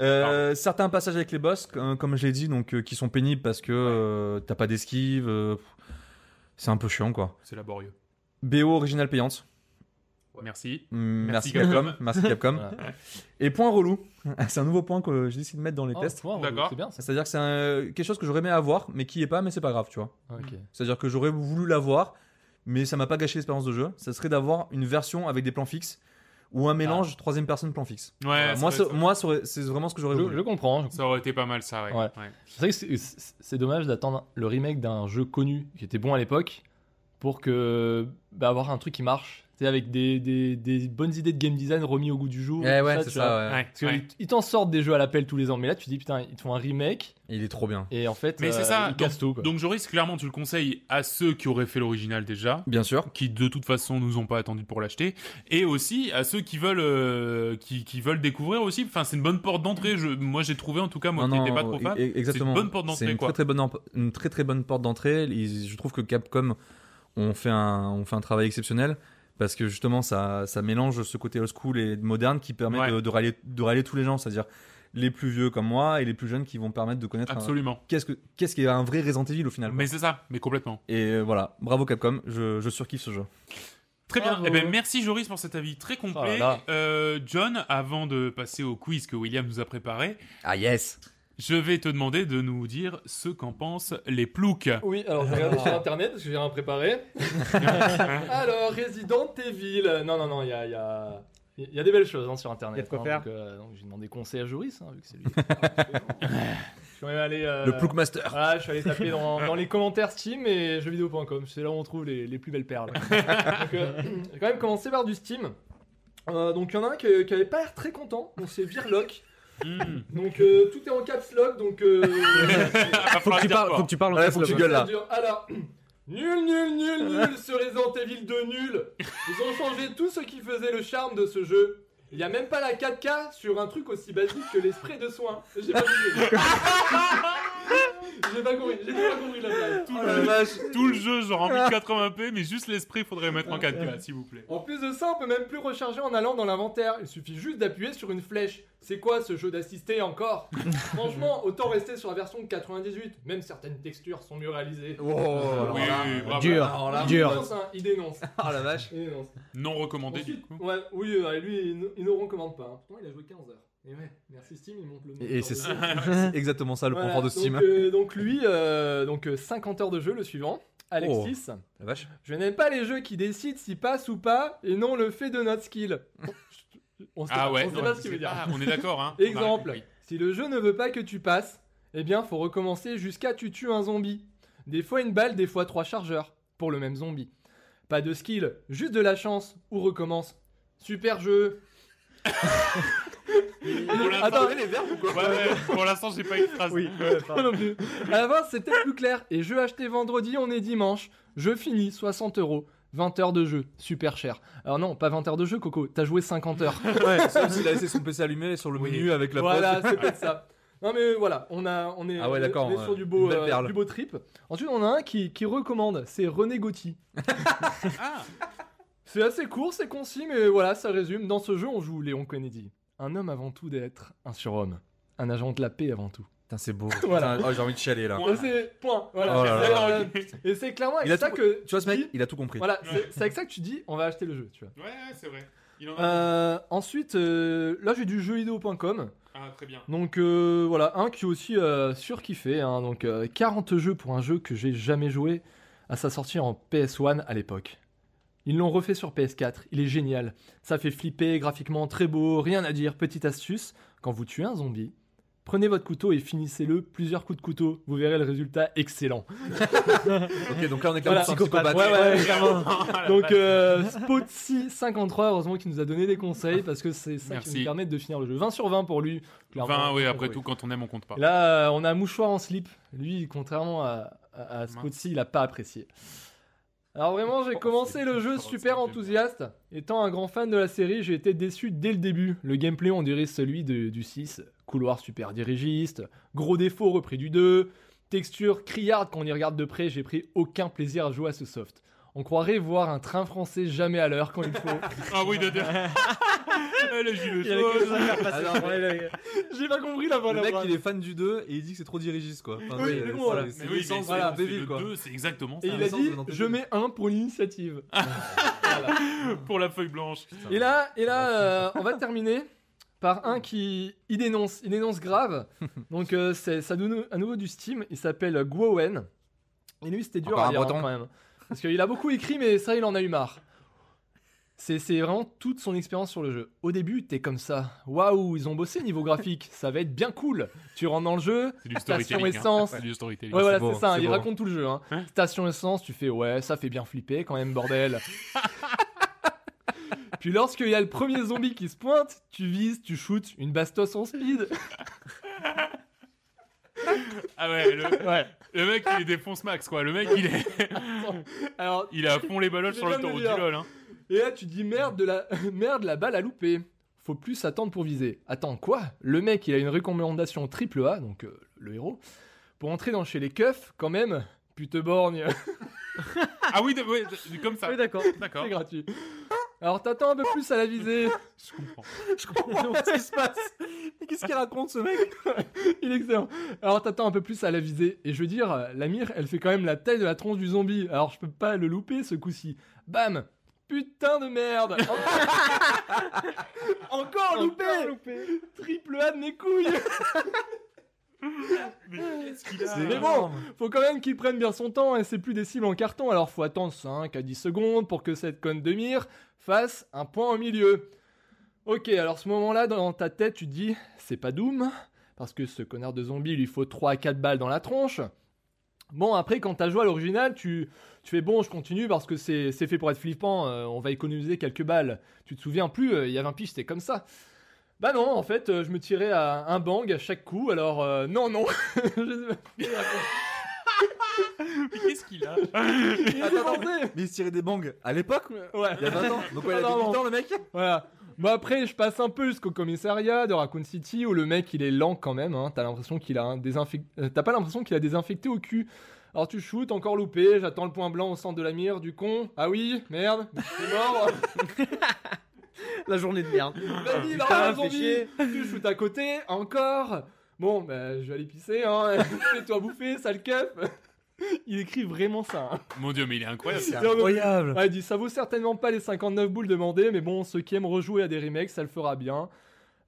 Euh, certains passages avec les boss, comme, je l'ai dit, donc euh, qui sont pénibles parce que euh, t'as pas d'esquive. euh, c'est un peu chiant quoi. C'est laborieux. BO originale payante. Merci. Mm, Merci Merci, Capcom. Capcom. Merci Capcom. Voilà. Et point relou. c'est un nouveau point que j'ai décidé de mettre dans les Oh, tests. D'accord. C'est bien ça. C'est-à-dire que c'est un- quelque chose que j'aurais aimé avoir, mais qui est pas, mais c'est pas grave, tu vois. C'est-à-dire que j'aurais voulu l'avoir, mais ça m'a pas gâché l'expérience de jeu. Ça serait d'avoir une version avec des plans fixes ou un mélange troisième personne plan fixe. Ouais, Voilà. ça moi, ça- moi, c'est vraiment ce que j'aurais Je, voulu. je comprends. ça aurait été pas mal ça, ouais. Ouais. Ouais. C'est vrai que c'est dommage d'attendre le remake d'un jeu connu qui était bon à l'époque pour que bah, avoir un truc qui marche. C'est avec des, des, des bonnes idées de game design remis au goût du jour. Eh ouais, ça, c'est ça. ouais. Parce qu'ils ouais. ils t'en sortent des jeux à l'appel tous les ans, mais là tu te dis putain, ils te font un remake Il est trop bien. et en fait, Mais c'est euh, ça, ils cassent tout. Donc Joris, clairement, tu le conseilles à ceux qui auraient fait l'original déjà, Bien sûr. qui de toute façon nous ont pas attendu pour l'acheter, et aussi à ceux qui veulent, euh, qui, qui veulent découvrir aussi. Enfin, c'est une bonne porte d'entrée. Je, moi, j'ai trouvé en tout cas, moi Non, qui n'étais pas trop e- fan. e- Exactement. C'est une bonne porte C'est d'entrée, une quoi. très très bonne, une très très bonne porte d'entrée. Je trouve que Capcom ont fait un, ont fait un travail exceptionnel parce que justement ça, ça mélange ce côté old school et moderne qui permet Ouais. de, de rallier, de rallier tous les gens, c'est-à-dire les plus vieux comme moi et les plus jeunes qui vont permettre de connaître Absolument. qu'est-ce que qu'est-ce qui est un vrai Resident Evil au final. Mais c'est ça, mais complètement. Et euh, voilà, bravo Capcom, je, je surkiffe ce jeu. Très bien. Eh ben, merci Joris pour cet avis très complet. Oh là là. Euh, John, avant de passer au quiz que William nous a préparé, Ah yes. Je vais te demander de nous dire ce qu'en pensent les ploucs. Oui, alors je regardais sur internet parce que j'ai rien préparé. alors, Resident Evil. Non, non, non, il y a, il y, a, y a des belles choses hein, sur internet. Il y a de quoi hein, faire. Donc, euh, donc j'ai demandé conseil à Joris, hein, vu que c'est lui. je suis quand même allé. euh, Le Plouk Master. Voilà, je suis allé taper dans, dans les commentaires Steam et jeuxvideo.com. C'est là où on trouve les, les plus belles perles. donc, euh, j'ai quand même commencé par du Steam. Euh, donc, il y en a un qui, qui avait pas l'air très content. Donc, c'est Virlock. Hmm. Donc, euh, tout est en caps lock. Donc, euh, Faut que tu parles, faut que tu parles en Ouais, caps faut que tu gueules là. Alors, nul, nul, nul, nul, ce Resident Evil 2 nul. Ils ont changé tout ce qui faisait le charme de ce jeu. Il n'y a même pas la 4K sur un truc aussi basique que les sprays de soins. J'ai pas. J'ai pas compris, j'ai pas compris la blague. Tout, le, tout le jeu, genre en 1080p, mais juste l'esprit, faudrait mettre en 4K, s'il vous plaît. En plus de ça, on peut même plus recharger en allant dans l'inventaire. Il suffit juste d'appuyer sur une flèche. C'est quoi ce jeu d'assister encore Franchement, autant rester sur la version de 98. Même certaines textures sont mieux réalisées. Oh, Oui, bravo. Dur, Alors là, Il dur. dénonce, hein, il dénonce. Ah la vache. Il dénonce. Non recommandé, du coup. ouais, oui, euh, lui, il, ne- il ne recommande pas. hein. Pourtant, il a joué 15 heures. Et ouais, merci Steam, il monte le nombre Et, c'est de ça. exactement ça le Voilà, confort de donc, Steam. euh, donc lui, euh, donc euh, 50 heures de jeu, le suivant. Alexis, La vache. je n'aime pas les jeux qui décident s'ils passent ou pas, et non le fait de notre skill. On sait Ah ouais, on sait non, pas ce qu'il veut dire. pas- on est d'accord, hein. Exemple, si le jeu ne veut pas que tu passes, eh bien faut recommencer jusqu'à tu tues un zombie. Des fois une balle, des fois trois chargeurs pour le même zombie. Pas de skill, juste de la chance ou recommence. Super jeu. Pour l'instant- Attends, les verbes ou quoi Ouais, ouais, pour l'instant, j'ai pas extra. Oui. Moi non plus. À la fin, c'était plus clair. Et jeu acheté vendredi, on est dimanche. Jeu fini, 60 euros. 20 heures de jeu, super cher. Alors non, pas 20 heures de jeu, Coco. T'as joué 50 heures. Ouais, sauf s'il a laissé son PC allumé sur le Oui. menu avec la voilà, poste. c'est peut-être ça. Non mais voilà, on a, on est, Ah ouais, d'accord, on est ouais. sur du Une beau, euh, du beau trip. Ensuite, on a un qui, qui recommande, c'est René Gauthier. Ah, C'est assez court, c'est concis, mais voilà, ça résume. Dans ce jeu, on joue Léon Kennedy. Un homme avant tout d'être un surhomme. Un agent de la paix avant tout. Putain, c'est beau. Voilà. Putain, oh, j'ai envie de chialer là. Point. Et c'est point. Voilà. Oh là C'est, là. euh, et c'est clairement avec Il a ça tout- que Tu vois ce mec, dis- il a tout compris. Voilà, c'est c'est avec ça que tu dis, on va acheter le jeu, tu vois. ouais, ouais, c'est vrai. Il en a. Euh, ensuite, euh, là j'ai du jeuxvideo.com. Ah, très bien. Donc euh, voilà, un qui est aussi euh, surkiffé. Hein, donc euh, 40 jeux pour un jeu que j'ai jamais joué. à sa sortie en PS1 à l'époque. Ils l'ont refait sur PS4, il est génial. Ça fait flipper, graphiquement très beau, rien à dire. Petite astuce, quand vous tuez un zombie, prenez votre couteau et finissez-le plusieurs coups de couteau. Vous verrez le résultat excellent. Ok, donc là on est clairement Voilà. psychopathe. Ouais, ouais, clairement. la Donc, euh, Spotsy53, heureusement qu'il nous a donné des conseils parce que c'est ça qui Merci. nous permet de finir le jeu. 20 sur 20 pour lui. clairement. 20, oui, après tout, quand on aime, on compte pas. Là, euh, on a un mouchoir en slip. Lui, contrairement à, à, à Spotsy, il a pas apprécié. Alors vraiment, j'ai Oh, commencé le jeu super enthousiaste. Étant un grand fan de la série, j'ai été déçu dès le début. Le gameplay, on dirait celui de- du 6. Couloir super dirigiste, gros défaut repris du 2, texture criarde quand on y regarde de près, j'ai pris aucun plaisir à jouer à ce soft. On croirait voir un train français jamais à l'heure quand il faut. Ah oui, de dire. le gilet les- j'ai pas compris la Le bonne mec il est fan du 2 et il dit que c'est trop dirigiste quoi. Enfin, Oui, c'est- mais bon, voilà. c'est oui, l'essence mais de voilà, Resident c'est Evil, le quoi. 2, c'est exactement Et ça. il a l'essence dit, je mets un pour l'initiative. Pour la feuille blanche. Et là, et là euh, on va terminer par un qui il dénonce, il dénonce grave. Donc euh, c'est à nouveau du Steam. Il s'appelle Guowen. Et lui, c'était dur Encore à lire hein, quand même, parce qu'il a beaucoup écrit, mais ça, il en a eu marre. C'est vraiment toute son expérience sur le jeu. Au début, t'es comme ça. Waouh, ils ont bossé niveau graphique. Ça va être bien cool. Tu rentres dans le jeu. C'est du Station storytelling. hein. essence. C'est du storytelling. Ouais, voilà, c'est ça. Il raconte tout le jeu. hein. Hein Station essence, tu fais ouais, ça fait bien flipper quand même, bordel. Puis lorsqu'il y a le premier zombie qui se pointe, tu vises, tu shootes une bastos en speed. Ah ouais, le, Ouais. le mec, il défonce max, quoi. Le mec, il est, Alors, il est à fond les baloches sur le taureau du lol. Hein. et là, tu dis merde, de la... merde, la balle a loupé. Faut plus s'attendre pour viser. Attends, quoi? Le mec, il a une recommandation triple A, donc euh, le héros, pour entrer dans chez les keufs, quand même. Pute borgne, Ah oui, de- de- comme ça. Oui, d'accord. D'accord. c'est gratuit. Alors t'attends un peu plus à la visée. Je comprends. Je comprends pas ce qui se passe. Mais qu'est-ce qu'il raconte ce mec? Il est excellent. Alors t'attends un peu plus à la visée. Et je veux dire, la mire, elle fait quand même la taille de la tronche du zombie. Alors je peux pas le louper ce coup-ci. Bam Putain de merde Encore loupé Triple A de mes couilles Mais qu'est-ce qu'il a Mais bon, faut quand même qu'il prenne bien son temps et c'est plus des cibles en carton. Alors faut attendre 5 à 10 secondes pour que cette conne de mire fasse un point au milieu. Ok, alors ce moment-là, dans ta tête, tu te dis, c'est pas Doom, parce que ce connard de zombie, il lui faut 3 à 4 balles dans la tronche. Bon, après, quand t'as joué à l'original, tu, tu fais bon, je continue parce que c'est fait pour être flippant, euh, on va économiser quelques balles. Tu te souviens plus, euh, il y a 20 piges, c'était comme ça. Bah non, en fait, euh, je me tirais à un bang à chaque coup, alors euh, non, non. Je sais pas. Mais qu'est-ce qu'il a Attends, attendez. Mais il se tirait des bangs à l'époque Ouais. Il y a 20 ans. Donc ouais, il avait non. 8 ans le mec Voilà. Bon après, je passe un peu jusqu'au commissariat de Raccoon City où le mec il est lent quand même. Hein. T'as l'impression qu'il a un désinfect... euh, T'as pas l'impression qu'il a désinfecté au cul. Alors tu shootes, encore loupé. J'attends le point blanc au centre de la mire du con. Ah oui, merde, c'est mort. La journée de merde. Vas-y, non, un fais zombie. chier. Tu shootes à côté, encore. Bon, bah je vais aller pisser. Hein. Fais-toi bouffer, sale keuf. Il écrit vraiment ça. hein. Mon dieu, mais il est incroyable. C'est Incroyable. Ouais, il dit ça vaut certainement pas les 59 boules demandées, mais bon, ceux qui aiment rejouer à des remakes, ça le fera bien.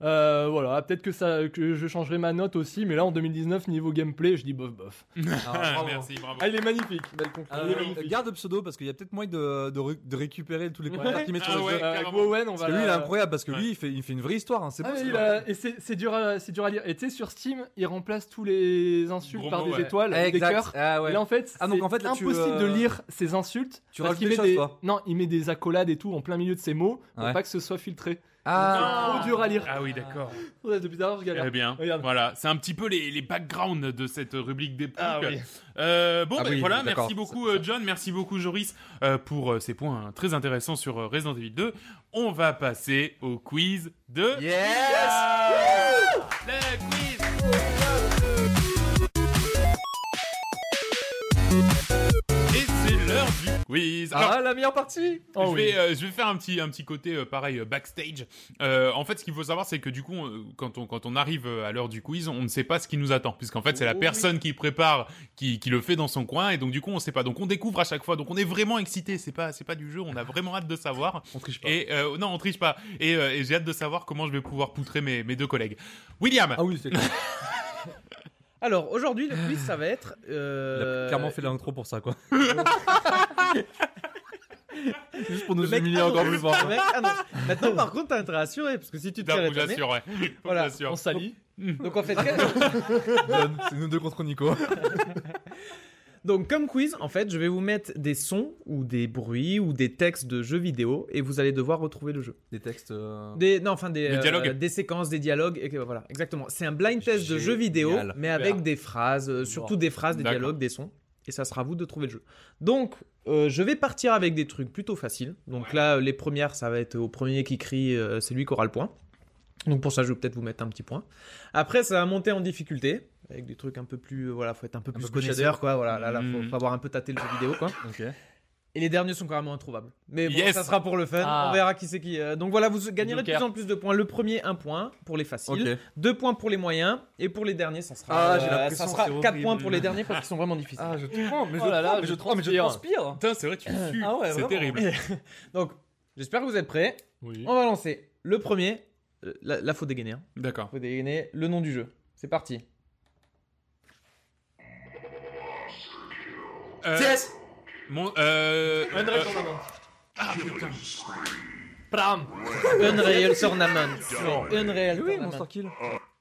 Euh, voilà, peut-être que ça, que je changerai ma note aussi, mais là en 2019 niveau gameplay, je dis bof bof. Ah, bravo. Merci, bravo. Ah, il est magnifique. Belle conclusion. Euh, Il est magnifique. garde le pseudo parce qu'il y a peut-être moyen de, de, ré- de récupérer tous les commentaires qu'il met sur Ah le ouais. jeu. Euh, carrément. Gwowen, on Parce va. que lui, il est la- incroyable parce que Ouais. lui, il fait, il fait une vraie histoire. hein. C'est Ah, beau. mais c'est il vrai. a- Et c'est c'est dur, à- c'est dur à lire. Et tu sais, sur Steam, il remplace tous les insultes Gros par mots, des ouais. étoiles, des Exact. cœurs. Ah ouais. Et là, en fait, Ah, donc, c'est en fait, là, tu, impossible de euh, lire ces insultes. tu parce rajoutes qu'il des met choses, des... toi. Non, il met des accolades et tout en plein milieu de ses mots pour Ouais. pas que ce soit filtré. Ah. Trop dur à lire. Ah oui, d'accord. Ouais, Depuis l'heure, je galère. Très bien. Regarde. Voilà, c'est un petit peu les, les backgrounds de cette rubrique des Ah oui. Euh, bon, Ah ben oui, voilà, d'accord. merci beaucoup euh, John, merci beaucoup Joris euh, pour euh, ces points très intéressants sur euh, Resident Evil 2. On va passer au quiz de Yes du quiz. Alors, Ah, la meilleure partie Oh je, oui. vais, euh, je vais faire un petit, un petit côté euh, pareil euh, backstage. En fait, ce qu'il faut savoir, c'est que du coup, quand, on, quand on arrive à l'heure du quiz, on ne sait pas ce qui nous attend, puisqu'en fait, c'est la Oh, personne qui prépare, qui, qui le fait dans son coin, et donc du coup, on ne sait pas. Donc, on découvre à chaque fois. Donc, on est vraiment excité. C'est pas, c'est pas du jeu. On a vraiment hâte de savoir. On triche pas. Et non, on triche pas. Et, et j'ai hâte de savoir comment je vais pouvoir poutrer mes, mes deux collègues. William, Ah oui, c'est. Alors, aujourd'hui, le quiz, ça va être. Il euh, a clairement fait l'intro pour ça, quoi. Juste pour nous humilier encore plus fort. Le mec annonce. Maintenant, par contre, t'as intérêt à assurer, parce que si tu te fais ouais. Voilà. On s'allie. Donc, en fait, Donne, C'est nous deux contre Nico. Donc, comme quiz, en fait, je vais vous mettre des sons ou des bruits ou des textes de jeux vidéo et vous allez devoir retrouver le jeu. Des textes. euh, Des, non, enfin des, Des euh, dialogues. des séquences, des dialogues. Et que, voilà, exactement. C'est un blind test de jeux vidéo, mais avec des phrases, euh, surtout des phrases, des D'accord. dialogues, des sons. Et ça sera à vous de trouver le jeu. Donc, euh, je vais partir avec des trucs plutôt faciles. Donc là, les premières, ça va être au premier qui crie, euh, c'est lui qui aura le point. Donc pour ça, je vais peut-être vous mettre un petit point. Après, ça va monter en difficulté. Avec des trucs un peu plus. euh, voilà, faut être un peu plus peu plus connaisseur, quoi. Voilà, là, là, faut, Mhm. faut avoir un peu tâté le jeu vidéo, quoi. Ok. Et les derniers sont carrément introuvables. Mais bon, Yes. ça sera pour le fun. Ah. On verra qui c'est qui. euh, Donc voilà, vous gagnerez de plus en plus de points. Le premier, un point pour les faciles. Ok. Deux points pour les moyens. Et pour les derniers, ça sera, Ah, j'ai euh, ça sera que c'est 4 horrible. points pour les derniers parce qu'ils sont vraiment difficiles. Ah, je tremble, mais je Oh là là, mais je mais je transpire. transpire. Putain, c'est vrai, tu sues. Ah ouais, c'est terrible. Donc, j'espère que vous êtes prêts. Oui. On va lancer. Le premier, euh, là, là, faut dégainer. D'accord. Faut dégainer le nom du jeu. C'est parti. Euh, CS Mon, euh, Unreal euh, Tournament. ah, putain. Pram. Unreal Tournament. Unreal Oui, Tournament. Monster Kill.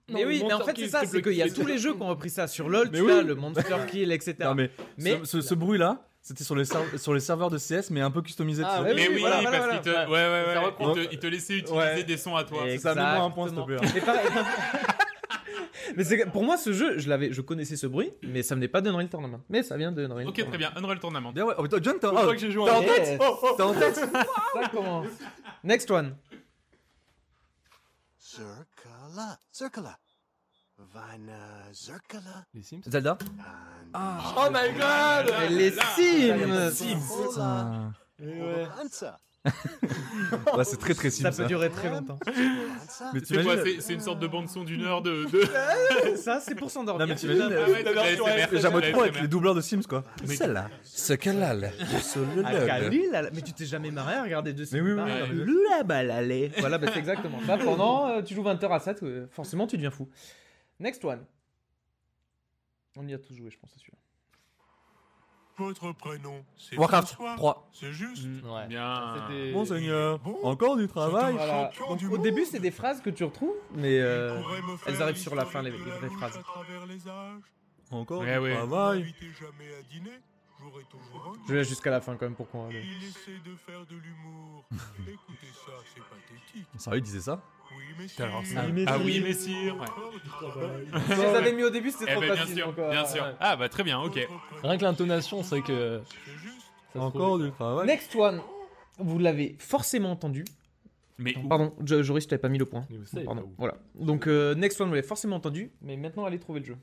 Mais oui, mais en fait, c'est ça, c'est qu'il y a tous les jeux qui ont repris ça sur LoL, Mais tu oui. as le Monster Kill, etc. Non, mais, Mais- ce, ce- ce bruit-là, c'était sur, les sur les serveurs de CS, mais un peu customisé. Ah, ouais, Mais oui, voilà, parce voilà, qu'il te, ouais, ouais, Ça ouais, reprend. il te, il te laissait utiliser Ouais. des sons à toi. Et- Ça, mets-moi un point, s'il te plaît. Mais c'est pour moi, ce jeu, je l'avais, je connaissais ce bruit, mais ça venait pas d'Unreal Tournament. Mais ça vient de Unreal Ok, très bien. Unreal Tournament. Bien, ouais. Oh, John, t'as oh, crois que j'ai joué en tête Yes. T'es en tête Ça commence. Next one. Zirkala, Zirkala. Vina Zirkala. Les Sims. Zelda Ah. Oh my god Les là, Sims. Putain. Ansa. C'est très très Ça simple. peut Ça. durer très longtemps. Mais C'est quoi C'est c'est une sorte de bande-son d'une heure de. de... Ça, c'est pour s'endormir. Non, mais t'imagines Ah euh, la la être les doubleurs de Sims, quoi. Mais- Celle-là. Ce qu'elle-là. Ce Ah, mais tu t'es jamais marré à regarder deux Mais oui, oui, Sims mais- Lula balalé. Voilà, bah, c'est exactement ça. Pendant, euh, tu joues 20 heures à 7, euh, forcément, tu deviens fou. Next one. On y a tous joué, je pense, c'est sûr. Votre prénom, c'est Warcraft François 3. C'est juste. Ouais. Bien. Monseigneur, Bon. encore du travail Voilà. champion Donc, du au monde. début, c'est des phrases que tu retrouves, mais euh, elles arrivent sur la fin, les, vraies phrases. les. Encore Ouais, du ouais. travail Je vais jusqu'à la fin quand même pour qu'on. Il essaie de faire de l'humour. Écoutez ça, c'est pathétique. Sérieux, il disait ça Oui, si. Ah oui, messire. Ouais. Je les avais mis au début, c'était Eh trop ben, bien facile. sûr, donc, euh, bien ouais. sûr. Ah bah très bien, ok. Rien que l'intonation, c'est que. C'est juste. ça Encore du travail Next one. Vous l'avez forcément entendu. Mais Pardon, Jo- Joris, je t'avais pas mis le point. Savez Pardon. pas. Voilà. Donc, euh, next one, vous l'avez forcément entendu. Mais maintenant, allez trouver le jeu.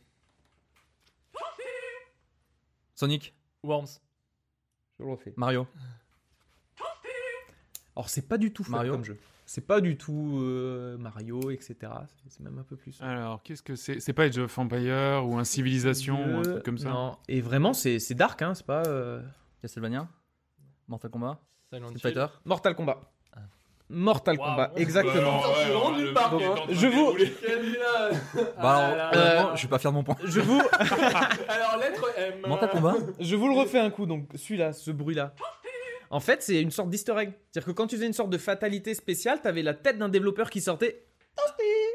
Sonic, Worms. Je le refais. Mario. Alors, c'est pas du tout Mario. comme jeu. C'est pas du tout euh, Mario, etc. C'est- même un peu plus. Alors, qu'est-ce que c'est? C'est pas Age of Empire ou un Civilisation ou un truc comme ça? Non. Et vraiment, c'est c'est dark, hein. C'est pas. euh, Castlevania Mortal Kombat Silent Street Hill. Fighter Mortal Kombat. Mortal Wow. Kombat, exactement. Je vous- Bah alors, euh, je suis pas fier de mon point. Je vous, Alors, lettre M. Mortal Kombat je vous le refais un coup, donc celui-là, ce bruit-là. En fait, c'est une sorte d'easter egg. C'est-à-dire que quand tu faisais une sorte de fatalité spéciale, t'avais la tête d'un développeur qui sortait.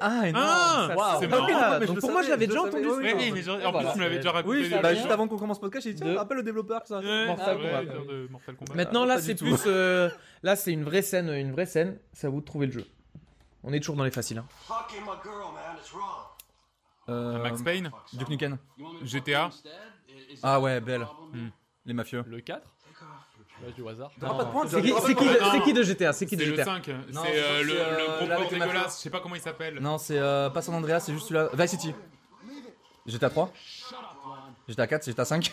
Ah, énorme Ah, Waouh. c'est ah, marrant. là, donc pour moi, je l'avais déjà entendu. oui, mais en Voilà. plus, tu me l'avais déjà raconté. Oui, bah, juste avant qu'on commence le podcast, j'ai dit tiens, De- rappelle le développeur ça. Ouais, Mortal Kombat. l'heure de Mortal Kombat. Maintenant, Ah, là, c'est plus. euh, là, c'est une vraie scène, une vraie scène. C'est à vous de trouver le jeu. On est toujours dans les faciles. hein. Euh, Max Payne Duke Nukem. GTA Ah ouais, belle. Hmm. Les mafieux. Le 4 Là, du hasard. C'est qui, c'est de qui, points. de- Non. c'est qui de GTA C'est qui de le GTA 5. Non, C'est euh, le, que c'est, le euh, gros là, avec prof les dégueulasse. Je sais pas comment il s'appelle. Non, c'est euh, pas San Andreas, c'est juste celui-là. Vice City. GTA 3 GTA 4, c'est GTA 5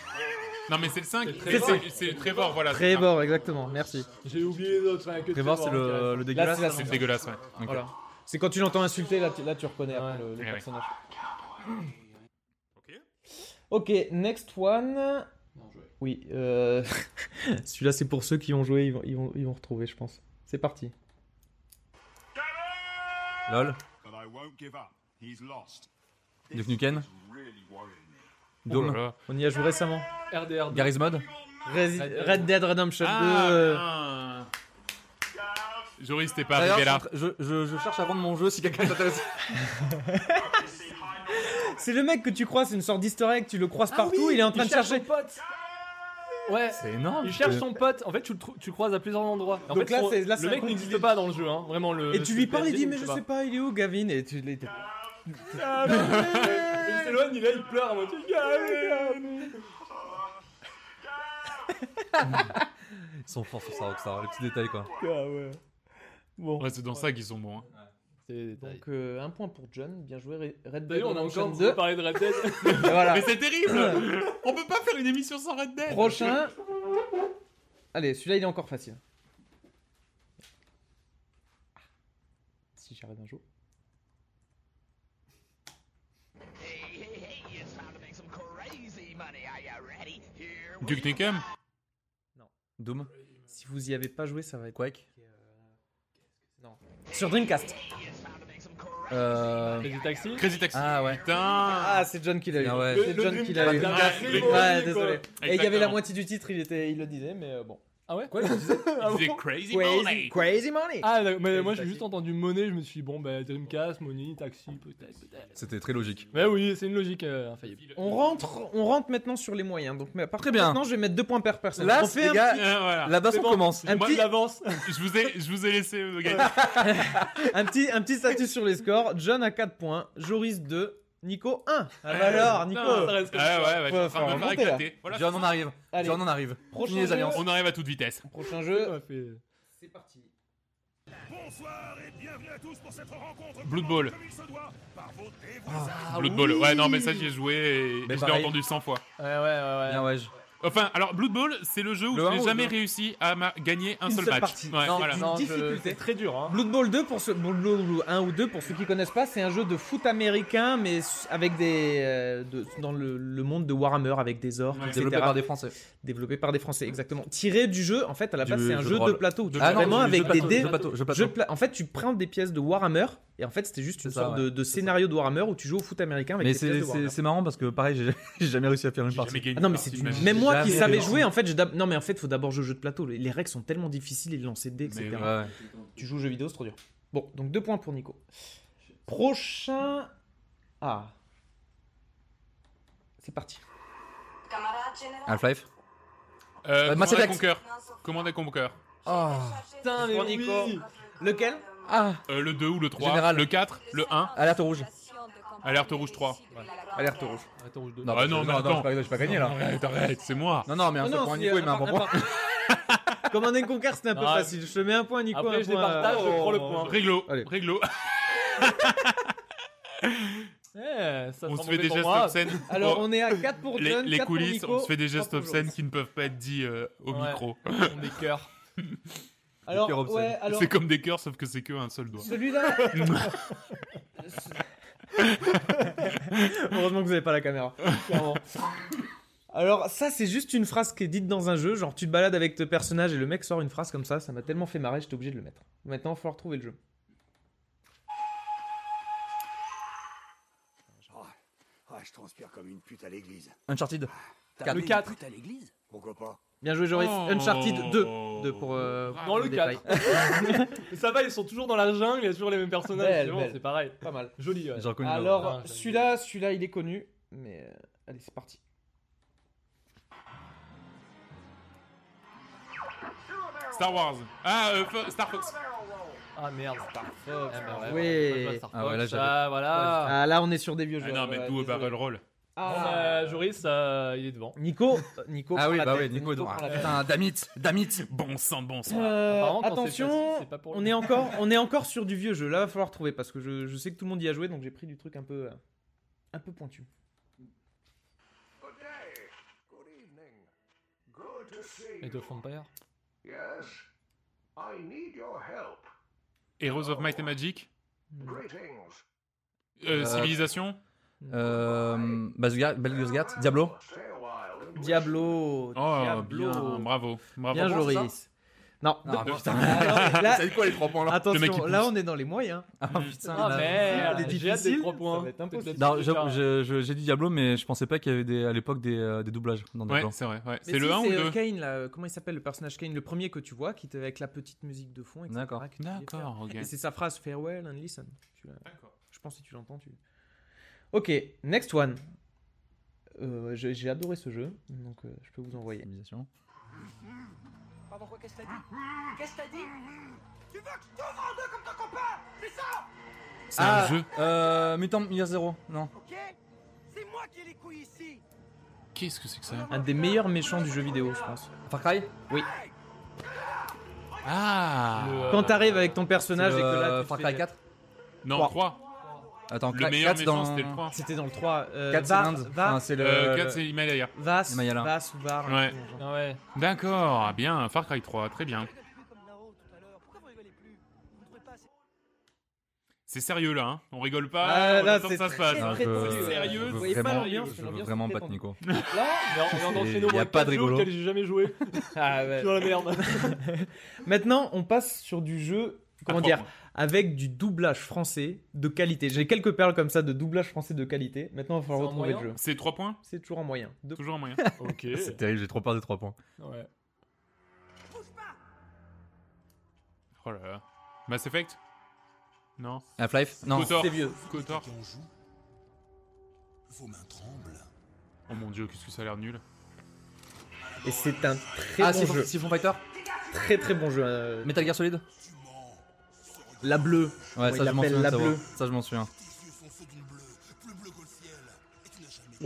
Non, mais c'est le 5. C'est C'est c'est Trevor, voilà. c'est. Trevor, exactement. Merci. J'ai oublié l'autre. que Trevor, c'est Trevor, le, dégueulasse. Là, C'est le dégueulasse, ouais. Ok. Voilà. C'est quand tu l'entends insulter, là, tu, là, tu reconnais après le, le Eh personnage. Ok. Ok, next one. Oui, euh... celui-là, c'est pour ceux qui ont joué, ils vont, ils vont, ils vont retrouver, je pense. C'est parti. LOL. But I won't give up. He's lost. Duke Nukem, Oh Dome, là là. On y a joué récemment. RDR. Garry's Mod. Resi- Red Dead Redemption 2. Ah. Joris, t'es pas arrivé là. je, je, je cherche à vendre mon jeu si quelqu'un est intéressé. C'est le mec que tu crois, c'est une sorte d'easter egg, tu le croises partout, il est en train de chercher. Ouais. C'est énorme. Il cherche son pote. En fait, tu le, trou- tu le croises à plusieurs endroits. En Donc fait, là, son- c'est- là, c'est le un mec n'existe pas dans le jeu, hein. Vraiment le. Et tu lui parles, il dit, mais je sais pas, il est où Gavin? Et tu l'es. Ah, mais- Il s'éloigne, il est là, il pleure. Ils sont forts sur ça, Rockstar, les petits détails quoi. Bon. Ouais, c'est dans ça qu'ils sont bons. hein. Donc euh, un point pour John, bien joué. Red Dead D'ailleurs, on a encore 2. parlé de Red Dead. Voilà. Mais c'est terrible On peut pas faire une émission sans Red Dead Prochain. Allez, celui-là il est encore facile. Si j'arrive un jour. Duke Nukem Doom, Si vous y avez pas joué, ça va être. Quake. Non. Sur Dreamcast. Euh... Crazy Taxi. Crazy Taxi. Ah ouais. Putain Ah, c'est John qui l'a eu. Ah ouais. C'est John qui l'a eu. Ah, Ouais, désolé. Et il y avait la Exactement. moitié du titre, il, était, il le disait, mais euh, bon. Ah ouais Quoi Il disait Crazy Crazy, Money crazy money. Ah, mais moi j'ai juste entendu monnaie, je me suis dit, bon, bah Dreamcast, Money, Taxi, peut-être, peut-être. C'était très logique. Mais oui, c'est une logique euh, infaillible. On rentre, on rentre maintenant sur les moyens. Donc, mais à partir Très bien. Maintenant, je vais mettre deux points per personne. Là, on fait les un gars, petit, Ah, voilà. La baston bon. commence. un Moi, petit- je l'avance. Je vous ai, je vous ai laissé euh, gagner. un petit, un petit statut sur les scores. John a 4 points, Joris 2, Nico 1. Ah bah alors, Nico. Non, ça reste comme Ouais, ça. ouais, ouais, je suis en Faut train de me faire faire remonter, là. éclater. Voilà. John, on arrive. Allez. John, on arrive. Prochain Fini les jeu. alliances. On arrive à toute vitesse. Prochain jeu. C'est parti. Bonsoir et bienvenue à tous pour cette rencontre. Blood Bowl. Comme il se doit, par vos Ah Blood oui. Bowl. Ouais, non, mais ça, j'y ai joué et, et Mais je l'ai pareil. entendu 100 fois. Ouais, ouais, ouais. ouais. Bien, ouais. je- Enfin, alors, Blood Bowl, c'est le jeu où Le je n'ai jamais réussi à gagner un Une seul seule match. partie. Ouais, Non, voilà. Non, je- c'est très dur, hein. Blood Bowl 2 pour ceux, Blood Bowl 1 ou 2 pour ceux qui connaissent pas, c'est un jeu de foot américain mais avec des euh, de- dans le, le monde de Warhammer avec des orques, Ouais. Développé par des Français. Développé par des Français, exactement. Tiré du jeu, en fait, à la base, c'est un jeu jeu de plateau. De Ah non, vraiment jeu avec de des dés. En fait, tu prends des pièces de Warhammer et en fait, c'était juste une ça, sorte ouais. de, de scénario de Warhammer où tu joues au foot américain avec Mais c'est marrant parce que pareil, j'ai jamais réussi à faire une partie. Ah non mais c'est même moi qui savais jouer en fait non mais en fait faut d'abord jouer au jeu de plateau les, les règles sont tellement difficiles et le lancer de dés etc Mais oui. Ouais. tu joues aux jeux vidéo c'est trop dur bon donc deux points pour Nico prochain ah c'est parti Half-Life. Euh, Mass Effect. Conquer. Command and Conquer. Oh. Putain, mais Pour oui. Nico. lequel? Ah. Euh, le 2 ou le 3. Général. Le 4. Le 1. Alerte rouge. Alerte rouge 3. Alerte rouge. Attends, rouge deux. Ah parce non, que- mais attends. pas- j'ai pas gagné là. Arrête, arrête, c'est moi. Non, non, mais un Oh seul non, point Nico, il met un un bon point. Command and Conquer c'était un peu Ah. facile je te mets un point Nico Après, un je les point, partage, je prends le point. Réglo. Allez. Réglo. Eh, ça On se fait des pour gestes obscènes. alors Oh, on est à 4 pour les, John les 4 pour coulisses, Nico, on se fait des gestes pour obscènes qui ne peuvent pas être dits euh, au Ouais. micro. On des cœurs. alors ouais alors C'est comme des cœurs, sauf que c'est que un seul doigt. Celui-là. Heureusement que vous n'avez pas la caméra. clairement. Alors ça c'est juste une phrase qui est dite dans un jeu, genre tu te balades avec ton personnage et le mec sort une phrase comme ça, ça m'a tellement fait marrer, j'étais obligé de le mettre. Maintenant il va falloir trouver le jeu. Ah, je transpire comme une pute à l'église. Uncharted. Le quatre. une pute à l'église? Pourquoi pas? Bien joué Joris. Oh. Uncharted 2. 2 pour... euh, Dans le détail. 4. Mais ça va, ils sont toujours dans la jungle, il y a toujours les mêmes personnages. Belle, c'est bon, belle. c'est pareil. Pas mal. Joli, ouais. Alors Ah, celui-là, celui-là il est connu, mais euh, allez c'est parti. Star Wars. Ah, euh, Star Fox. Ah merde, Star Fox. Ah, bah Oui. ouais, Star Ah ouais, Fox, là, j'avais- Ah, voilà. Ah là on est sur des vieux Ah jeux. non, mais ouais, désolé. barrel roll. Bon, Ah. bah, Joris, euh, il est devant. Nico, euh, Nico. Ah oui, bah oui, Nico. prend ah. Putain, damit, damit. Bon sang, bon sang. Euh, Apparemment, attention, pas on est encore, on est encore sur du vieux jeu. Là, va falloir trouver parce que je, je sais que tout le monde y a joué, donc j'ai pris du truc un peu, euh, un peu pointu. Yes. I need your help. Heroes of Might and Magic. Greetings. Euh, Euh, Civilisation. Euh. Baldur's Gate- Gate. Diablo. Diablo. Oh, Diablo. bien, bravo. bravo. Bien c'est Joris. Non. Ah, putain. Là, C'est quoi les trois points là Le attention, là on est dans les moyens. Ah putain. Ah là. merde, les difficiles, 3 ça points. va être impossible. Non, j'ai dit Diablo, mais je pensais pas qu'il y avait des, à l'époque des, euh, des doublages dans Ouais, Diablo. c'est vrai. ouais. C'est le si, 1 ou c'est, le euh, 2 Kane, là, euh, comment il s'appelle le personnage Kane Le premier que tu vois, qui te, avec la petite musique de fond, etc. D'accord. D'accord, ok. Et c'est sa phrase Farewell and listen. D'accord. Je pense que si tu l'entends, tu. Ok, next one. Euh, j'ai adoré ce jeu, donc euh, je peux vous envoyer. Pardon, quoi, qu'est-ce que t'as dit? Qu'est-ce que t'as dit? Tu veux que je t'ouvre en deux comme ton copain C'est ça C'est Ah, un jeu. Euh, Mutant Year Zero, non. Ok? C'est moi qui ai les couilles ici Qu'est-ce que c'est que ça? Un des meilleurs méchants du jeu vidéo, je pense. Far Cry? Ah Le, euh, Quand t'arrives avec ton personnage et que là. tu te Far Cry 4 Non, Trois. 3. Attends, Le 4 meilleur c'est méchant, dans... c'était le 3. C'était dans le 3. Euh, 4 c'est Va- l'Inde. Va- Enfin, c'est le... Euh, 4, c'est Himalaya. Vas, Himalaya. Vas ou Var. Ouais. Ah ouais. D'accord, bien. Far Cry 3, très bien. Pas C'est sérieux là, hein On rigole pas, Ah, on là, attend c'est que ça se passe. Non, très je veux- tendu, je sérieux, veux Vous voyez pas vraiment- je veux vraiment battre tendue. Nico. Là, mais on est C'est- enchaîné au y a pas 4 de rigolo. j'ai jamais joué. Ah ouais. Dans la merde. Maintenant, on passe sur du jeu, comment À dire, avec du doublage français de qualité. J'ai quelques perles comme ça de doublage français de qualité. Maintenant, il va falloir C'est retrouver le jeu. C'est 3 points C'est toujours en moyen. Deux- Toujours en moyen. Ok. C'est terrible, j'ai trop peur des 3 points. Ouais. Oh là là. Mass Effect Non Half-Life Non. C'est vieux. Kotor. Vos mains tremblent. Oh mon dieu, qu'est-ce que ça a l'air nul. Et c'est un très Ah, bon jeu. Siphon Fighter Très très bon jeu. euh, Metal Gear Solid La bleue. Ouais, ça je m'en souviens. la ça, va. bleue. ça je m'en souviens.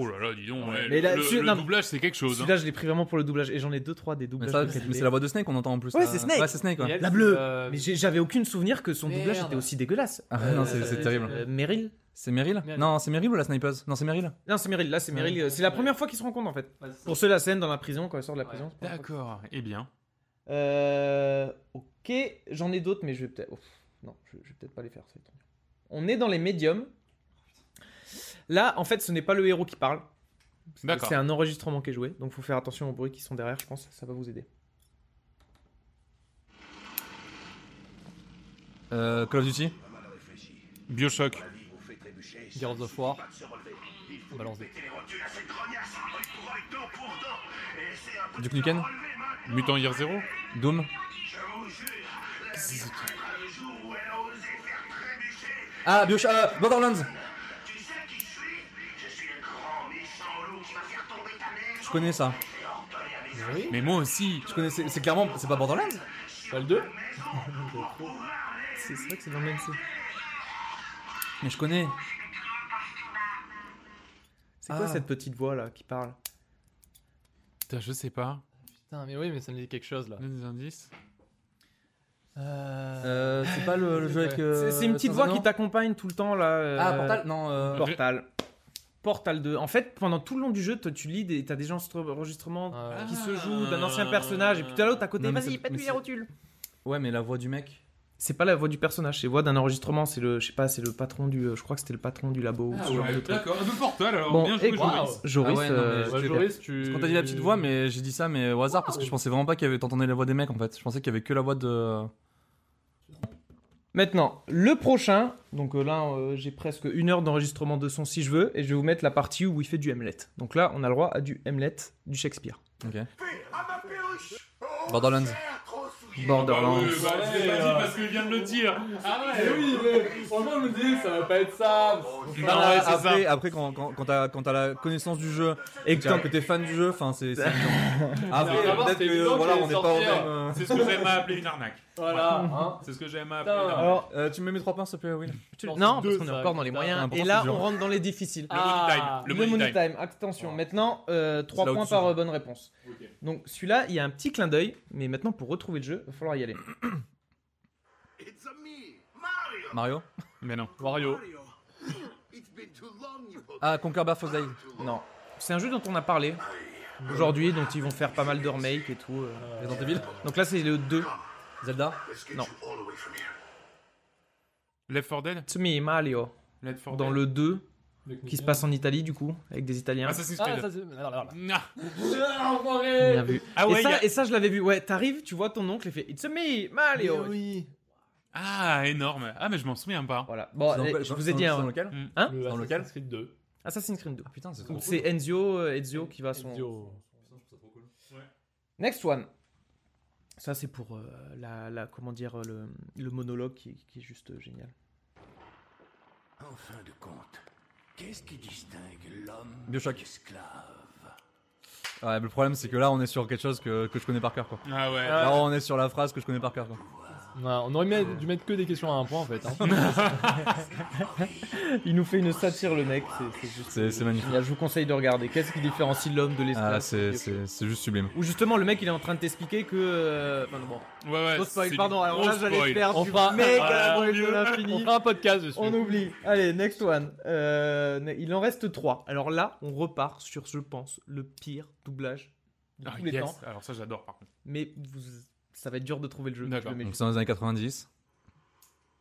Oh là là, dis donc. ouais, Mais le, là, le- celui- le non, doublage, c'est quelque chose. hein. Celui-là, je l'ai pris vraiment pour le doublage. Et j'en ai deux, trois des Mais, doublages ça, de mais c'est la voix de Snake qu'on entend en plus. Ouais, là. c'est Snake. Ouais, c'est Snake. ouais. Et elle, La bleue. euh, Mais j'ai- j'avais aucune souvenir que son doublage Merde. était aussi dégueulasse. Ah ouais, non, c'est- c'est Euh, terrible. Euh, Meryl C'est Meryl. Non, c'est Meryl ou la snipeuse Non, c'est Meryl. Non, c'est Meryl. Là, c'est Meryl. euh, C'est la première fois qu'ils se rencontrent en fait. Pour ceux la scène dans la prison, quand elle sort de la Ouais. prison. c'est la première fois D'accord, eh bien. Euh, ok, j'en ai d'autres, mais je vais peut-être. Ouf, non, je, je vais peut-être pas les faire. ça va être trop dur. On est dans les médiums. Là, en fait, ce n'est pas le héros qui parle. D'accord. C'est un enregistrement qui est joué, donc faut faire attention aux bruits qui sont derrière. Je pense, ça va vous aider. Euh, Call of Duty Bioshock. Gears of War. Balance. Duke Nukem Mutant Year Zero Doom Ah, Bioshock euh, Borderlands Je connais ça. Mais moi aussi. Je connais, c'est clairement, c'est pas Borderlands Pas le 2 C'est vrai que c'est dans le même. Mais je connais. C'est quoi Ah. cette petite voix là qui parle? Putain, je sais pas. Putain, mais oui, mais ça me dit quelque chose là. Donne des indices. Euh... Euh, c'est pas le, le jeu avec. euh, C'est une petite sans voix qui t'accompagne tout le temps là. euh, Ah, Portal Non, euh, Portal. Portal 2. En fait, pendant tout le long du jeu, toi, tu lis des, t'as des enregistrements Ah, qui Ah. se jouent d'un ancien personnage, et puis tout à l'autre à côté, Non, mais vas-y, c'est- pète-lui mais les c'est- rotules. Ouais, mais la voix du mec. C'est pas la voix du personnage, c'est la voix d'un enregistrement, c'est le, je sais pas, c'est le patron du, euh, je crois que c'était le patron du labo. ou ce genre de truc. D'accord, un peu Portal alors. Bon, bien joué, écoute, Joris. Joris, Ah ouais, non, mais euh, Joris, tu. Parce qu'on t'a dit la petite voix, mais j'ai dit ça, mais au hasard, parce que je pensais vraiment pas qu'il y avait t'entendais la voix des mecs en fait. Je pensais qu'il y avait que la voix de. Maintenant, le prochain, donc euh, là, euh, j'ai presque une heure d'enregistrement de son si je veux, et je vais vous mettre la partie où il fait du Hamlet. Donc là, on a le droit à du Hamlet, du Shakespeare. Ok. perruche Oh, Borderlands. Borderlands. Bah, oui, bah, pas dit parce qu'il vient de le dire. Ah ouais, oui, mais franchement, je me dis, ça va pas être ça. Non, ouais, c'est après, ça. après, quand, quand, quand t'as la connaissance du jeu Et que que t'es fan du jeu, enfin c'est. Après, Non, peut-être que voilà, on n'est pas au même. euh, C'est ce que j'aime à appeler une arnaque. Voilà, hein. C'est ce que j'aime à appeler une arnaque. Alors, euh, tu me mets mes trois points, s'il te plaît, Will Non, non, parce qu'on est encore dans les moyens, et là, on rentre dans les difficiles. Le money time. Ah. Attention. Maintenant, euh, 3 là points par euh, bonne réponse. Donc celui-là, il y a un petit clin d'œil, mais maintenant pour retrouver le jeu, va falloir y aller. It's a me, Mario. Mario Mais non. Wario. Mario. It's been too long, you both. Ah, Conquer Day. Non, c'est un jeu dont on a parlé aujourd'hui, dont ils vont faire pas mal de remakes et tout. euh. Resident Evil Donc là, c'est le 2. Zelda Let's get No. you all away from here. Left 4 Dead It's me, Mario. Left 4 Dans Dead le 2, qui se passe en Italie du coup, avec des Italiens. Assassin's Ah, Creed. ça c'est. alors, alors, Ah, alors. Enfoiré Bien vu. Ah ouais, et, ça, y a- et ça, je l'avais vu. Ouais, t'arrives, tu vois ton oncle et fait It's a me, Mario. Oui. Ah, énorme. Ah, mais je m'en souviens pas. Voilà. Bon, C'est dans allez, quel- je vous ai dans- dit c'est hein, dans lequel Hein Le Dans Assassin's Creed 2. Assassin's Creed 2. Ah putain, c'est trop Donc cool. c'est Enzio, euh, Ezio qui va son. Ezio. Next one. Ça c'est pour euh, la, la comment dire le, le monologue qui, qui est juste euh, génial. En fin de compte, qu'est-ce qui distingue l'homme Bioshock. de l'esclave Ouais, mais le problème, c'est que là, on est sur quelque chose que, que je connais par cœur, quoi. Ah ouais. Là, on est sur la phrase que je connais par cœur, quoi. Ouais, on aurait mis- dû mettre que des questions à un point en fait. hein. Il nous fait une satire le mec, c'est- c'est juste. C'est c'est magnifique. génial. Je vous conseille de regarder. Qu'est-ce qui différencie l'homme de Ah, c'est c'est- c'est juste sublime. Ou justement le mec il est en train de t'expliquer que. euh, Enfin bon. Ouais, ouais. Gros spoil, c'est pardon. Alors gros là j'allais spoil. faire On du fera- méga Ah, de Dieu. l'infini. on fera un podcast dessus. On oublie. Allez, next one. Euh, il en reste 3. Alors là, on repart sur, je pense, le pire doublage de Ah, tous les yes. temps. Alors ça, j'adore par contre. Mais vous, ça va être dur de trouver le jeu. D'accord. Je Donc, c'est dans les années 90.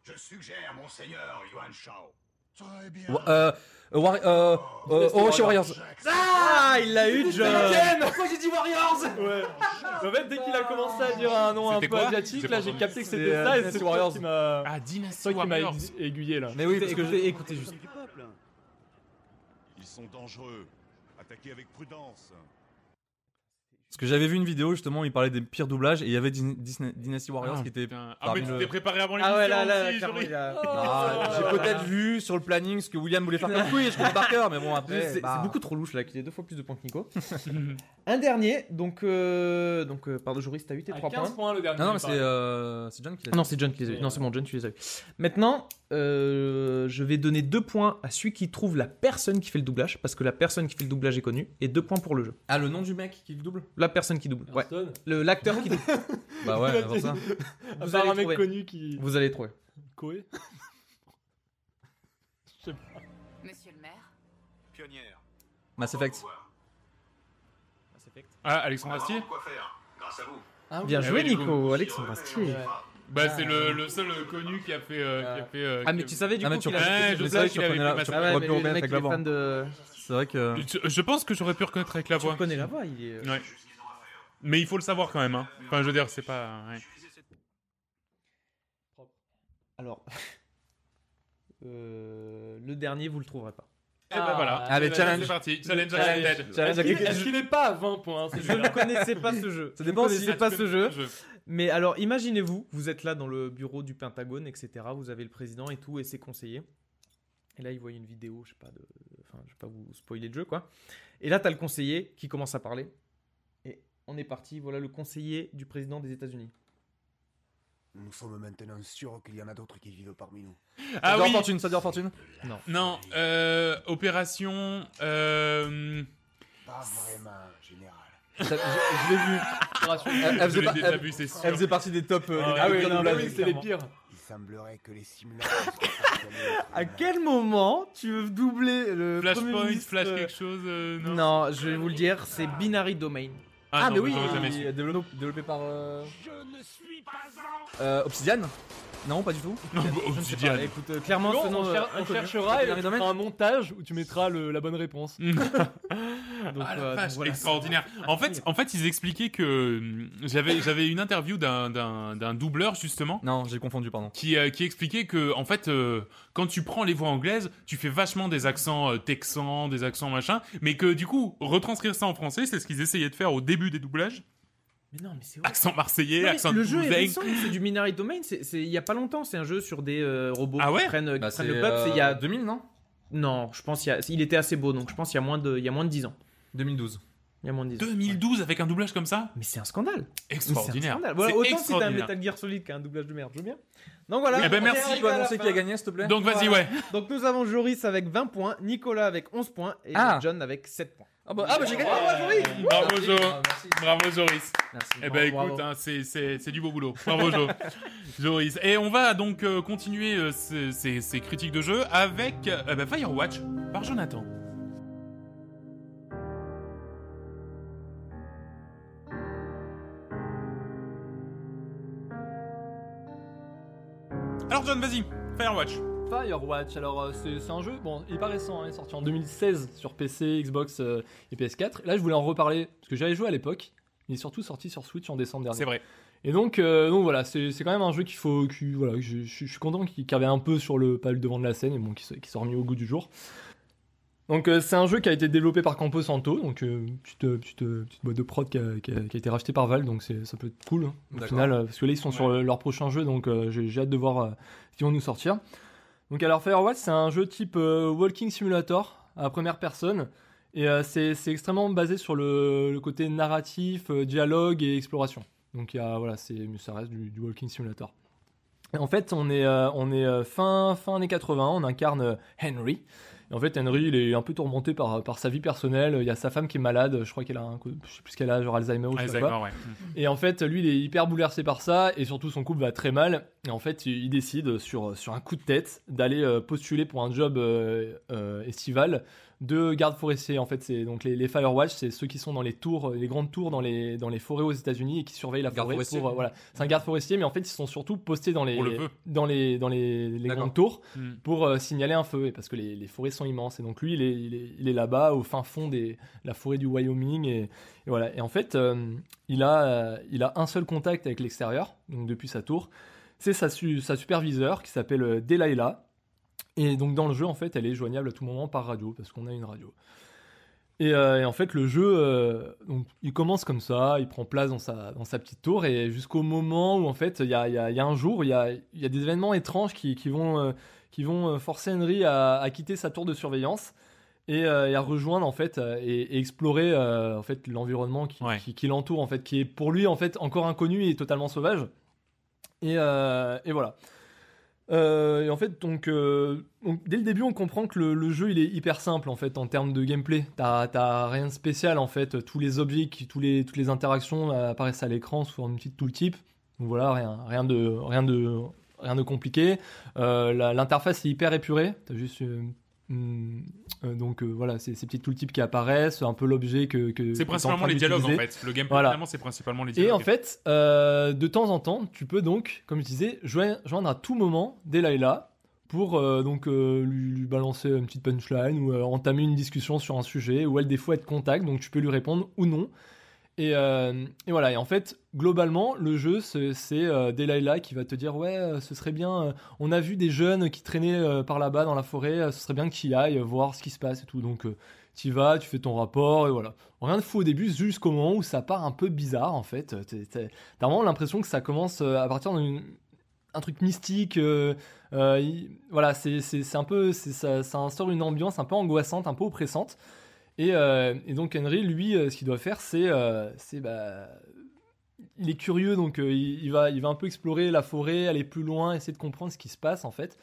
Je suggère, monseigneur Yuan Shao. Très bien. Euh. euh, War- euh. euh, Orochi Warriors. Ah, il l'a eu, John Pourquoi j'ai dit Warriors Ouais. En fait, dès qu'il a commencé à dire un nom un peu asiatique, J'ai là j'ai capté que c'était euh, ça et c'est Warriors. qui m'a Ah, Dynasty qui m'a aiguillé là. Mais oui, parce que je- Écoutez, écoutez juste. Ils sont dangereux. Attaquez avec prudence. Parce que j'avais vu une vidéo justement où il parlait des pires doublages et il y avait Dis- Disney- Dynasty Warriors Ah, qui était. Ah, mais tu le- t'es préparé avant les Ah ouais, là, là, aussi, clairement, Jory. il a- Ah, J'ai peut-être vu sur le planning ce que William voulait faire comme quiz, je connais par cœur, mais bon après. C'est bah, c'est beaucoup trop louche là, qu'il ait deux fois plus de points que Nico. un dernier, donc, euh, donc euh, pardon, Joris, t'as eu tes À 3 15 points. points le dernier. Non, non, mais c'est euh, c'est John qui l'a Non, c'est John qui les a eu. Non, c'est bon, John, tu les as eu. Maintenant, euh, je vais donner deux points à celui qui trouve la personne qui fait le doublage, parce que la personne qui fait le doublage est connue, et deux points pour le jeu. Ah, le nom du mec qui le double? La personne qui double. Ouais. Hearthstone. Le- L'acteur qui double. Bah ouais, avant ça. Vous allez un mec trouver. connu qui. Vous allez trouver. Koé? Je sais pas. Monsieur le maire Pionnière. Mass Effect. Ah, Alexandre On va Astier? Voir quoi faire? Grâce à vous. Ah, Bien Eh joué. Nico. Alexandre Astier. Bah, c'est le, le seul euh, connu qui a fait. euh, qui a fait euh, Ah, mais tu savais du Ah, coup mais tu qu'il a Ouais, fait je qu'il avait reconnais fait la- tu Ah ouais, aurais mais pu le reconnaître mec avec il la est voix. fan de. C'est vrai que. Je, je pense que j'aurais pu reconnaître avec la Tu voix. le connais la voix, il est. Ouais. Mais il faut le savoir quand même. Hein. Enfin, je veux dire, c'est pas. ouais. Alors. euh, le dernier, vous le trouverez pas. Et ben voilà. Allez, C'est challenge. parti. Challenge Challenge. Challenge Est-ce qu'il- accepted. est-ce qu'il est pas à 20 points hein, Je ne connaissais pas ce jeu. Ça Je dépend ne si- connaissais pas ce jeu. Je- Mais alors, imaginez-vous, vous êtes là dans le bureau du Pentagone, etc. Vous avez le président et tout, et ses conseillers. Et là, ils voient une vidéo, je sais pas, de... enfin, je vais pas vous spoiler le jeu, quoi. Et là, t'as le conseiller qui commence à parler. Et on est parti, voilà le conseiller du président des États-Unis. Nous sommes maintenant sûrs qu'il y en a d'autres qui vivent parmi nous. Ah oui. fortune, ça dure fortune? Non. Euh, opération. Euh... Pas vraiment, général. Je, je l'ai vu. Opération- Elle, elle Je faisait l'ai pas- déjà elle- vu, c'est sûr. elle faisait partie des top. euh, Ah des Ah non, mais c'est les pires. Il semblerait que les simulateurs À quel moment tu veux doubler le Premier Flashpoint, ministre, flash euh, quelque chose euh, non? Non, je vais vous le dire, c'est Binary Domain. Ah, mais non, oui, j'aurais jamais su. développé, développé par. euh, Je ne suis pas en... euh, Obsidian Non, pas du tout. Non, bah, Je ne sais Obsidian. pas, écoute, euh, clairement, Bon, ce nom, on, euh, cher- on inconnu. cherchera et tu feras un montage où tu mettras le- la bonne réponse. Donc, Ah la euh, vache, voilà. extraordinaire. En fait, en fait, ils expliquaient que hum, j'avais j'avais une interview d'un d'un d'un doubleur justement Non, j'ai confondu, pardon. qui euh, qui expliquait que en fait euh, quand tu prends les voix anglaises, tu fais vachement des accents euh, texans, des accents machin, mais que du coup retranscrire ça en français, c'est ce qu'ils essayaient de faire au début des doublages. Mais non, mais c'est. Accent marseillais, Non, accent le jeu est récent, c'est du Binary Domain, c'est il y a pas longtemps, c'est un jeu sur des euh, robots Ah ouais qui prennent, qui Bah, prennent c'est le peuple, c'est il y a... 2000, non? Non, je pense qu'il y a... il était assez beau, donc je pense qu'il y a moins de, il y a moins de 10 ans. 2012. Il y a moins de 10 ans. 2012 avec un doublage comme ça, Mais c'est un scandale. C'est un extraordinaire. scandale. Voilà, C'est autant si t'as un extraordinaire. Metal Gear Solid qu'un doublage de merde, je veux bien. Donc voilà. Eh ben, merci, Tu annoncer qui a gagné, s'il te plaît Donc vas-y, Voilà. ouais. Donc nous avons Joris avec 20 points, Nicolas avec 11 points et Ah. John avec 7 points. Ah bah, ah bah j'ai gagné Bravo, Joris Bravo. Jo, merci. bravo Joris. Merci. Eh ben Bravo. écoute, hein, c'est c'est c'est du beau boulot. Bravo Jo, Joris. Et on va donc euh, continuer euh, ces, ces- ces critiques de jeu avec euh, bah, Firewatch par Jonathan. Alors John, vas-y, Firewatch. Firewatch, alors euh, c'est un jeu, bon, il est pas récent, hein, il est sorti en 2016 sur PC, Xbox euh, et PS4. Là, je voulais en reparler parce que j'avais joué à l'époque. Il est surtout sorti sur Switch en décembre dernier. C'est vrai. Et donc, euh, donc voilà, c'est quand même un jeu qu'il faut, qui, voilà, je, je- je suis content qu'il revient un peu sur le pas le devant de la scène et bon, qui, qui soit remis au goût du jour. Donc euh, c'est un jeu qui a été développé par Campo Santo, donc euh, petite, petite, petite boîte de prod qui a, qui a- qui a été rachetée par Valve, donc ça peut être cool hein, au final, parce que là ils sont sur leur prochain jeu, donc j'ai hâte de voir ce qu'ils vont nous sortir. Donc alors Firewatch c'est un jeu type euh, Walking Simulator à première personne, et euh, c'est extrêmement basé sur le, le côté narratif, euh, dialogue et exploration. Donc il y a, voilà, ça reste du, du Walking Simulator. Et en fait, on est, on est fin, fin années 80, on incarne Henry. Et en fait, Henry, il est un peu tourmenté par, par sa vie personnelle. Il y a sa femme qui est malade, je crois qu'elle a un, je sais plus ce qu'elle a, genre Alzheimer ou je sais pas ouais. Et en fait, lui, il est hyper bouleversé par ça, et surtout son couple va très mal. Et en fait, il décide sur, sur un coup de tête d'aller euh, postuler pour un job euh, euh, estival de garde forestier. En fait, c'est donc les, les Firewatch, c'est ceux qui sont dans les tours, les grandes tours dans les, dans les forêts aux États-Unis et qui surveillent la Garde forêt. forestier. Pour, euh, voilà, c'est un garde forestier, mais en fait, ils sont surtout postés dans les, le dans les, dans les, grandes tours Mm. pour euh, signaler un feu, et parce que les, les forêts sont immenses. Et donc lui, il est, il est, il est là-bas, au fin fond de la forêt du Wyoming, et, et voilà. Et en fait, euh, il, a, il a un seul contact avec l'extérieur, donc depuis sa tour. C'est sa, su- sa superviseur qui s'appelle euh, Delilah. Et donc dans le jeu, en fait, elle est joignable à tout moment par radio, parce qu'on a une radio. Et, euh, et en fait, le jeu, euh, donc, il commence comme ça, il prend place dans sa, dans sa petite tour, et jusqu'au moment où, en fait, il y y a- il y a un jour, il y a, y a des événements étranges qui, qui vont, euh, qui vont forcer Henry à, à quitter sa tour de surveillance et, et à rejoindre, en fait, et, et explorer, en fait, l'environnement qui, Ouais. qui, qui l'entoure, en fait, qui est pour lui, en fait, encore inconnu et totalement sauvage. Et, euh, et voilà. Euh, et en fait, donc, euh, donc, dès le début, on comprend que le, jeu il est hyper simple en fait en termes de gameplay. T'as rien de spécial en fait. Tous les objets, tous les, toutes les interactions apparaissent à l'écran sous forme petite tooltip. Voilà, rien, rien de, rien de, rien de compliqué. L'interface est hyper épurée. T'as juste euh, donc euh, voilà, c'est ces petites tooltips qui apparaissent, un peu l'objet que, que C'est principalement les dialogues en fait. Le gameplay, Voilà. c'est principalement les Et dialogues. en fait, euh, de temps en temps, tu peux donc, comme je disais, joindre, à tout moment Delilah pour donc lui, lui balancer une petite punchline ou entamer une discussion sur un sujet où elle des fois être contact, donc tu peux lui répondre ou non. Et, euh, et voilà, et en fait, globalement, le jeu, c'est euh, Delilah qui va te dire Ouais, euh, ce serait bien, on a vu des jeunes qui traînaient par là-bas dans la forêt, ce serait bien ailles euh, voir ce qui se passe et tout. Donc, tu y vas, tu fais ton rapport, et voilà. Rien de fou au début, jusqu'au moment où ça part un peu bizarre, en fait. T'as vraiment l'impression que ça commence à partir d'un truc mystique. il- voilà, c'est un peu. ça instaure une ambiance un peu angoissante, un peu oppressante. Et, euh, et donc Henry, lui, euh, ce qu'il doit faire, c'est, euh, c'est, bah, il est curieux, donc il, va, il va un peu explorer la forêt, aller plus loin, essayer de comprendre ce qui se passe en fait.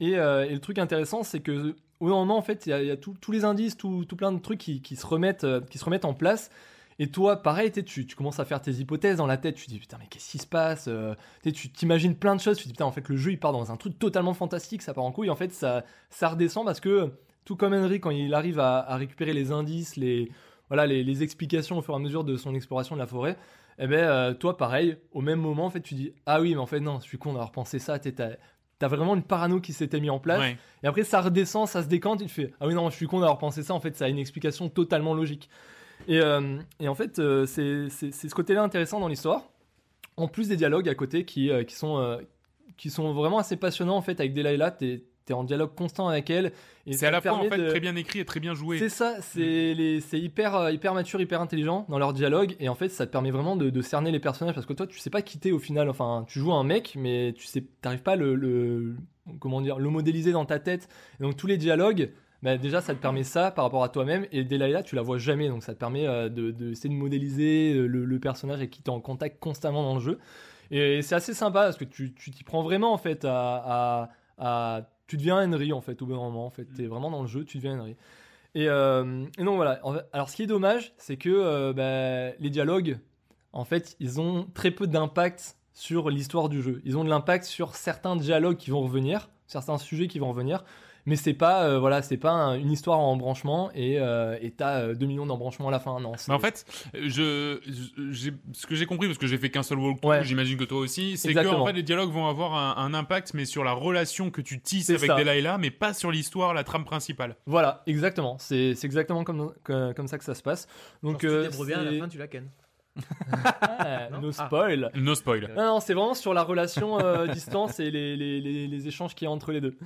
Et, le truc intéressant, c'est que au moment, en fait, il y a, tous les indices, tout, plein de trucs qui, se remettent, qui se remettent en place. Et toi, pareil, tu, tu commences à faire tes hypothèses dans la tête. Tu te dis putain, mais qu'est-ce qui se passe Tu t'imagines plein de choses. Tu te dis putain, en fait, le jeu il part dans un truc totalement fantastique, ça part en couille. En fait, ça, ça redescend parce que tout comme Henry, quand il arrive à, à récupérer les indices, les, voilà, les, les explications au fur et à mesure de son exploration de la forêt, eh ben, euh, toi, pareil, au même moment, en fait, tu dis ah oui, mais en fait, non, je suis con d'avoir pensé ça. T'as vraiment une parano qui s'était mis en place. Ouais. Et après, ça redescend, ça se décante, il fait Ah oui, non, je suis con d'avoir pensé ça. En fait, ça a une explication totalement logique. Et, euh, et en fait, euh, c'est ce côté-là intéressant dans l'histoire. En plus des dialogues à côté qui, euh, qui, sont, qui sont vraiment assez passionnants. En fait, avec Delilah, t'es es en dialogue constant avec elle. et C'est ça à la fois en fait de- très bien écrit et très bien joué. c'est ça, c'est les- c'est hyper, euh, hyper mature, hyper intelligent dans leur dialogue, et en fait, ça te permet vraiment de, de cerner les personnages parce que toi, tu sais pas quitter au final. Enfin, tu joues un mec, mais tu sais, t'arrives pas à le, le- comment dire, le modéliser dans ta tête. Et donc tous les dialogues, bah, déjà, ça te permet ça par rapport à toi-même, et Delilah, tu la vois jamais, donc ça te permet euh, de, de de modéliser euh, le, le personnage avec qui en contact constamment dans le jeu. Et c'est assez sympa parce que tu tu t'y prends vraiment en fait à, à- à- tu deviens Henry en fait au bon moment en fait. T'es vraiment dans le jeu tu deviens Henry. Et, euh, et donc voilà. Alors ce qui est dommage c'est que euh, bah, les dialogues en fait ils ont très peu d'impact sur l'histoire du jeu. Ils ont de l'impact sur certains dialogues qui vont revenir certains sujets qui vont revenir Mais c'est pas, euh, voilà, c'est pas un- une histoire en embranchement et euh, et t'as euh, 2 millions d'embranchements à la fin. Non. Mais en fait, je, ce que j'ai compris, parce que j'ai fait qu'un seul walkthrough, Ouais. j'imagine que toi aussi, c'est que en fait, les dialogues vont avoir un, un impact, mais sur la relation que tu tisses avec ça. Delilah, mais pas sur l'histoire, la trame principale. Voilà, exactement. C'est c'est exactement comme, comme comme ça que ça se passe. Donc Genre, si tu euh, débrouilles bien, à la fin, tu la ken. Ah, Non no Ah. spoil. No spoil. Non, non, c'est vraiment sur la relation euh, distance et les, les, les, les échanges qu'il y a entre les deux.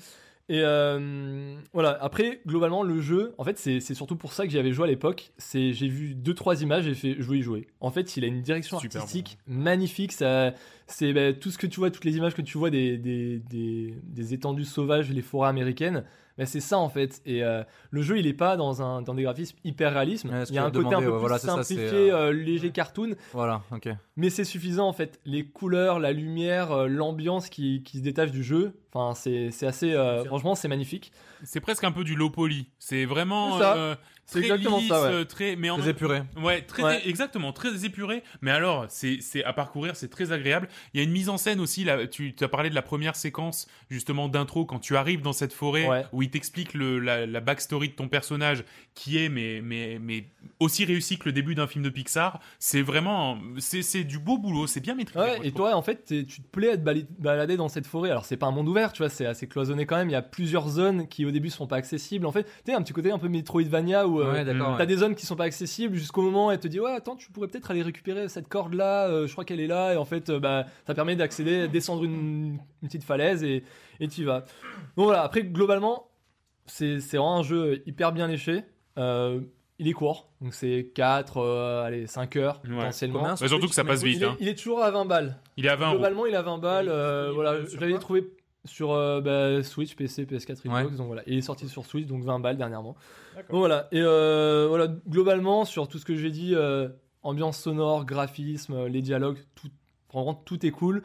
Et euh, voilà, après, globalement, le jeu, en fait, c'est surtout pour ça que j'y avais joué à l'époque. C'est J'ai vu deux trois images et fait jouer y jouer. En fait, il a une direction Super artistique magnifique. C'est bah, tout ce que tu vois, toutes les images que tu vois des, des, des, des étendues sauvages, les forêts américaines. C'est ça en fait. Et euh, le jeu, il est pas dans, un, dans des graphismes hyper réalistes. Ouais, il y a un côté un peu ouais, plus voilà, ça, simplifié, euh, euh, léger cartoon. Voilà, ok. Mais c'est suffisant en fait. Les couleurs, la lumière, euh, l'ambiance qui, qui se détache du jeu. Enfin, c'est c'est assez. euh, franchement, c'est magnifique. C'est presque un peu du low poly. C'est vraiment Très exactement lisse, ça, ouais. euh, très mais en Très épuré. Ouais, très Ouais. exactement, très épuré. Mais alors, c'est c'est à parcourir, c'est très agréable. Il y a une mise en scène aussi. Là, tu as parlé de la première séquence justement d'intro quand tu arrives dans cette forêt Ouais. où il t'explique le- la, la backstory de ton personnage, qui est mais mais mais aussi réussi que le début d'un film de Pixar. C'est vraiment c'est c'est du beau boulot. C'est bien maîtrisé. Ouais, moi, je et toi, en fait, tu te plais à te balader dans cette forêt. Alors, c'est pas un monde ouvert, tu vois, c'est assez cloisonné quand même. Il y a plusieurs zones qui, au début, sont pas accessibles. En fait, tu sais, un petit côté un peu Metroidvania où euh, Ouais, d'accord. t'as des zones qui sont pas accessibles jusqu'au moment où elle te dit, ouais, attends, tu pourrais peut-être aller récupérer cette corde là, euh, je crois qu'elle est là. Et en fait, euh, bah, ça permet d'accéder, descendre une, une petite falaise et et tu vas. Donc voilà, après, globalement, c'est c'est vraiment un jeu hyper bien léché. Euh, il est court, donc c'est 4, allez, 5 heures Ouais. potentiellement. Bah, surtout que ça passe Il vite. est, hein. il est toujours à 20 balles. Il est à 20 euros. Globalement, il a 20 balles. Est euh, voilà, je l'avais trouvé sur euh, bah, Switch, PC, PS4, Xbox. Ouais. Donc voilà, il est sorti sur Switch, donc 20 balles dernièrement. Donc voilà, et euh, voilà, globalement, sur tout ce que j'ai dit, euh, ambiance sonore, graphisme, les dialogues, tout, vraiment tout est cool.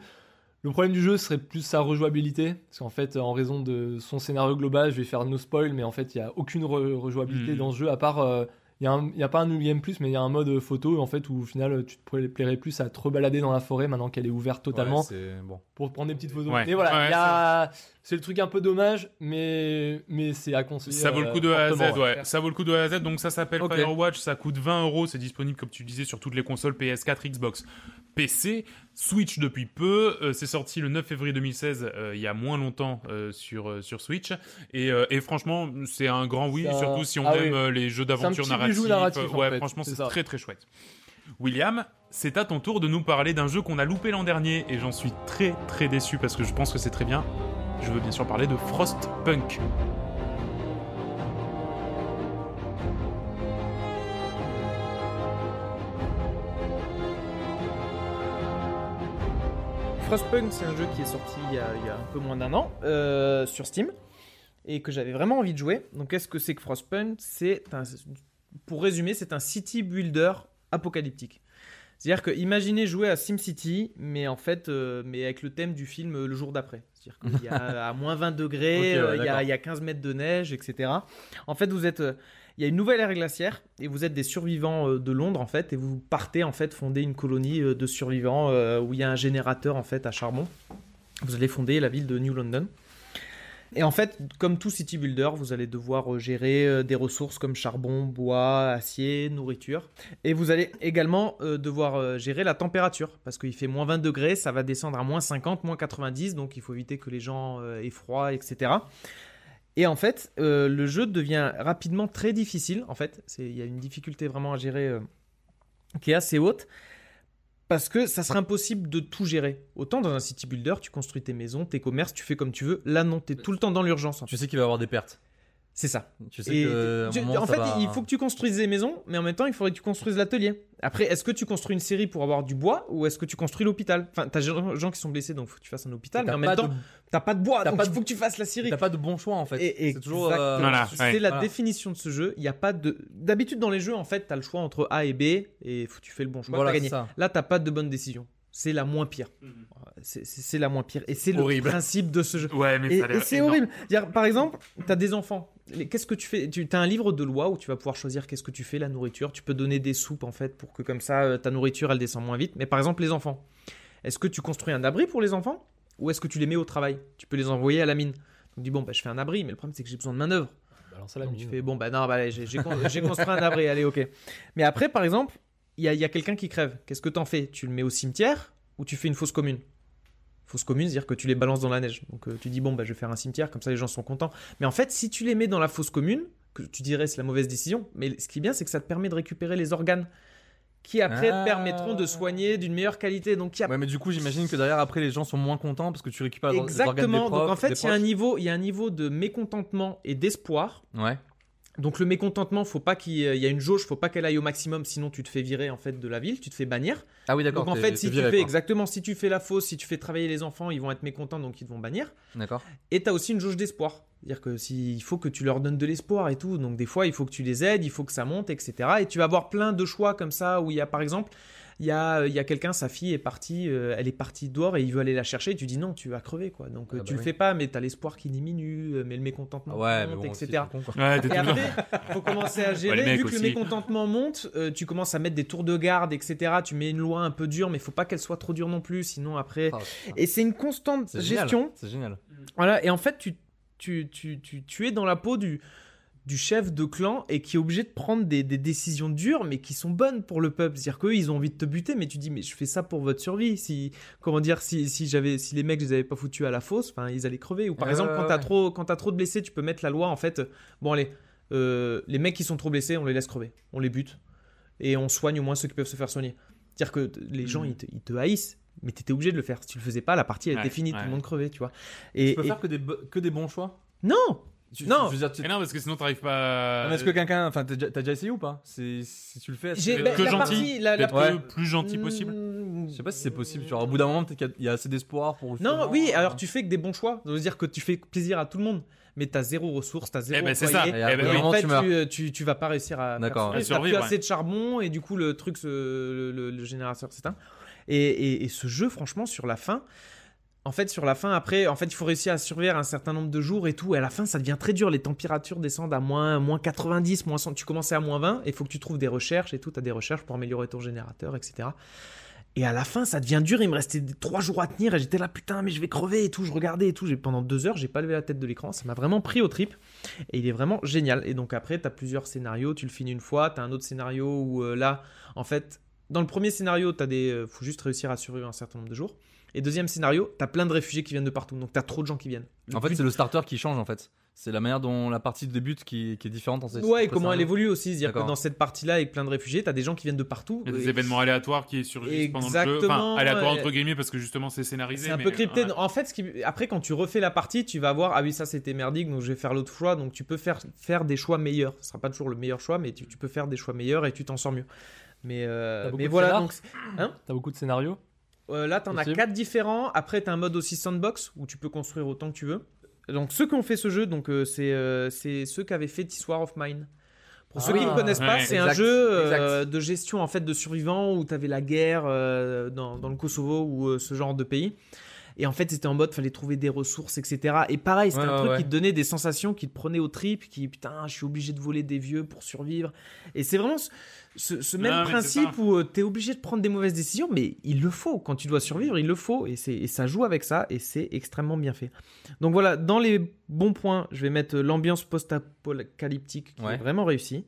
Le problème du jeu serait plus sa rejouabilité, parce qu'en fait, en raison de son scénario global, je vais faire no spoil, mais en fait, il n'y a aucune re- rejouabilité Mhm. dans ce jeu, à part, euh, il n'y a, pas un New Game Plus, mais il y a un mode photo, en fait, où au final, tu te pla- plairais plus à te rebalader dans la forêt maintenant qu'elle est ouverte totalement Ouais, c'est bon. pour prendre des petites photos. Ouais. Mais voilà, Ouais, il y a- c'est le truc un peu dommage, mais, mais c'est à conseiller. Ça vaut le coup de A à Z, fortement, ouais. Ça vaut le coup de A à Z. Donc ça s'appelle Ok. Firewatch, ça coûte 20 euros. C'est disponible, comme tu disais, sur toutes les consoles PS4, Xbox, PC, Switch depuis peu. Euh, c'est sorti le 9 février 2016, euh, il y a moins longtemps euh, sur, sur Switch. Et, et franchement, c'est un grand oui, surtout si on Ah aime oui. les jeux d'aventure bijou narratif, en ouais, fait. franchement, C'est très très chouette. William, c'est à ton tour de nous parler d'un jeu qu'on a loupé l'an dernier et j'en suis très très déçu parce que je pense que c'est très bien. Je veux bien sûr parler de Frostpunk. Frostpunk, c'est un jeu qui est sorti il y a, un peu moins d'un an euh, sur Steam et que j'avais vraiment envie de jouer. Donc, qu'est-ce que c'est que Frostpunk? C'est pour résumer, c'est un city builder apocalyptique. C'est-à-dire que imaginez jouer à SimCity, mais en fait, euh, mais avec le thème du film euh, Le jour d'après. C'est-à-dire qu'il y a à moins 20 degrés, ouais, euh, il, y a, il y a 15 mètres de neige, etc. En fait, vous êtes, euh, il y a une nouvelle ère glaciaire et vous êtes des survivants de Londres en fait, et vous partez en fait fonder une colonie de survivants où il y a un générateur en fait à charbon. Vous allez fonder la ville de New London. Et en fait, comme tout city builder, vous allez devoir euh, gérer euh, des ressources comme charbon, bois, acier, nourriture. Et vous allez également euh, devoir gérer la température, parce qu'il fait moins 20 degrés, ça va descendre à moins 50, moins 90, donc il faut éviter que les gens aient froid, etc. Et en fait, le jeu devient rapidement très difficile. En fait, il y a une difficulté vraiment à gérer qui est assez haute. Parce que ça serait impossible de tout gérer. Autant dans un city builder, tu construis tes maisons, tes commerces, tu fais comme tu veux. Là, non, tu es tout le temps dans l'urgence. en fait. Tu sais qu'il va y avoir des pertes. C'est ça. Tu sais Et que. à un tu- moment, en fait, va- il faut que tu construises des maisons, mais en même temps, il faudrait que tu construises l'atelier. Après, est-ce que tu construis une série pour avoir du bois ou est-ce que tu construis l'hôpital? Enfin, t'as des gens qui sont blessés, donc il faut que tu fasses un hôpital, mais T'as en même temps, de- t'as pas de bois, t'as donc pas il de- faut que tu fasses la série. T'as pas de bon choix en fait. Et, c'est toujours. euh, Voilà, C'est ouais. la Voilà. définition de ce jeu. Il y a pas de. D'habitude dans les jeux, en fait, t'as le choix entre A et B et faut- tu fais le bon choix. Voilà, t'as c'est gagné. ça. Là, t'as pas de bonne décision. C'est la moins pire. C'est- C'est c'est la moins pire. Et c'est le principe de ce jeu. Ouais, mais Et, ça a l'air et c'est horrible. Par exemple, tu as des enfants. Qu'est-ce que tu fais? Tu as un livre de loi où tu vas pouvoir choisir qu'est-ce que tu fais, la nourriture. Tu peux donner des soupes en fait pour que comme ça euh, ta nourriture elle descend moins vite. Mais par exemple, les enfants. Est-ce que tu construis un abri pour les enfants? Ou est-ce que tu les mets au travail? Tu peux les envoyer à la mine. On dit bon, bah, je fais un abri, mais le problème c'est que j'ai besoin de. Balance à la Donc tu fais bon, bah non, bah, j'ai j'ai con- j'ai construit un abri, allez, ok. Mais après, par exemple, il y a, y a quelqu'un qui crève. Qu'est-ce que t'en fais? Tu le mets au cimetière ou tu fais une fosse commune? Fosse commune, c'est-à-dire que tu les balances dans la neige. Donc euh, tu dis bon, bah, je vais faire un cimetière, comme ça les gens sont contents. Mais en fait, si tu les mets dans la fosse commune, que tu dirais c'est la mauvaise décision, mais ce qui est bien, c'est que ça te permet de récupérer les organes qui après Ah. te permettront de soigner d'une meilleure qualité. Donc y a Ouais, mais du coup, j'imagine que derrière, après, les gens sont moins contents parce que tu récupères les organes des Exactement. Donc en fait, il y, a un niveau, il y a un niveau de mécontentement et d'espoir. Ouais. Donc le mécontentement, faut pas qu'il y ait il y a une jauge, faut pas qu'elle aille au maximum, sinon tu te fais virer en fait de la ville, tu te fais bannir. Ah oui, d'accord. Donc en fait, si tu fais quoi. exactement, si tu fais la fausse, si tu fais travailler les enfants, ils vont être mécontents, donc ils te vont bannir. D'accord. Et tu as aussi une jauge d'espoir. C'est-à-dire que si, il faut que tu leur donnes de l'espoir et tout. Donc des fois, il faut que tu les aides, il faut que ça monte, etc. Et tu vas avoir plein de choix comme ça où il y a par exemple, il y a, il y a quelqu'un, sa fille est partie, euh, elle est partie dehors et il veut aller la chercher. Et tu dis non, tu vas crever quoi. Donc euh, Ah tu bah le oui. fais pas, mais tu as l'espoir qui diminue, euh, mais le mécontentement Ah ouais, mais monte, bon, etc. con. Ouais, Et le après, faut commencer à gérer. mecs Vu que le mécontentement monte, euh, tu commences à mettre des tours de garde, etc. Tu mets une loi un peu dure, mais faut pas qu'elle soit trop dure non plus, sinon après. Putain. Et c'est une constante gestion. C'est génial. Voilà, et en fait, tu, tu, tu, tu, tu es dans la peau du, du chef de clan et qui est obligé de prendre des, des décisions dures, mais qui sont bonnes pour le peuple. C'est-à-dire qu'eux, ils ont envie de te buter, mais tu dis, mais je fais ça pour votre survie. Si, comment dire, si, si, j'avais, si les mecs, je les avais pas foutus à la fosse, enfin, ils allaient crever. Ou par Ouais, exemple, quand t'as ouais. trop, quand trop de blessés, tu peux mettre la loi, en fait, euh, bon, allez, euh, les mecs qui sont trop blessés, on les laisse crever. On les bute. Et on soigne au moins ceux qui peuvent se faire soigner. C'est-à-dire que les gens, Mhm. ils te, ils te haïssent. Mais t'étais obligé de le faire. Si tu le faisais pas, la partie elle Ouais, était finie, tout le monde crevait, tu vois. Et, Tu peux et- faire que des, que des bons choix? Non, Tu- Non. je veux dire, tu- Et non, parce que sinon t'arrives pas. Ah, mais Est-ce que quelqu'un. Enfin, t'as déjà, t'as déjà essayé ou pas? C'est- Si tu le fais. est-ce J'ai que- bah, que la gentil, partie, la, la- Ouais. plus gentil possible. Mm, Je sais pas si c'est possible. Tu vois, au bout d'un moment, peut-être qu'il y a- il y a assez d'espoir pour. Non, justement, oui, euh, alors tu fais que des bons choix. Ça veut dire que tu fais plaisir à tout le monde, mais t'as zéro ressources, t'as zéro Eh ben, c'est foyer. ça. Et Eh ben oui. en fait, tu meurs. tu, tu, tu vas pas réussir à, D'accord. faire À survivre. Assez de charbon et du coup le truc, se- le, le- le générateur s'éteint. Et, et, et ce jeu, franchement, sur la fin, en fait, sur la fin, après, en fait, il faut réussir à survivre un certain nombre de jours et tout. Et à la fin, ça devient très dur. Les températures descendent à moins, moins 90, moins 100. Tu commençais à moins 20 et il faut que tu trouves des recherches et tout. Tu as des recherches pour améliorer ton générateur, etc. Et à la fin, ça devient dur. Il me restait trois jours à tenir et j'étais là, putain, mais je vais crever et tout. Je regardais et tout. Pendant deux heures, j'ai pas levé la tête de l'écran. Ça m'a vraiment pris au trip. Et il est vraiment génial. Et donc après, tu as plusieurs scénarios. Tu le finis une fois. Tu as un autre scénario où euh, là, en fait, dans le premier scénario, tu des, euh, faut juste réussir à survivre un certain nombre de jours. Et deuxième scénario, tu as plein de réfugiés qui viennent de partout. Donc tu as trop de gens qui viennent. Le En fait, but- c'est le starter qui change en fait. C'est la manière dont la partie débute qui, qui est différente en Ouais, et comment elle évolue aussi. C'est-à-dire que dans cette partie-là, avec plein de réfugiés, tu as des gens qui viennent de partout. Il y a des Et- événements aléatoires qui surgissent pendant le jeu. Exactement, Enfin, aléatoires entre guillemets parce que justement c'est scénarisé. C'est un mais- peu crypté. ouais. En fait, ce qui... après, quand tu refais la partie, tu vas voir, ah oui, ça c'était merdique, donc je vais faire l'autre choix. Donc tu peux faire, faire des choix meilleurs. Ce sera pas toujours le meilleur choix, mais tu, tu peux faire des choix meilleurs et tu t'en sors mieux. Mais, euh, T'as mais voilà, scénar donc T'as beaucoup de scénarios? Euh, là, t'en as Possible. quatre différents. Après, t'as un mode aussi sandbox où tu peux construire autant que tu veux. Donc, ceux qui ont fait ce jeu, donc euh, c'est euh, c'est ceux qui avaient fait This War of Mine. Pour ceux Ah qui ne oui. connaissent pas, Ouais. c'est un jeu euh, de gestion en fait de survivants où t'avais la guerre euh, dans, dans le Kosovo ou euh, ce genre de pays. Et en fait, c'était en mode, fallait trouver des ressources, etc. Et pareil, c'était Ouais, un ouais, truc ouais. qui te donnait des sensations, qui te prenait au trip, qui, putain, je suis obligé de voler des vieux pour survivre. Et c'est vraiment ce, même Non, principe ça. où tu es obligé de prendre des mauvaises décisions, mais il le faut. Quand tu dois survivre, il le faut. Et, c'est- et ça joue avec ça, et c'est extrêmement bien fait. Donc voilà, dans les bons points, je vais mettre l'ambiance post-apocalyptique qui est vraiment réussie.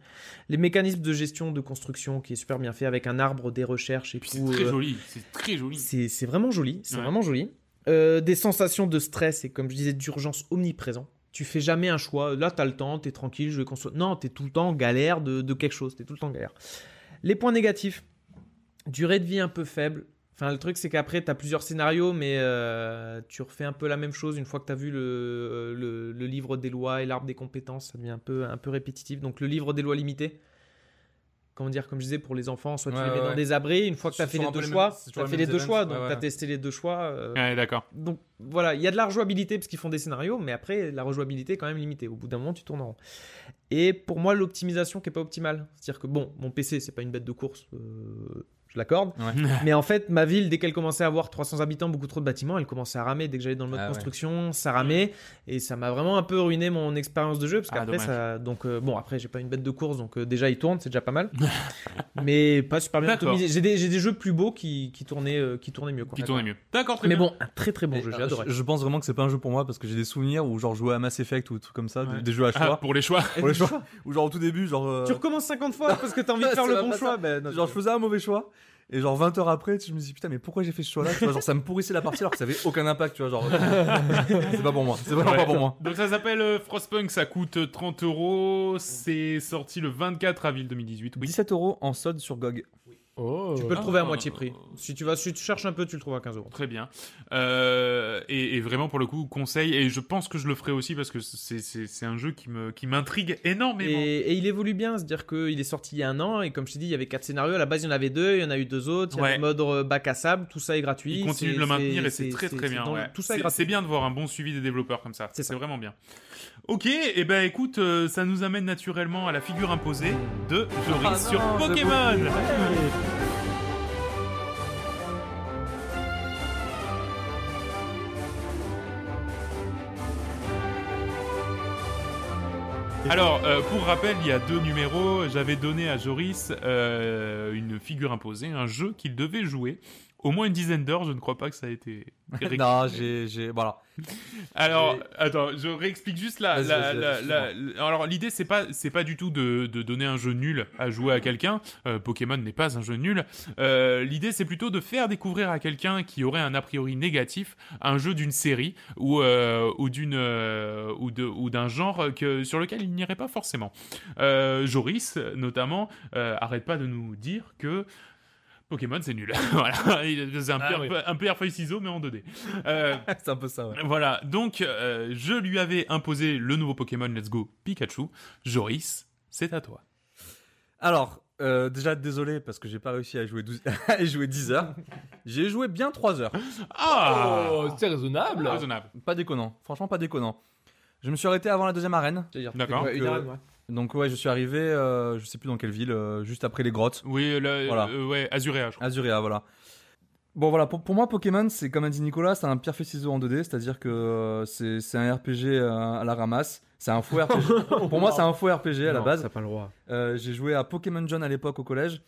Les mécanismes de gestion, de construction qui est super bien fait, avec un arbre, des recherches et Puis c'est très euh, joli. C'est très joli. c'est c'est vraiment joli, c'est Ouais. vraiment joli. Euh, des sensations de stress et comme je disais d'urgence omniprésent. Tu fais jamais un choix. Là, tu as le temps, tu es tranquille, je vais construire. Non, tu es tout le temps en galère de, quelque chose. Tu es tout le temps en galère. Les points négatifs. Durée de vie un peu faible. Enfin, le truc, c'est qu'après, tu as plusieurs scénarios, mais euh, tu refais un peu la même chose une fois que tu as vu le, le, le livre des lois et l'arbre des compétences. Ça devient un peu, un peu répétitif. Donc, le livre des lois limitées. Comment dire, comme je disais, pour les enfants, soit tu les mets ouais, dans ouais. des abris. Une fois que tu as fait les deux choix, tu as fait les deux choix, donc tu as testé les deux choix. euh, Ouais, d'accord. donc voilà, il y a de la rejouabilité parce qu'ils font des scénarios, mais après la rejouabilité est quand même limitée. Au bout d'un moment, tu tournes en rond. Et pour moi, l'optimisation qui est pas optimale, c'est-à-dire que bon, mon PC c'est pas une bête de course, euh, je l'accorde. Ouais. Mais en fait, ma ville, dès qu'elle commençait à avoir 300 habitants, beaucoup trop de bâtiments, elle commençait à ramer. Dès que j'allais dans le mode Ah ouais. construction, ça ramait. Et ça m'a vraiment un peu ruiné mon expérience de jeu. Parce Ah, qu'après, ça. Donc, euh, bon, après, j'ai pas une bête de course, donc euh, déjà, il tourne, c'est déjà pas mal. mais pas super bien optimisé. J'ai des, jeux plus beaux qui, qui, tournaient, euh, qui tournaient mieux. Quoi. Qui tournait mieux. D'accord, très Mais bien. bon, un très très bon Et, jeu, j'ai adoré. Je, pense vraiment que c'est pas un jeu pour moi parce que j'ai des souvenirs où genre jouer à Mass Effect ou des trucs comme ça, des- Ouais. des jeux à Ah, choix. pour les choix. pour les choix. Ou genre au tout début, genre. euh, Tu recommences 50 fois parce que t'as envie de faire le bon choix. Ben, Genre je faisais un mauvais choix et genre 20 heures après je me dis putain mais pourquoi j'ai fait ce choix là tu vois, genre ça me pourrissait la partie alors que ça avait aucun impact tu vois genre c'est pas pour moi c'est vraiment Ouais. pas pour moi Donc ça s'appelle euh, Frostpunk, ça coûte 30 euros. C'est sorti le 24 avril 2018. Oui. 17 euros en solde sur GOG Oh. Tu peux le Ah. trouver à moitié prix. Si tu vas, si tu cherches un peu, tu le trouves à 15 euros. Très bien. Euh, et, et vraiment, pour le coup, conseil. Et je pense que je le ferai aussi parce que c'est- un jeu qui me qui m'intrigue énormément. Et, et il évolue bien, c'est-à-dire qu'il est sorti il y a un an et comme je t'ai dit, il y avait quatre scénarios. À la base, il y en avait deux, il y en a eu deux autres. Il y a Ouais. le mode bac à sable, tout ça est gratuit. Il continue de le maintenir et c'est- très très bien. dans le- ouais. Tout ça est C'est gratuit. c'est bien de voir un bon suivi des développeurs comme ça. C'est vraiment bien. Ok, et ben écoute, euh, ça nous amène naturellement à la figure imposée de Joris Ah sur non, Pokémon. Alors, euh, pour rappel, il y a deux numéros. J'avais donné à Joris euh, une figure imposée, un jeu qu'il devait jouer. Au moins une dizaine d'heures, je ne crois pas que ça a été. non j'ai voilà Alors, attends, je réexplique juste la- la- la- la- alors, l'idée, c'est pas, c'est pas du tout de, de donner un jeu nul à jouer à quelqu'un. Euh, Pokémon n'est pas un jeu nul. Euh, l'idée, c'est plutôt de faire découvrir à quelqu'un qui aurait un a priori négatif un jeu d'une série ou euh, ou d'une ou de ou d'un genre que sur lequel il n'irait pas forcément. Joris, notamment, arrête pas de nous dire que Pokémon c'est nul. voilà, Il- c'est un, Ah pierre, oui. un pierre feuille ciseaux mais en 2D. Euh, c'est un peu ça ouais voilà, donc euh, je lui avais imposé le nouveau Pokémon Let's Go Pikachu. Joris, c'est à toi. alors euh, déjà désolé parce que j'ai pas réussi à jouer 12 à jouer 10 heures j'ai joué bien 3 heures Ah Oh, c'est raisonnable. Raisonnable. pas déconnant franchement pas déconnant je me suis arrêté avant la deuxième arène C'est-à-dire, D'accord. une arène, ouais. Donc ouais je suis arrivé euh, je sais plus dans quelle ville euh, juste après les grottes Oui, là, Voilà. euh, ouais, Azurea, je crois. Azurea, voilà. Bon voilà, pour, pour moi Pokémon, c'est comme a dit Nicolas, c'est un pierre ciseaux en 2D, c'est-à-dire que euh, c'est c'est un RPG euh, à la ramasse. C'est un faux RPG. pour moi, c'est un faux RPG à la base. T'as pas le droit. Euh, J'ai joué à Pokémon John à l'époque au collège.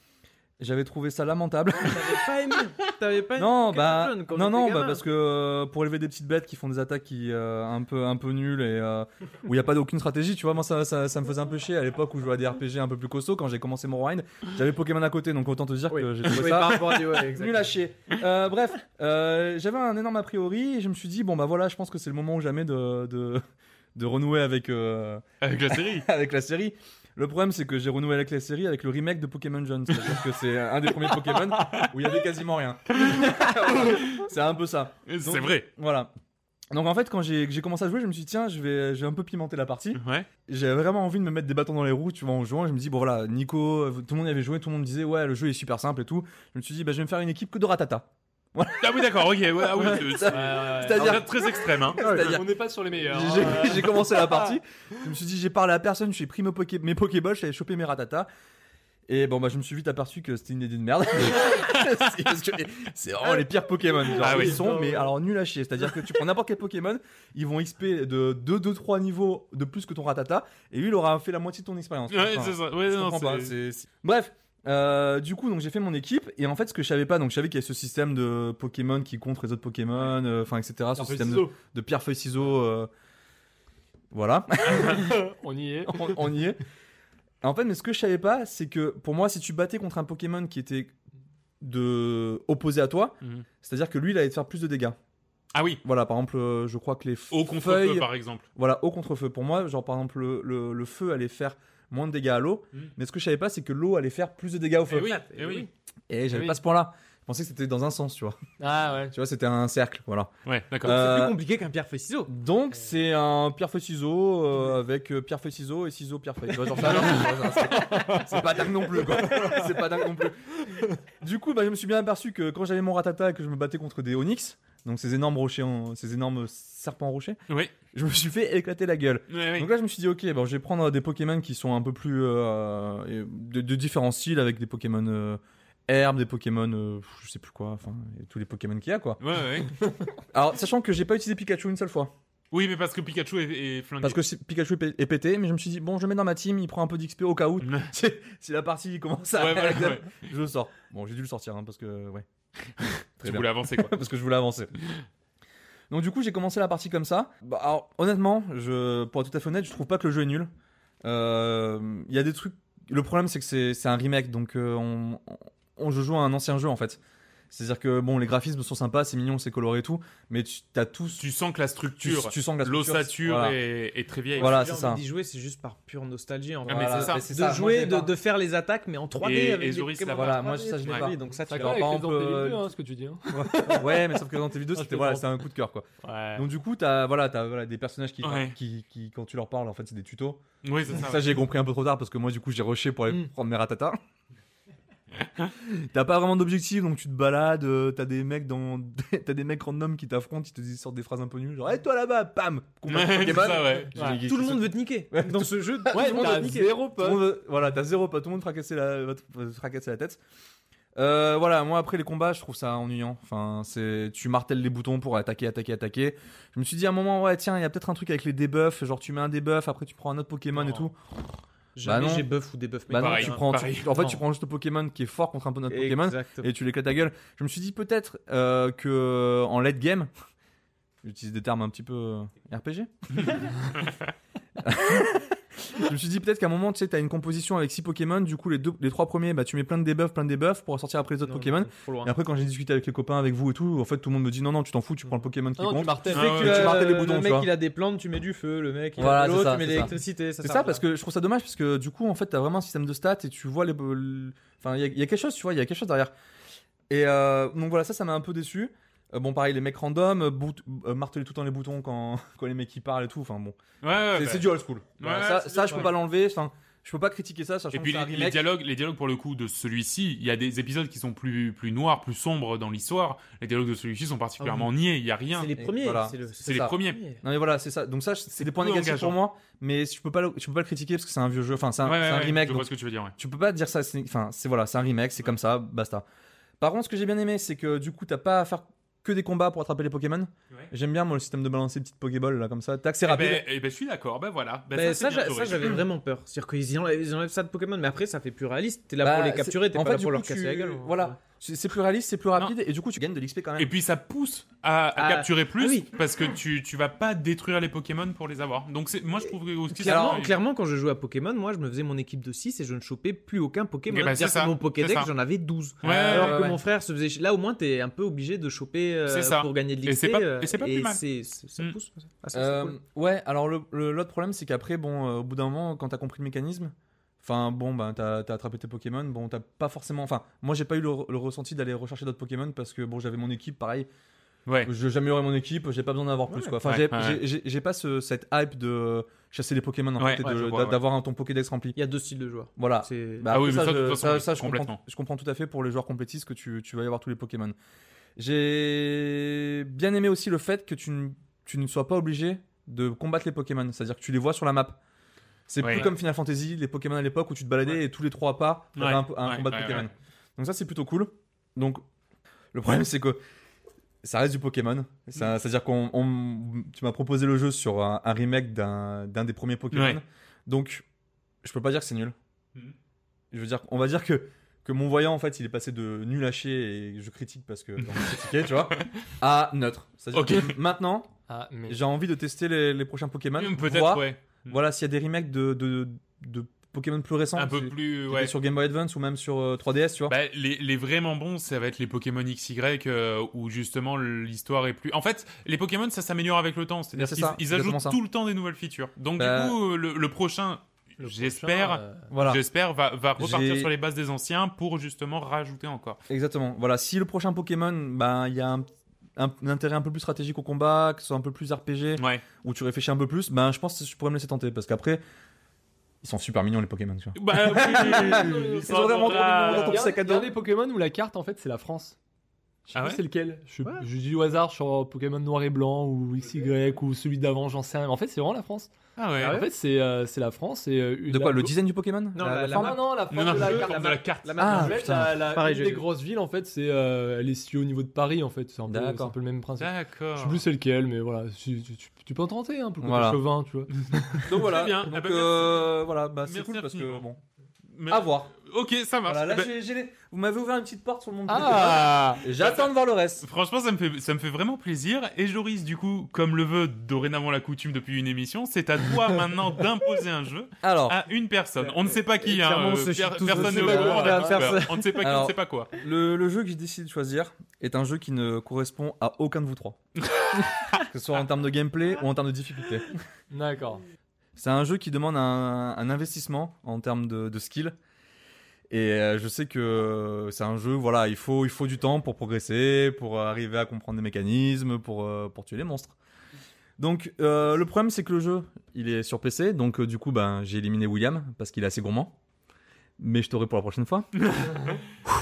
J'avais trouvé ça lamentable. T'avais pas aimé T'avais pas non, aimé bah quand non, t'étais non, gamin. bah, parce que euh, pour élever des petites bêtes qui font des attaques qui euh, un peu un peu nulles et euh, où il y a pas d'aucune stratégie, tu vois, moi ça, ça, ça me faisait un peu chier à l'époque où je jouais à des RPG un peu plus costauds quand j'ai commencé mon grind. J'avais Pokémon à côté, donc autant te dire Oui. que j'ai trouvé Oui, ça par rapport à des- ouais, exactement. Nul à chier. Euh, bref, euh, j'avais un énorme a priori et je me suis dit, bon bah voilà, je pense que c'est le moment ou jamais de, de, de renouer avec, euh, Avec la série. avec la série. Le problème, c'est que j'ai renoué avec la série avec le remake de Pokémon Jaune. C'est-à-dire que c'est un des premiers Pokémon où il y avait quasiment rien. c'est un peu ça. c'est vrai. Voilà. Donc en fait, quand j'ai j'ai commencé à jouer, je me suis dit, tiens, je vais, je vais un peu pimenter la partie. Ouais. J'avais vraiment envie de me mettre des bâtons dans les roues, tu vois, en jouant. Je me dis, bon voilà, Nico, tout le monde y avait joué, tout le monde disait, ouais, le jeu est super simple et tout. Je me suis dit, bah, je vais me faire une équipe que de Ratata. Ah oui, d'accord, ok. Ouais, ah oui, c'est-. C'est-à-dire- c'est très extrême, hein. C'est-à-dire- on n'est pas sur les meilleurs. J'ai- hein. J'ai commencé la partie. Je me suis dit, j'ai parlé à personne, j'ai pris mes, poké mes Pokéballs, j'avais chopé mes Ratata. Et bon, bah, je me suis vite aperçu que c'était une idée de merde. C'est parce que c'est vraiment les pires Pokémon. Genre, Ah oui. Ils sont, mais alors nul à chier. C'est-à-dire que tu prends n'importe quel Pokémon, ils vont XP de 2-2-3 niveaux de plus que ton Ratata. Et lui, il aura fait la moitié de ton expérience. Ouais, Enfin, c'est ça. Ouais, je non, comprends pas, c'est- c'est- c'est- Bref. Euh, du coup, donc j'ai fait mon équipe et en fait, ce que je savais pas, donc je savais qu'il y avait ce système de Pokémon qui contre les autres Pokémon, euh, enfin, etc. Ce système de, de pierre feuille ciseaux. euh, Voilà. On y est. on, on y est. En fait, mais ce que je savais pas, c'est que pour moi, si tu battais contre un Pokémon qui était de opposé à toi, Mhm. c'est-à-dire que lui, il allait te faire plus de dégâts. Ah oui. Voilà, par exemple, je crois que les Au contre-feu, feuilles, par exemple. voilà, au contre-feu. Pour moi, genre par exemple, le, le- le feu allait faire moins de dégâts à l'eau, Mhm. mais ce que je savais pas, c'est que l'eau allait faire plus de dégâts au feu. Eh oui, eh oui. Et j'avais oui. pas ce point-là. Je pensais que c'était dans un sens, tu vois. Ah ouais. Tu vois, c'était un cercle, voilà. Ouais, d'accord. Euh, C'est plus compliqué qu'un pierre feuille ciseau. Donc c'est un pierre feuille ciseau euh, avec euh, pierre feuille ciseau et ciseau pierre feuille. Tu vois, genre ça, non, c'est- c'est pas dingue non plus quoi. C'est pas dingue non plus. Du coup, bah, je me suis bien aperçu que quand j'avais mon ratata et que je me battais contre des onyx, donc ces énormes rochers, en- ces énormes serpents rochers, Oui. je me suis fait éclater la gueule. Ouais, oui. Donc là, je me suis dit ok, bon, je vais prendre des Pokémon qui sont un peu plus euh, de, de différents styles avec des Pokémon euh, herbes, des Pokémon, euh, je sais plus quoi, enfin, tous les Pokémon qu'il y a, quoi. Ouais, ouais. Alors, sachant que j'ai pas utilisé Pikachu une seule fois. Oui, mais parce que Pikachu est, est flingué. Parce que Pikachu est pé- est pété, mais je me suis dit, bon, je le mets dans ma team, il prend un peu d'XP au cas où. si la partie commence à. Ouais, voilà, ouais. Je le sors. Bon, j'ai dû le sortir, hein, parce que. Ouais. Tu bien. voulais avancer, quoi. parce que je voulais avancer. Donc du coup, j'ai commencé la partie comme ça. Bah, alors, honnêtement, je, pour être tout à fait honnête, je trouve pas que le jeu est nul. Euh, Il y a des trucs. Le problème, c'est que c'est c'est un remake, donc euh, on, on, je joue à un ancien jeu en fait. C'est-à-dire que bon, les graphismes sont sympas, c'est mignon, c'est coloré et tout, mais tu as tous. Tu sens que la tu, structure, tu sens que la structure, l'ossature voilà. est, est très vieille. Voilà, c'est ça. d'y jouer, c'est juste par pure nostalgie. En Ah, fait. mais Voilà, c'est ça. mais c'est de ça. Jouer, de, pas. de faire les attaques, mais en 3D. Et- avec et Zoris Voilà, moi 3D, ça je l'ai pas. Donc ça, tu. Evil 2, euh, hein, ce que tu dis. hein. ouais, mais sauf que dans tes vidéos, Ah, c'était voilà, c'était un coup de cœur quoi. Donc du coup, t'as voilà, t'as voilà, des personnages qui, Ouais. qui, qui, quand tu leur parles, en fait, c'est des tutos. Oui, c'est ça. Ça, j'ai compris un peu trop tard parce que moi, du coup, j'ai rushé pour aller Mm. prendre mes ratatas. T'as pas vraiment d'objectif, donc tu te balades. euh, T'as des mecs dans, t'as des mecs random qui t'affrontent, ils te disent sortent des phrases un peu nulles, genre, hey, toi là-bas, pam, combat de Ouais, c'est Pokémon. ça, ouais. Tout le monde veut te niquer. Ouais. Dans ce jeu, tout le monde veut t'as te niquer. zéro veut- voilà, t'as zéro pas, tout le monde fracasser la, va te, te fracasser la tête. Euh, voilà, moi après les combats, je trouve ça ennuyant. Enfin, c'est tu martèles les boutons pour attaquer, attaquer, attaquer. Je me suis dit à un moment, ouais, tiens, il y a peut-être un truc avec les debuffs, genre tu mets un debuff, après tu prends un autre Pokémon et tout. Jamais Bah non. j'ai buff ou debuff. Bah non, pareil, tu prends, tu- en fait, Non. tu prends juste le Pokémon qui est fort contre un peu notre Pokémon Exactement. et tu l'éclates ta gueule. Je me suis dit peut-être euh, que en late game, j'utilise des termes un petit peu euh, RPG. je me suis dit peut-être qu'à un moment, tu sais, t'as une composition avec 6 Pokémon, du coup, les, deux, les trois premiers, bah, tu mets plein de debuffs, plein de debuffs pour sortir après les autres Non, Pokémon. Et après, quand j'ai discuté avec les copains, avec vous et tout, en fait, tout le monde me dit non, non, tu t'en fous, tu prends le Pokémon qui non, tu compte. martèles. Ah ouais. Tu euh, martèles les le boutons, mec vois. il a des plantes, tu mets du feu. Le mec il Voilà, a de l'eau, tu mets de c'est ça. l'électricité. C'est ça, parce que je trouve ça dommage, parce que du coup, en fait, t'as vraiment un système de stats et tu vois les. le- Enfin, il y, a- il y a quelque chose, tu vois, il y a quelque chose derrière. Et euh, donc voilà, ça, ça m'a un peu déçu. Euh, bon, pareil, les mecs random, euh, bout- euh, marteler tout le temps les boutons quand, quand les mecs ils parlent et tout. Enfin bon, Ouais, ouais, c'est bah. c'est du old school. Voilà, ça, c'est ça du- je peux ouais. pas l'enlever. Enfin, je peux pas critiquer ça, sachant Et puis que c'est un les, les remake. dialogues, les dialogues pour le coup de celui-ci, il y a des épisodes qui sont plus plus noirs, plus sombres dans l'histoire. Les dialogues de celui-ci sont particulièrement niais. Il y a rien. c'est les premiers. voilà. C'est le- C'est les ça. premiers. Non mais voilà, c'est ça. Donc ça, c'est des points peu négatifs engageant. pour moi, mais je peux pas, le, je peux pas le critiquer parce que c'est un vieux jeu. Enfin, c'est un, Ouais, ouais, c'est un ouais, remake. Je donc vois ce que tu veux dire. Ouais. tu peux pas dire ça. c'est- Enfin, c'est voilà, c'est un remake, c'est comme ça, basta. Par contre, ce que j'ai bien aimé, c'est que du coup, t'as pas à faire que des combats pour attraper les Pokémon. J'aime bien moi le système de balancer des petites Pokéballs là comme ça. Tac, c'est Eh rapide. ben, eh ben, je suis d'accord. Ben voilà. Ben, ça, j'avais vraiment peur. C'est-à-dire qu'ils enlèvent, ça de Pokémon, mais après, ça fait plus réaliste. T'es là Bah, pour les capturer, t'es pas fait, là pour coup, leur casser tu- la gueule. Voilà, c'est plus réaliste, c'est plus rapide et du coup tu gagnes de l'XP quand même. Et puis ça pousse à, à Ah, capturer plus ah oui. parce que tu, tu vas pas détruire les Pokémon pour les avoir. Donc c'est moi je trouve que aussi ça- Clairement, clairement, quand je jouais à Pokémon, moi, je me faisais mon équipe de 6 et je ne chopais plus aucun Pokémon. C'est C'est-à-dire que mon Pokédex, j'en avais 12. Ouais, Alors ouais, que ouais. mon frère se faisait. Là, au moins, t'es un peu obligé de choper euh, ça. pour gagner de Et l'XP. c'est pas- euh, et c'est pas plus mal. c'est- c'est- Ça Mm. pousse. Ah, ça, Euh, cool. Ouais, alors le- le- l'autre problème c'est qu'après, bon, euh, au bout d'un moment, quand t'as compris le mécanisme, enfin bon, ben t'as as attrapé tes Pokémon, bon, t'as pas forcément. Enfin, moi j'ai pas eu le, le ressenti d'aller rechercher d'autres Pokémon parce que bon, j'avais mon équipe, pareil. Ouais. J'améliorais mon équipe, j'ai pas besoin d'en avoir plus Ouais. quoi. Enfin, Ouais, j'ai- ouais, pas ce, cette hype de chasser les Pokémon en Ouais, fait d'avoir un ton Pokédex rempli. Il y a deux styles de joueurs. Voilà. C'est. Bah, Ah oui, ça, de je, toute façon, ça, ça, je, comprends, je comprends tout à fait pour les joueurs complétistes que tu, tu vas y avoir tous les Pokémon. J'ai bien aimé aussi le fait que tu, ne- tu ne sois pas obligé de combattre les Pokémon, c'est-à-dire que tu les vois sur la map. C'est Ouais. plus comme Final Fantasy, les Pokémon à l'époque où tu te baladais et tous les trois pas, tu Ouais, un, un ouais, combat de ouais, Pokémon. ouais. Donc ça c'est plutôt cool. Donc le problème c'est que ça reste du Pokémon. Ça- C'est-à-dire qu'on on- tu m'as proposé le jeu sur un, un remake d'un des premiers Pokémon. Ouais. Donc je peux pas dire que c'est nul. Mhm. Je veux dire, on va dire que que mon voyant en fait il est passé de nul à chier et je critique parce que j'ai envie de critiquer, tu vois, à neutre. C'est-à-dire Ok. que maintenant Ah, mais. j'ai envie de tester les, les prochains Pokémon. Peut-être voir, ouais. Voilà s'il y a des remakes de, de, de Pokémon plus récents. Un peu plus ouais. sur Game Boy Advance ou même sur euh, 3DS, tu vois. Bah, les, les vraiment bons, ça va être les Pokémon XY euh, où justement l'histoire est plus. En fait, les Pokémon ça s'améliore avec le temps. C'est-à-dire C'est qu'ils ça, ils ajoutent ça. tout le temps des nouvelles features. Donc Bah, du coup, euh, le, le prochain, j'espère, euh, voilà. j'espère va, va repartir sur les bases des anciens pour justement rajouter encore. Exactement. Voilà, si le prochain Pokémon, ben il y a un, un- un intérêt un peu plus stratégique au combat, que ce soit un peu plus RPG, Ouais. où tu réfléchis un peu plus, ben je pense que je pourrais me laisser tenter parce qu'après ils sont super mignons les Pokémon, tu vois. Bah oui, Ils sont vraiment trop mignons, dans ton sac à il y a dos. des Pokémon où la carte en fait c'est la France. Je sais Ah plus ouais c'est lequel. Je, Ouais. je dis au hasard sur Pokémon Noir et Blanc ou XY ou celui d'avant, j'en sais rien. En fait, c'est vraiment la France. Ah ouais. En fait, c'est euh, c'est la France. Et, euh, une- De quoi la- Le design du Pokémon Non, La- la- la forme. Non, non, la forme Non, non, de la la carte. de la carte. La Ah, En fait, putain. la, Pareil, une des grosses villes, en fait, c'est euh, elle est située au niveau de Paris, en fait. C'est un, peu- un peu le même principe. D'accord. Je sais plus c'est lequel, mais voilà, si- tu, tu- tu peux en tenter un peu comme Voilà. chauvin, tu vois. Donc voilà. Bien. Donc, Ah bah, euh, voilà, bah, c'est cool parce que bon. Mais- À voir. Ok, ça marche. Voilà, là, Bah, j'ai- j'ai les- vous m'avez ouvert une petite porte sur le monde. Ah J'attends de voir le reste. Franchement, ça me, fait, ça me fait vraiment plaisir. Et Joris, du coup, comme le veut dorénavant la coutume depuis une émission, c'est à toi maintenant d'imposer un jeu Alors, à une personne. On ne sait pas qui, hein. euh, per- personne n'est au courant, on ne sait pas qui, on ne sait pas quoi. le, le jeu que j'ai décidé de choisir est un jeu qui ne correspond à aucun de vous trois. que ce soit en termes de gameplay ou en termes de difficulté. D'accord. C'est un jeu qui demande un, un investissement en termes de, de skill. Et euh, je sais que c'est un jeu, voilà, il faut, il faut du temps pour progresser, pour arriver à comprendre des mécanismes, pour, euh, pour tuer les monstres. Donc euh, le problème c'est que le jeu, il est sur PC, donc euh, du coup ben, j'ai éliminé William parce qu'il est assez gourmand. Mais je t'aurai pour la prochaine fois.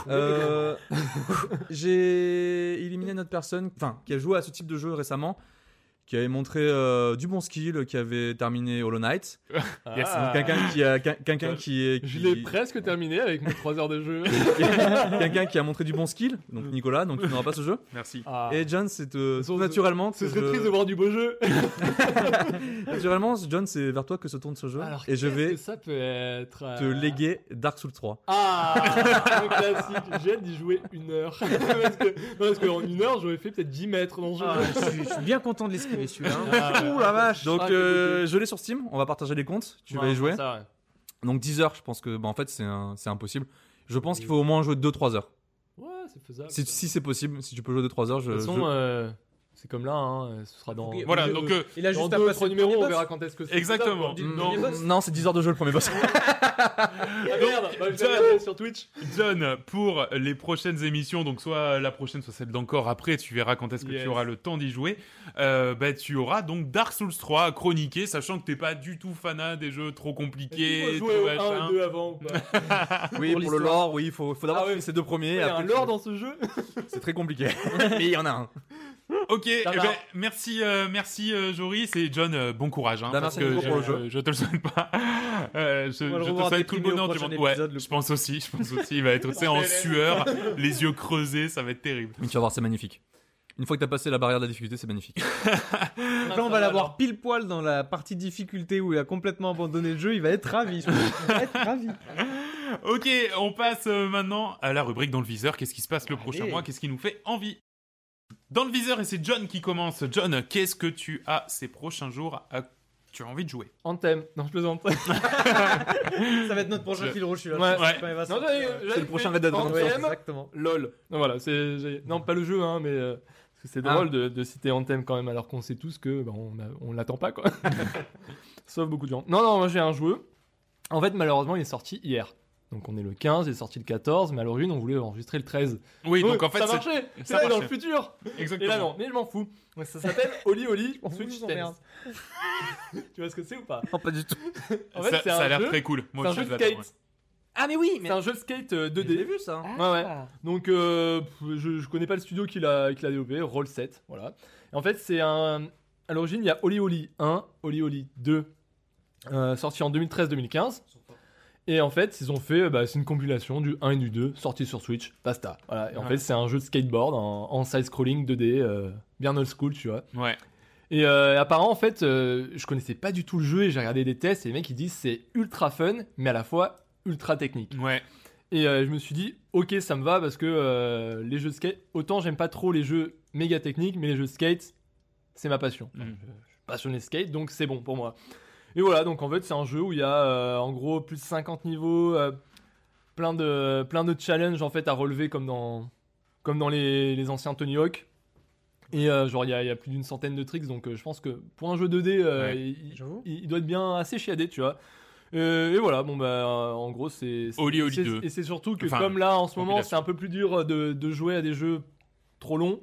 Euh, j'ai éliminé notre personne, enfin, qui a joué à ce type de jeu récemment, qui avait montré euh, du bon skill, qui avait terminé Hollow Knight. Yes. Ah. Quelqu'un qui a, quelqu'un qui est, Je l'ai presque terminé avec mes 3 heures de jeu. quelqu'un qui a montré du bon skill, donc Nicolas, donc tu n'auras pas ce jeu. Merci. Ah. Et John, c'est euh, Ce- naturellement, Ce que serait je- triste de voir du beau jeu. naturellement, John, c'est vers toi que se tourne ce jeu, Alors, et je vais que ça peut être euh, te léguer Dark Souls 3. Ah Le classique. J'ai hâte d'y jouer une heure. parce que, non, parce qu'en une heure, j'aurais fait peut-être 10 mètres dans le jeu. Ah, je, suis, je suis bien content de celui-là. hein. Ah. Ouh la vache. Donc, Ah, euh, je l'ai sur Steam. On va partager les comptes. Tu vas y jouer. ça, ouais. Donc 10 heures, je pense que, bah, en fait, c'est un- c'est impossible. Je pense qu'il faut au moins jouer 2-3 heures. Ouais, c'est faisable. Si, ça. si c'est possible, si tu peux jouer 2-3 heures, je. de toute façon, je- euh, c'est comme là, hein, ce sera dans. Voilà, euh, donc, euh, il a Dans juste à deux, trois numéros, on verra quand est-ce que c'est. Exactement. Non. quoi. Du- Non, c'est 10 heures de jeu le premier boss. Ah merde, bah, regarder sur Twitch. John, pour les prochaines émissions, donc soit la prochaine, soit celle d'encore après, tu verras quand est-ce que Yes. tu auras le temps d'y jouer. euh, bah, tu auras donc Dark Souls 3 à chroniquer, sachant que t'es pas du tout fanat des jeux trop compliqués. Peut jouer au machin. 1 ou 2 avant ou pas oui, pour, le lore, oui, il faut, faut d'abord Ah ouais. ces deux premiers. Il y a un lore dans ce jeu C'est très compliqué. Mais il y en a un. Ok, eh ben, merci, euh, merci euh, Joris et John, euh, bon courage. Hein, Bah, parce que je, pour le jeu. je- je te le souhaite pas. Euh, je je te souhaite tout le bonheur du monde. Ouais, je pense aussi, je pense aussi. Il va être tu sais, en sueur, les yeux creusés, ça va être terrible. Mais tu vas voir, c'est magnifique. Une fois que t'as passé la barrière de la difficulté, c'est magnifique. Là, on va l'avoir pile poil dans la partie difficulté où il a complètement abandonné le jeu. Il va être ravi. je pense. Il va être ravi. Ok, on passe maintenant à la rubrique dans le viseur. Qu'est-ce qui se passe le prochain mois? Qu'est-ce qui nous fait envie? Dans le viseur, et c'est John qui commence. John, qu'est-ce que tu as ces prochains jours à... Tu as envie de jouer Anthem. Non, je plaisante. Ça va être notre prochain Je- fil rouge. celui-là. Ouais. Non, j'avais- j'avais le prochain Red Dead Anthem, Redemption. Ouais, exactement. LOL. Non, voilà, c'est j'ai- non pas le jeu hein, mais euh, parce que c'est Ah. drôle de, de citer Anthem quand même alors qu'on sait tous que bah, on, a- on l'attend pas quoi. Sauf beaucoup de gens. Non non, moi j'ai un jeu. En fait, malheureusement, il est sorti hier. Donc on est le 15, il est sorti le 14, mais à l'origine on voulait enregistrer le 13. Oui, donc en fait, ça marchait. ça C'est là, dans le marchait. futur. Et Exactement. là non, mais je m'en fous. Ça s'appelle Oli Oli On Switch. Tense. tu vois ce que c'est ou pas Non, pas du tout. En fait, ça, ça a l'air très cool. Moi, C'est un je jeu de skate. Ah, mais oui, C'est un jeu de skate euh, 2D. J'ai vu ça. Ouais, ouais. Donc, euh, je, je connais pas le studio qui l'a qui l'a développé, Roll 7, voilà. Et en fait, c'est un. À l'origine, il y a Oli Oli 1, Oli Oli 2, euh, sorti en 2013-2015. Et en fait, ils ont fait, bah, c'est une compilation du 1 et du 2, sorti sur Switch, basta. Voilà. Et en Ouais. fait, c'est un jeu de skateboard en, en side-scrolling 2D, euh, bien old school, tu vois. Ouais. Et euh, apparemment, en fait, euh, je connaissais pas du tout le jeu et j'ai regardé des tests et les mecs ils disent c'est ultra fun, mais à la fois ultra technique. Ouais. Et euh, je me suis dit, ok, ça me va parce que euh, les jeux de skate, autant j'aime pas trop les jeux méga techniques, mais les jeux de skate, c'est ma passion. Mm. Je suis passionné de skate, donc c'est bon pour moi. Et voilà, donc en fait, c'est un jeu où il y a euh, en gros plus de 50 niveaux, euh, plein, de, plein de challenges en fait à relever comme dans, comme dans les, les anciens Tony Hawk. Et euh, genre, il y, a- il y a plus d'une centaine de tricks, donc euh, je pense que pour un jeu 2D, euh, Ouais, il, doit être bien assez chiadé, tu vois. Euh, et voilà, bon bah euh, en gros c'est Oli Oli c'est- 2. et c'est surtout que Enfin, comme là en ce moment c'est un peu plus dur de, de jouer à des jeux trop longs,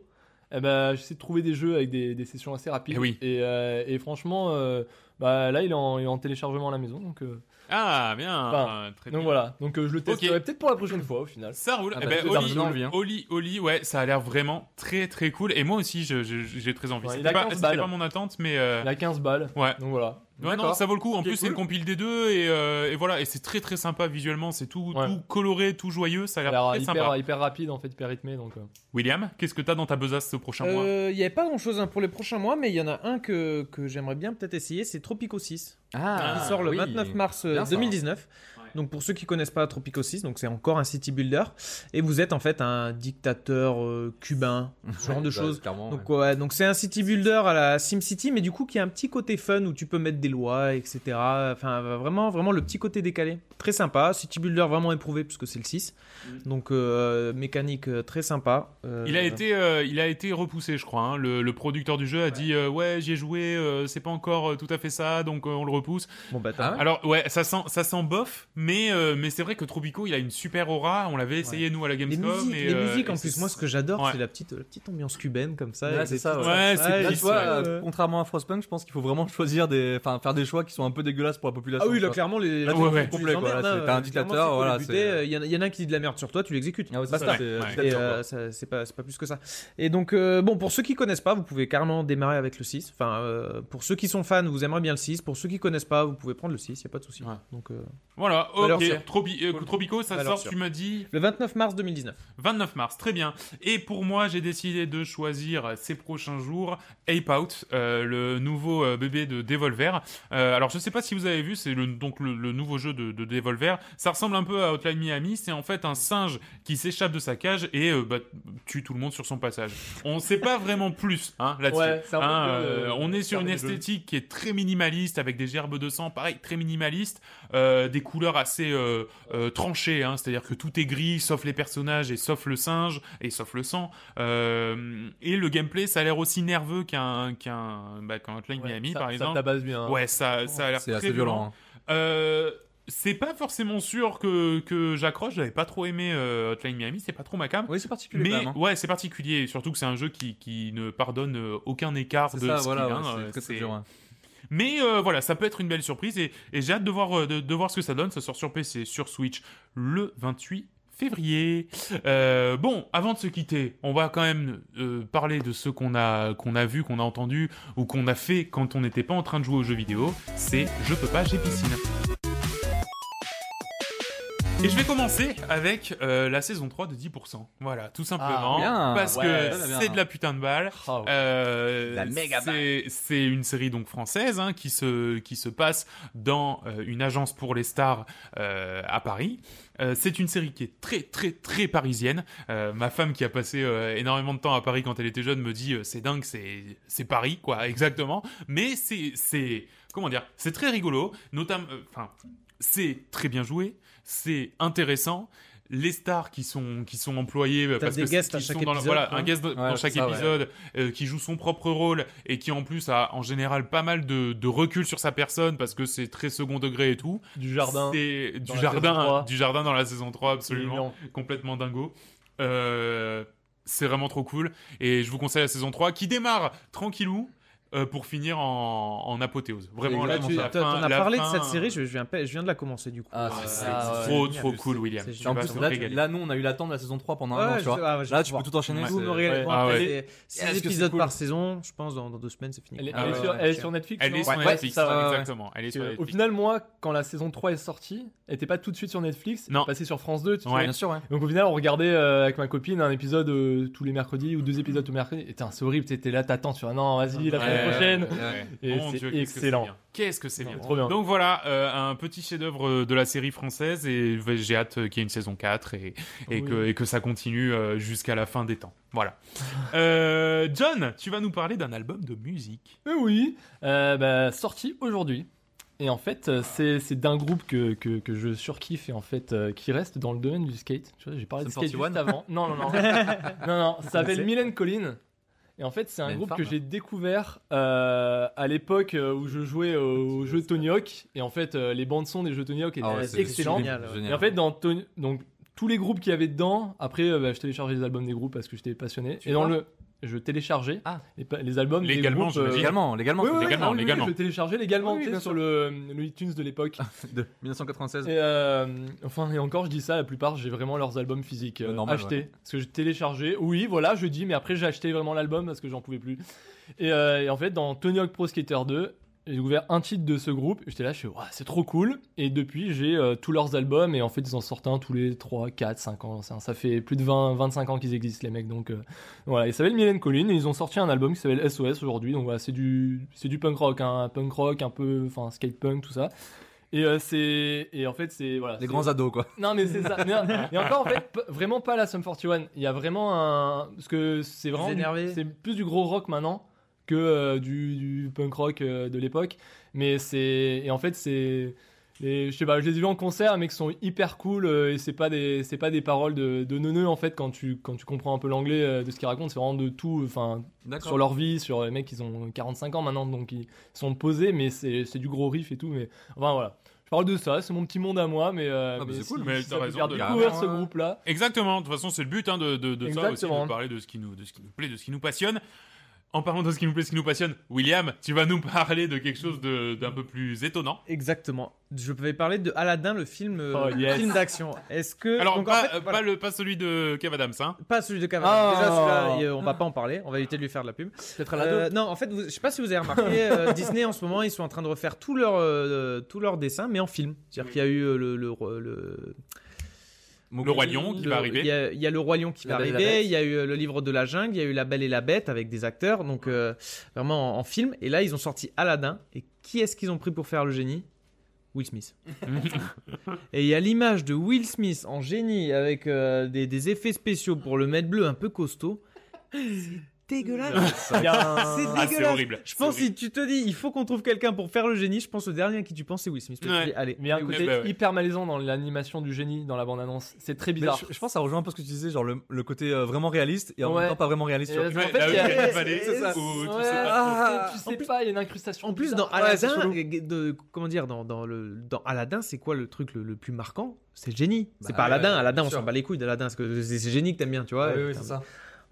eh ben j'essaie de trouver des jeux avec des, des sessions assez rapides. Eh oui. Et, euh, et franchement, euh, bah là il est, en, il est en téléchargement à la maison, donc euh, Ah, bien. Enfin, très Donc bien. voilà, donc euh, je le testerai peut-être pour la prochaine fois au final. Ça roule. Ah Eh bah, ben, Oli, hein. Oli, Oli, ouais, ça a l'air vraiment très très cool. Et moi aussi, je- je- j'ai très envie. Ouais, C'était pas, 15 c'était balles. pas mon attente, mais euh, Il a 15 balles, ouais. donc voilà. Ouais, non, ça vaut le coup. En plus, c'est cool. une compile des deux et, euh, et voilà. Et c'est très très sympa visuellement. C'est tout, Ouais. tout coloré, tout joyeux. Ça a l'air très hyper, sympa. hyper rapide en fait, hyper rythmé donc. euh. William, qu'est-ce que t'as dans ta besace ce prochain mois? Euh, Il n'y avait pas grand chose pour les prochains mois, mais il y en a un que, que j'aimerais bien peut-être essayer, c'est Tropico 6. Ah, qui sort le oui. 29 mars euh, Bien ça. 2019. Ouais. Donc pour ceux qui connaissent pas Tropico 6, donc c'est encore un city builder et vous êtes en fait un dictateur euh, cubain, ce genre de Bah, choses. clairement, Donc ouais. ouais, donc c'est un city builder à la SimCity, mais du coup qui a un petit côté fun où tu peux mettre des lois, etc. Enfin vraiment, vraiment le petit côté décalé, très sympa. City builder vraiment éprouvé puisque c'est le 6, donc euh, mécanique euh, très sympa. Euh, Il a été, euh, il a été repoussé, je crois. hein. Le, le producteur du jeu a dit euh, ouais, j'y ai joué, euh, c'est pas encore tout à fait ça, donc euh, on le repousse. bon bah Ah Alors ouais, ça sent, ça sent bof, mais euh, mais c'est vrai que Tropico, il a une super aura. On l'avait essayé nous à la les Gamescom. musiques, et, les euh, musiques en plus, moi ce que j'adore, Ouais. c'est la petite, la petite ambiance cubaine comme ça. Ouais, c'est ça, ouais. Ouais, c'est Là, pisse, tu vois, ouais. euh, contrairement à Frostpunk, je pense qu'il faut vraiment choisir des, enfin, faire des choix qui sont un peu dégueulasses pour la population. Ah oui, là clairement les Là, les- tu complet, les quoi. hein, c'est- t'as un euh, dictateur, voilà, les Il y, en a- il y en a un qui dit de la merde sur toi, tu l'exécutes. Ouais, c'est Basta. c'est Ouais. Euh, pas, c'est pas plus que ça. Et donc, euh, bon, pour ceux qui connaissent pas, vous pouvez carrément démarrer avec le 6. Enfin, euh, pour ceux qui sont fans, vous aimerez bien le 6. Pour ceux qui connaissent pas, vous pouvez prendre le 6, y a pas de souci. Ouais. Donc, euh, Voilà, ok. sûre. Tropi- euh, Tropico, ça Valeur sort, sûre. tu m'as dit le 29 mars 2019. 29 mars, très bien. Et pour moi, j'ai décidé de choisir ces prochains jours Ape Out, euh, le nouveau euh, bébé de Devolver. Euh, alors, je sais pas si vous avez vu, c'est le, donc le, le nouveau jeu de, de Devolver. Ça ressemble un peu à Hotline Miami. C'est en fait un singe qui s'échappe de sa cage et euh, bah, tue tout le monde sur son passage. On sait pas vraiment plus hein, là-dessus. Ouais, Hein, euh, on est sur une esthétique qui est très minimaliste avec des gerbes de sang, pareil, très minimaliste, euh, des couleurs assez euh, euh, tranchées, hein, c'est-à-dire que tout est gris sauf les personnages et sauf le singe et sauf le sang. Euh, et le gameplay, ça a l'air aussi nerveux qu'un qu'un bah, qu'un Hotline Ouais, Miami ça- par ça exemple. tabasse bien. hein. Ouais, ça, ça a l'air C'est très assez violent. hein. euh, c'est pas forcément sûr que, que j'accroche. J'avais pas trop aimé euh, Hotline Miami, c'est pas trop ma cam. Oui, c'est particulier Mais même. hein. ouais, c'est particulier. Surtout que c'est un jeu qui, qui ne pardonne aucun écart de ça, skill. voilà, ouais, c'est très, très c'est- dur. Mais euh, voilà, ça peut être une belle surprise et, j'ai hâte de voir, euh, de, voir ce que ça donne. Ça sort sur PC, sur Switch le 28 février. Euh, bon, avant de se quitter, on va quand même parler de ce qu'on a, qu'on a vu, qu'on a entendu ou qu'on a fait quand on n'était pas en train de jouer aux jeux vidéo. C'est Je peux pas, j'ai piscine. Et je vais commencer avec euh, la saison 3 de 10%. Voilà, tout simplement. Ah, bien. parce Ouais, que c'est de la putain de balle. Ouais. Euh, La méga c'est, c'est une série donc française hein, qui se qui se passe dans euh, une agence pour les stars à Paris. C'est une série qui est très très très parisienne. Ma femme qui a passé énormément de temps à Paris quand elle était jeune me dit c'est dingue, c'est c'est Paris quoi, exactement. Mais c'est c'est comment dire, c'est très rigolo, notamment enfin c'est très bien joué, c'est intéressant. Les stars qui sont qui sont employés euh, parce des que guests à chaque sont dans le- épisode, voilà hein. un guest dans chaque ouais. épisode euh, qui joue son propre rôle et qui en plus a en général pas mal de, de recul sur sa personne parce que c'est très second degré et tout. Du jardin. Du la saison jardin, 3. du jardin dans la saison 3 C'est absolument complètement dingo. Euh, c'est vraiment trop cool et je vous conseille la saison 3 qui démarre tranquillou euh, pour finir en, en apothéose. Vraiment Là, la, tu la as la parlé fin, de cette série, je, je viens, pas- je viens de la commencer du coup. Ah, Euh, c'est- Ah, ouais. trop génial. trop cool William. Tu en plus, là, tu- régaler. là, nous, on a eu l'attente de la saison 3 pendant Ouais, un an, tu vois. ah ouais, Là, tu peux tout enchaîner. Ouais. C'est- Ah épisodes cool? par saison, je pense dans, dans deux semaines c'est fini. Elle est, Ah elle est ouais, sur, elle est sur Netflix Elle est sur Netflix, exactement. Elle est sur Au final, moi, quand la saison 3 est sortie, elle était pas tout de suite sur Netflix, elle Non. est passée sur France 2, tu Ouais. sais. Bien sûr. Donc au final, on regardait euh, avec ma copine un épisode tous les mercredis ou deux épisodes tous les mercredis. Et c'est horrible, t'étais là, t'attends, tu vois, non, vas-y, la semaine prochaine. Et Mon c'est Dieu, qu'est-ce que excellent. c'est bien. Qu'est-ce que c'est bien. trop bien. Donc voilà, euh, un petit chef-d'œuvre de la série française et j'ai hâte qu'il y ait une saison 4 et, et, Oui. que, et que ça continue euh, jusqu'à la fin des temps. Voilà. Euh, John, tu vas nous parler d'un album de musique. Euh, oui, euh, bah, sorti aujourd'hui. Et en fait, euh, c'est d'un groupe que, que, que je surkiffe et en fait euh, qui reste dans le domaine du skate. Tu vois, j'ai parlé de skate 41. juste avant. Non, non, non. non, non, ça s'appelle Mylène Collin. Et en fait, c'est un groupe que j'ai découvert euh, à l'époque euh, où je jouais au jeu Tony Hawk. Et en fait, euh, les bandes son des jeux Tony Hawk étaient Ah ouais, excellentes. génial, ouais. génial. Et en fait, dans Tony- donc tous les groupes qu'il y avait dedans, après, euh, bah, je téléchargeais les albums des groupes parce que j'étais passionné. Tu et dans le, je téléchargeais Ah. les, albums des Légalement, groupes, euh. Légalement, légalement. Oui, oui, oui, légalement, ah oui, légalement. je téléchargeais légalement sur sûr. le, le iTunes de l'époque. De 1996. Et euh, enfin, et encore, je dis ça, la plupart, j'ai vraiment leurs albums physiques euh, Euh, normal, achetés. Parce que j'ai téléchargé. Oui, voilà, je dis, mais après, j'ai acheté vraiment l'album parce que j'en pouvais plus. Et, euh, et en fait, dans Tony Hawk Pro Skater 2, j'ai découvert un titre de ce groupe. J'étais là, je suis, c'est trop cool. Et depuis, j'ai euh, tous leurs albums. Et en fait, ils en sortent un tous les 3, 4, 5 ans. Ça, ça fait plus de 20, 25 ans qu'ils existent, les mecs. Donc euh, voilà, ils s'appellent Mylène Collin. Et ils ont sorti un album qui s'appelle SOS aujourd'hui. Donc voilà, c'est du, c'est du punk rock. hein, un punk rock, un peu, enfin, skate punk, tout ça. Et euh, c'est et en fait c'est voilà Les grands ados, quoi. non mais c'est ça et encore en fait vraiment pas la Sum 41 il y a vraiment un parce que c'est vraiment du- c'est plus du gros rock maintenant que euh, du, du punk rock euh, de l'époque mais c'est et en fait c'est je sais pas je les ai vus en concert mais qui sont hyper cool euh, et c'est pas des c'est pas des paroles de, de neuneux en fait quand tu quand tu comprends un peu l'anglais de ce qu'ils racontent c'est vraiment de tout enfin sur leur vie, sur les mecs, ils ont 45 ans maintenant, donc ils sont posés, mais c'est c'est du gros riff et tout. Mais enfin voilà, je parle de ça, c'est mon petit monde à moi, mais, euh, Ah, bah, mais c'est si- cool, mais si t'as raison de- découvrir ce groupe-là. Exactement, de toute façon, c'est le but hein, de, de, de ça aussi, de parler de ce, qui nous, de ce qui nous plaît, de ce qui nous passionne. En parlant de ce qui nous plaît, ce qui nous passionne, William, tu vas nous parler de quelque chose d'un peu plus étonnant. Exactement. Je vais parler de Aladdin, le film, euh, Oh, yes. film d'action. Est-ce que Alors, donc, en pas, fait, euh, voilà. pas, le, pas celui de Kev Adams, hein. Pas celui de Cavana. Ah. Déjà celui-là, on va pas en parler. On va éviter de lui faire de la pub. Euh, non, en fait, vous- je sais pas si vous avez remarqué, euh, Disney en ce moment, ils sont en train de refaire tous leurs euh, tous leurs dessins, mais en film. C'est-à-dire qu'il y a eu le, le, le, Le Roi Lion qui le- va arriver. Il y, a, il y a le roi lion qui La va arriver. Il y a eu euh, le livre de la jungle. Il y a eu la Belle et la Bête avec des acteurs. Donc euh, vraiment en, en film. Et là, ils ont sorti Aladdin. Et qui est-ce qu'ils ont pris pour faire le génie? Will Smith. et il y a l'image de Will Smith en génie avec euh, des, des effets spéciaux pour le mettre bleu un peu costaud. C'est dégueulasse. Il y a un- C'est Ah, c'est horrible. Je pense horrible. si tu te dis il faut qu'on trouve quelqu'un pour faire le génie, je pense le dernier à qui tu penses c'est Will Smith. Ouais. tu dis, allez. Mais il y a un côté ouais. hyper malaisant dans l'animation du génie dans la bande-annonce. C'est très bizarre. je, je pense que ça rejoint un peu ce que tu disais, genre le, le côté euh, vraiment réaliste et en Ouais. même temps pas vraiment réaliste. En fait, il y a- c'est ça. où tu sais pas ah, trop. tu sais pas, il y a une incrustation. En plus, dans bizarre. Aladdin, euh, de, comment dire, dans, dans le, dans Aladdin, c'est quoi le truc le, le plus marquant? C'est le génie. C'est Bah pas Aladdin. Aladdin, on s'en bat les couilles d'Aladdin. parce que c'est génie que t'aimes bien, tu vois. Oui, c'est ça.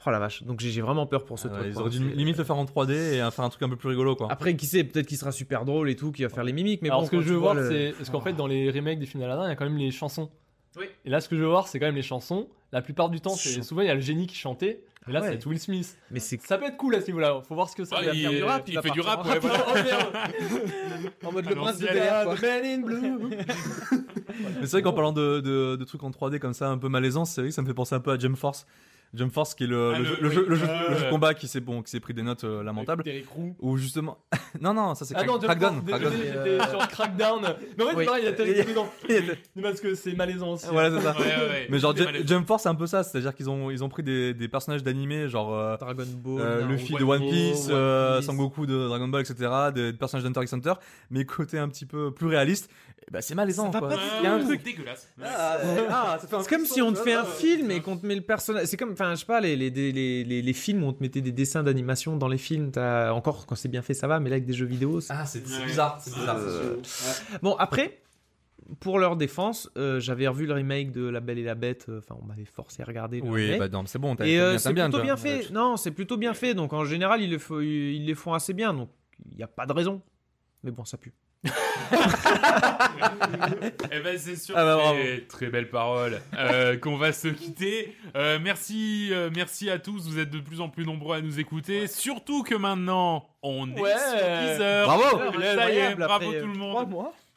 Oh la vache. Donc j'ai vraiment peur pour ce Ouais, truc. ils auraient dû limite le faire en 3D et faire un truc un peu plus rigolo quoi. Après, qui sait, peut-être qu'il sera super drôle et tout, qui va faire les mimiques. Mais Alors bon, ce que je veux voir, le- c'est parce qu'en fait dans les remakes des films d'Aladdin, il y a quand même les chansons. Oui. Et là, ce que je veux voir, c'est quand même les chansons. La plupart du temps, c'est souvent il y a le génie qui chantait. Et là, Ah ouais. c'est Will Smith. Mais c'est Ça peut être cool à ce niveau-là. Faut voir ce que ça va il- faire du rap. il fait du rap, en ouais, voilà. Merde. en mode le prince de. The Man in Blue. Mais c'est vrai qu'en parlant de, de, de trucs en 3D comme ça, un peu malaisant, c'est vrai que ça me fait penser un peu à Jump Force. Jump Force qui est le, Ah, le, le- jeu, le oui. jeu, le jeu- le jeu de combat qui s'est bon, qui s'est pris des notes euh, lamentables. Derrick Roux. Ou justement. non, non, ça c'est Ah Crack- non, Jump Crackdown. Force, Crackdown. désolé, j'étais sur Crackdown. Mais en fait, pareil, il y a Terry dedans. Mais parce que c'est malaisant aussi. Voilà, c'est ça. Ouais, ouais, ouais. Mais genre. Jump Force c'est un peu ça, c'est-à-dire qu'ils ont ils ont pris des, des personnages d'animé genre euh, Dragon Ball. euh. Luffy de One Piece, euh, Piece. Sangoku de Dragon Ball, etc. Des, des personnages d'Hunter x Hunter, mais côté un petit peu plus réaliste, ben, c'est malaisant quoi. pas Ah, Il y a un c'est truc. dégueulasse. Ah, un C'est comme si on te fait un film et qu'on te met le personnage. C'est comme, enfin, je sais pas, les, les, les, les, les films où on te mettait des dessins d'animation dans les films. Encore quand c'est bien fait, ça va, mais là avec des jeux vidéo. c'est- Ah, c'est bizarre, c'est bizarre. Euh, Bon, après, pour leur défense, euh, j'avais revu le remake de La Belle et la Bête. euh, Enfin, on m'avait forcé à regarder. le Oui, remake. bah non, c'est bon, t'as et euh, bien, c'est bien, plutôt bien fait. Non, c'est plutôt bien fait. Donc en général, ils le, font, ils les font assez bien. Donc il n'y a pas de raison. Mais bon, ça pue. Eh ben c'est sûr, Ah bah, très belle parole euh, qu'on va se quitter. Euh, merci, euh, merci à tous. Vous êtes de plus en plus nombreux à nous écouter. Surtout que maintenant, on est sur Deezer. Bravo Ça y est, bravo tout le monde.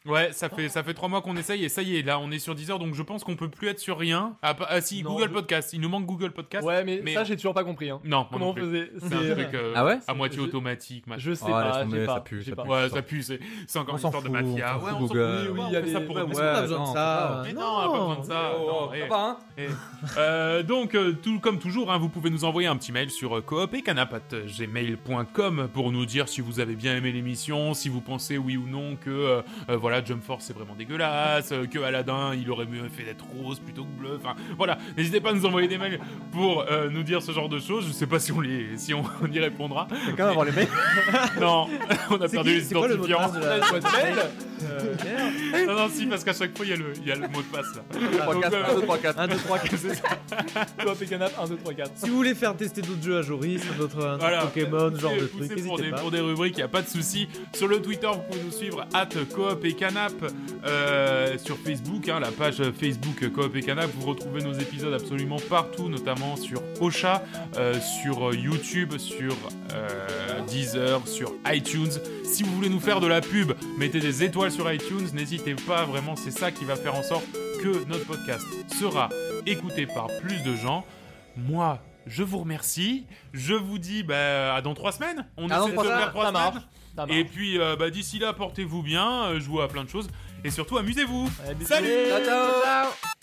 Ouais, ça fait ça fait trois mois qu'on essaye et ça y est, là on est sur Deezer, donc je pense qu'on peut plus être sur rien. Ah, pas- ah, si, Non, Google je- Podcast. Il nous manque Google Podcast. Ouais, mais, Mais- ça, j'ai toujours pas compris. Hein. Non, Comment non on faisait C'est un truc euh, Ah ouais à moitié Je- automatique, machin. Je sais Oh, pas, tomber, j'ai ça pas. pue, ça pas. pue. Ouais, ça pue, c'est c'est encore On une s'en histoire de fout, mafia. Ouais, on s'en fout. Google. Oui, il y a fait ça pour on a pas- besoin de non, ça. Mais non, on a pas besoin de ça. Non, donc, tout comme toujours, hein, vous pouvez nous envoyer un petit mail sur euh, coop.gmail.com pour nous dire si vous avez bien aimé l'émission, si vous pensez oui ou non que euh, euh, voilà Jump Force c'est vraiment dégueulasse, euh, que Aladdin il aurait mieux fait d'être rose plutôt que bleu. Enfin voilà, n'hésitez pas à nous envoyer des mails pour euh, nous dire ce genre de choses. Je sais pas si on les, si on, on y répondra. Quelqu'un va voir les mecs. Non, on a C'est perdu qui- les c'est quoi le mot de identifiants. passe de la-. Euh, Non, non, si, parce qu'à chaque fois, il y, a le- il y a le mot de passe là. 3, Donc, 4, euh, 1, 2, 3, 4. 1, 2, 3, 4. Coop et canap, 1, 2, 3, 4. Si vous voulez faire tester d'autres jeux à Joris, d'autres Voilà. Pokémon, ce genre de trucs, pour n'hésitez des, pas. pour des rubriques, il n'y a pas de souci. Sur le Twitter, vous pouvez nous suivre at Coop et Canap. Euh, sur Facebook, hein, la page Facebook Coop et Canap, vous retrouvez nos épisodes absolument partout, notamment sur Ocha, euh, sur YouTube, sur euh, Deezer, sur iTunes. Si vous voulez nous faire de la pub, mettez des étoiles sur iTunes, n'hésitez pas, vraiment, c'est ça qui va faire en sorte que notre podcast sera écouté par plus de gens. Moi, je vous remercie. Je vous dis bah, à dans trois semaines. On dans essaie de faire trois semaines. Ça marche. Et puis bah, d'ici là, portez-vous bien, euh, jouez à plein de choses. Et surtout, amusez-vous. Salut Ciao, ciao.